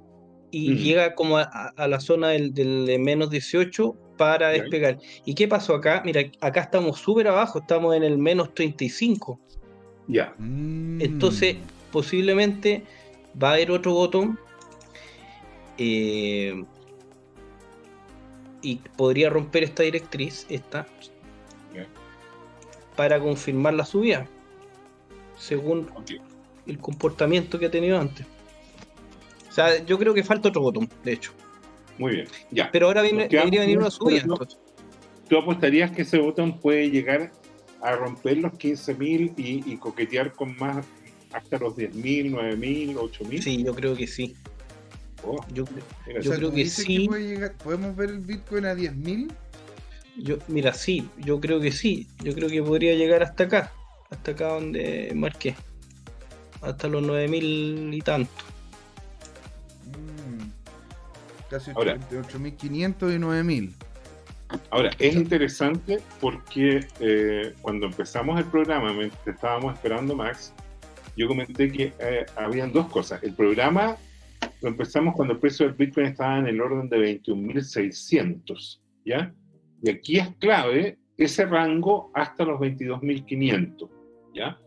Speaker 3: y llega como a, la zona del, del de menos 18 para despegar. ¿Y qué pasó acá? Mira, acá estamos súper abajo, estamos en el menos 35.
Speaker 2: Ya.
Speaker 1: Mm.
Speaker 3: Entonces, posiblemente va a haber otro botón. eh, y podría romper esta directriz, esta, para confirmar la subida. Según el comportamiento que ha tenido antes. O sea, yo creo que falta otro botón, de hecho.
Speaker 2: Muy bien. Ya.
Speaker 3: Pero ahora viene, debería venir una subida.
Speaker 2: ¿Tú apostarías que ese botón puede llegar a romper los 15.000 y, y coquetear con más hasta los 10.000, 9.000, 8.000?
Speaker 3: Sí, yo creo que sí.
Speaker 2: Oh,
Speaker 3: Yo,
Speaker 2: mira,
Speaker 3: yo
Speaker 1: O sea,
Speaker 3: creo que sí.
Speaker 1: puede llegar- ¿Podemos ver el Bitcoin a 10.000?
Speaker 3: yo, mira, sí, yo creo que sí. Yo creo que podría llegar hasta acá. Hasta acá donde marqué. Hasta los 9000 y tanto.
Speaker 1: Casi
Speaker 2: Ahora.
Speaker 1: entre 8.500 y 9.000.
Speaker 2: Ahora, es interesante porque eh, cuando empezamos el programa, mientras estábamos esperando Max, yo comenté que eh, habían dos cosas. El programa lo empezamos cuando el precio del Bitcoin estaba en el orden de 21.600, ¿ya? Y aquí es clave ese rango hasta los 22.500, ¿ya?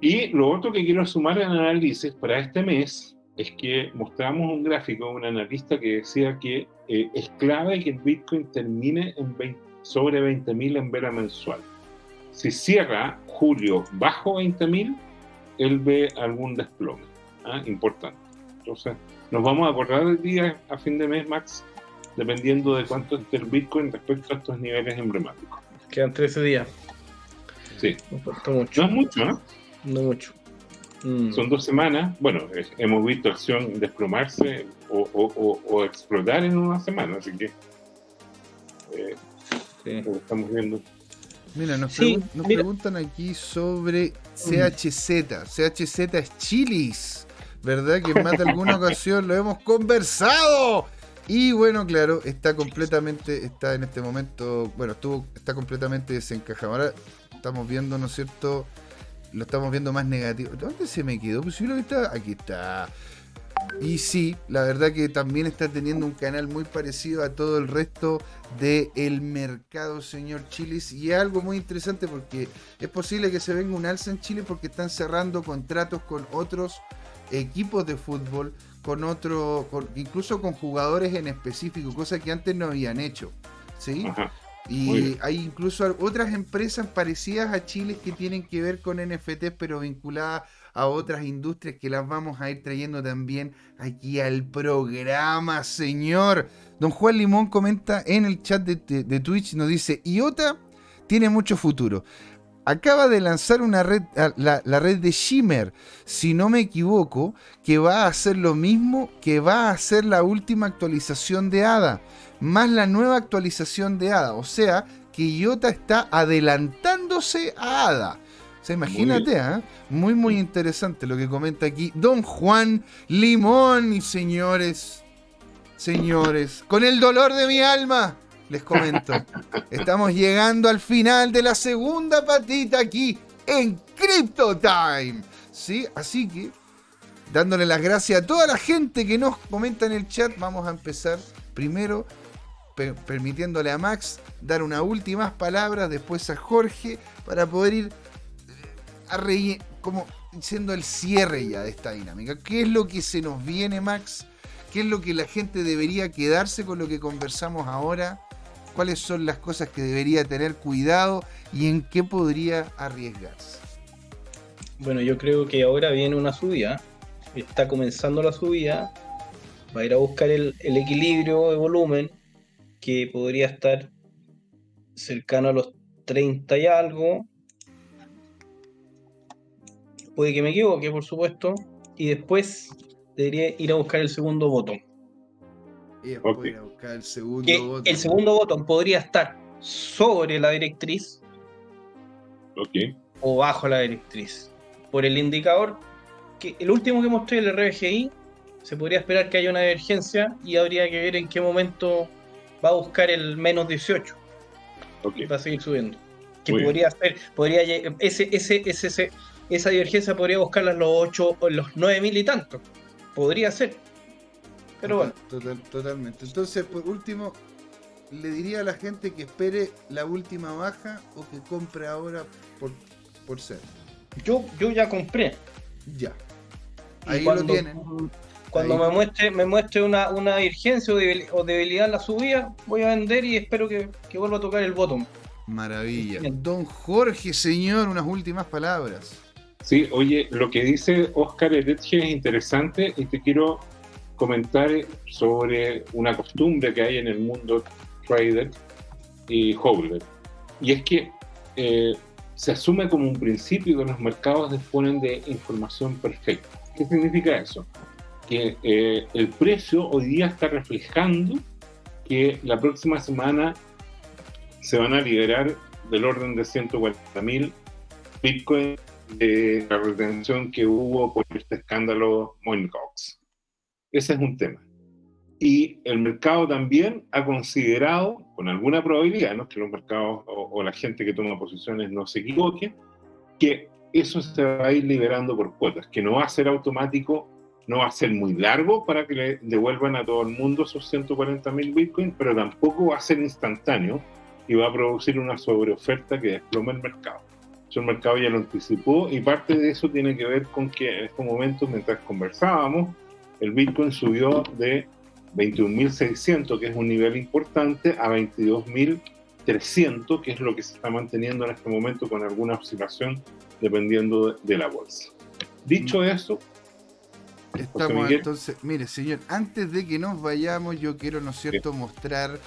Speaker 2: Y lo otro que quiero sumar en análisis para este mes es que mostramos un gráfico un analista que decía que eh, es clave que el Bitcoin termine en 20 sobre 20.000 en vela mensual. Si cierra julio bajo 20.000, él ve algún desplome ¿ah? importante. Entonces, nos vamos a acordar del día a fin de mes, Max, dependiendo de cuánto esté el Bitcoin respecto a estos niveles emblemáticos.
Speaker 3: Quedan 13 días.
Speaker 2: Sí,
Speaker 3: No mucho.
Speaker 2: no es mucho, ¿no?
Speaker 3: No mucho. Mm.
Speaker 2: Son dos semanas. Bueno, eh, hemos visto acción desplomarse o, o- o- o explotar en una semana, así que eh,
Speaker 3: Sí.
Speaker 2: lo estamos viendo.
Speaker 1: Mira, nos,
Speaker 3: Sí,
Speaker 1: pregun- nos
Speaker 3: mira.
Speaker 1: preguntan aquí sobre CHZ. CHZ es chilis, ¿verdad? Que en más de alguna ocasión lo hemos conversado. Y bueno, claro, está completamente, está en este momento, bueno, estuvo, está completamente desencajado. Ahora estamos viendo, ¿no es cierto? Lo estamos viendo más negativo. ¿Dónde se me quedó? Pues si lo está, aquí está. Y sí, la verdad que también está teniendo un canal muy parecido a todo el resto del mercado, señor Chilis. Y algo muy interesante porque es posible que se venga un alza en Chile porque están cerrando contratos con otros equipos de fútbol, con otro, incluso con jugadores en específico, cosa que antes no habían hecho. ¿Sí?
Speaker 2: Ajá.
Speaker 1: Y hay incluso otras empresas parecidas a Chile que tienen que ver con NFTs, pero vinculadas a otras industrias que las vamos a ir trayendo también aquí al programa, señor. Don Juan Limón comenta en el chat de, de- de Twitch, nos dice, IOTA tiene mucho futuro. Acaba de lanzar una red, ah, la, la red de Shimmer, si no me equivoco, que va a hacer lo mismo que va a hacer la última actualización de ADA más la nueva actualización de ADA. O sea, que IOTA está adelantándose a ADA. O sea, imagínate, ¿ah? muy, muy interesante lo que comenta aquí Don Juan Limón y señores, señores, con el dolor de mi alma, les comento, estamos llegando al final de la segunda patita aquí en Crypto Time. ¿Sí? Así que, dándole las gracias a toda la gente que nos comenta en el chat, vamos a empezar primero pe- permitiéndole a Max dar unas últimas palabras, después a Jorge, para poder ir eh, a como siendo el cierre ya de esta dinámica. ¿Qué es lo que se nos viene, Max? ¿Qué es lo que la gente debería quedarse con lo que conversamos ahora? ¿Cuáles son las cosas que debería tener cuidado y en qué podría arriesgarse?
Speaker 3: Bueno, yo creo que ahora viene una subida. Está comenzando la subida. Va a ir a buscar el, equilibrio de volumen que podría estar cercano a los 30 y algo. Puede que me equivoque, por supuesto. Y después debería ir a buscar el segundo botón.
Speaker 1: Y después
Speaker 2: Ok.
Speaker 1: ir a buscar el segundo
Speaker 3: Que
Speaker 1: voto.
Speaker 3: el segundo botón podría estar sobre la directriz
Speaker 2: Ok.
Speaker 3: o bajo la directriz. Por el indicador, que el último que mostré, el RBGI, se podría esperar que haya una divergencia y habría que ver en qué momento va a buscar el menos 18
Speaker 2: Ok.
Speaker 3: y va a seguir subiendo. Que
Speaker 2: Muy bien.
Speaker 3: podría ser, podría ese, ese, ese, ese- esa divergencia podría buscarla en los 8 o en los 9 mil y tanto. Podría ser. Pero bueno,
Speaker 1: Total- totalmente. Entonces, por último, le diría a la gente que espere la última baja o que compre ahora por, por ser?
Speaker 3: Yo, yo ya compré.
Speaker 1: Ya. Ahí
Speaker 3: cuando,
Speaker 1: lo tienen.
Speaker 3: Cuando
Speaker 1: Ahí.
Speaker 3: me muestre, me muestre una, una urgencia o, debil- o debilidad en la subida, voy a vender y espero que, que vuelva a tocar el bottom.
Speaker 1: Maravilla.
Speaker 3: Bien.
Speaker 1: Don Jorge, señor, unas últimas palabras.
Speaker 2: Sí, oye, lo que dice Oscar Eretge es interesante y te quiero comentar sobre una costumbre que hay en el mundo trader y holder. Y es que eh, se asume como un principio que los mercados disponen de información perfecta. ¿Qué significa eso? Que eh, el precio hoy día está reflejando que la próxima semana se van a liberar del orden de 140 mil Bitcoin de la retención que hubo por este escándalo Moincox. Ese es un tema. Y el mercado también ha considerado, con alguna probabilidad, ¿no? que los mercados o, o la gente que toma posiciones no se equivoque, que eso se va a ir liberando por cuotas, que no va a ser automático, no va a ser muy largo para que le devuelvan a todo el mundo esos 140 mil Bitcoin, pero tampoco va a ser instantáneo y va a producir una sobreoferta que desplome el mercado. Eso el mercado ya lo anticipó y parte de eso tiene que ver con que en estos momentos, mientras conversábamos, el Bitcoin subió de 21.600, que es un nivel importante, a 22.300, que es lo que se está manteniendo en este momento con alguna oscilación dependiendo de, de la bolsa. Dicho eso,
Speaker 1: Estamos entonces, mire señor, antes de que nos vayamos, yo quiero, ¿no es cierto?, mostrar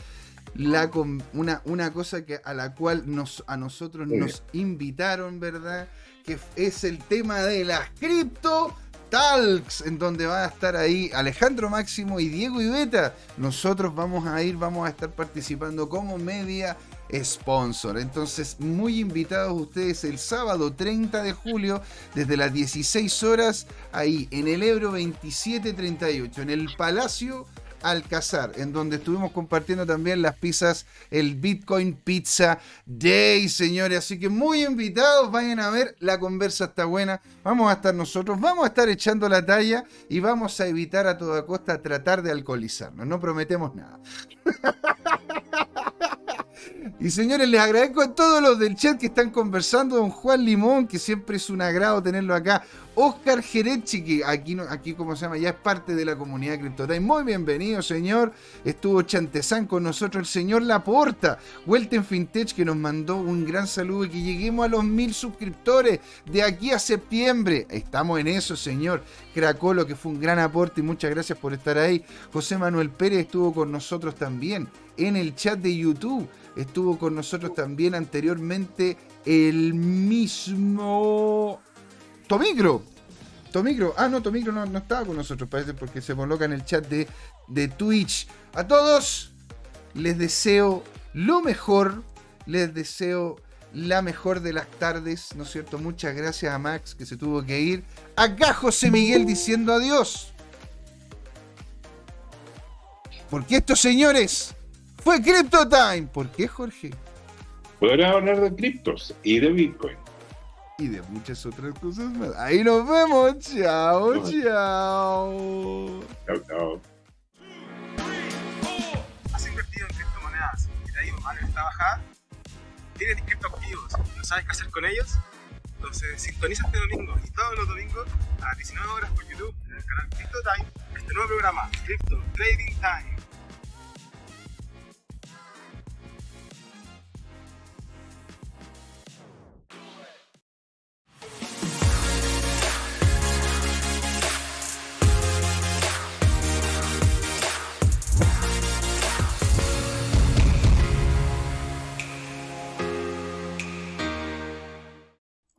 Speaker 1: la una, una cosa que a la cual nos, a nosotros
Speaker 2: Muy
Speaker 1: nos invitaron, ¿verdad? Que es el tema de las cripto talks, en donde van a estar ahí Alejandro Máximo y Diego Ibeta. Nosotros vamos a ir, vamos a estar participando como media sponsor. Entonces, muy invitados ustedes el sábado 30 de julio, desde las 16 horas, ahí en el Ebro 2738, en el Palacio Alcazar, en donde estuvimos compartiendo también las pizzas, el Bitcoin Pizza Day, señores. Así que muy invitados, vayan a ver, la conversa está buena. Vamos a estar nosotros, vamos a estar echando la talla y vamos a evitar a toda costa tratar de alcoholizarnos. No prometemos nada. Y señores, les agradezco a todos los del chat que están conversando. Don Juan Limón, que siempre es un agrado tenerlo acá. Oscar Gerechi, que aquí, aquí como se llama, ya es parte de la comunidad CryptoTime. Muy bienvenido, señor. Estuvo Chantezán con nosotros, el señor Laporta. Welten Fintech, que nos mandó un gran saludo y que lleguemos a los mil suscriptores de aquí a septiembre. Estamos en eso, señor. Cracolo, que fue un gran aporte y muchas gracias por estar ahí. José Manuel Pérez estuvo con nosotros también en el chat de YouTube. Estuvo con nosotros también anteriormente el mismo Tomicro. Tomicro. Ah, no, Tomicro no, no estaba con nosotros, parece, porque se coloca en el chat de, de Twitch. A todos les deseo lo mejor. Les deseo la mejor de las tardes, ¿no es cierto? Muchas gracias a Max que se tuvo que ir. Acá José Miguel diciendo adiós. Porque estos señores fue Crypto Time. ¿Por qué, Jorge?
Speaker 2: podrá hablar de criptos y de Bitcoin.
Speaker 1: Y de muchas otras cosas más. Ahí nos vemos. Chao, chao.
Speaker 2: Chao, chao.
Speaker 4: ¿Has invertido en criptomonedas y te ha ido mal en esta bajada? ¿Tienes criptoactivos y no sabes qué hacer con ellos? Entonces sintoniza este domingo y todos los domingos a las 19 horas por YouTube en el canal Crypto Time este nuevo programa, Crypto Trading Time.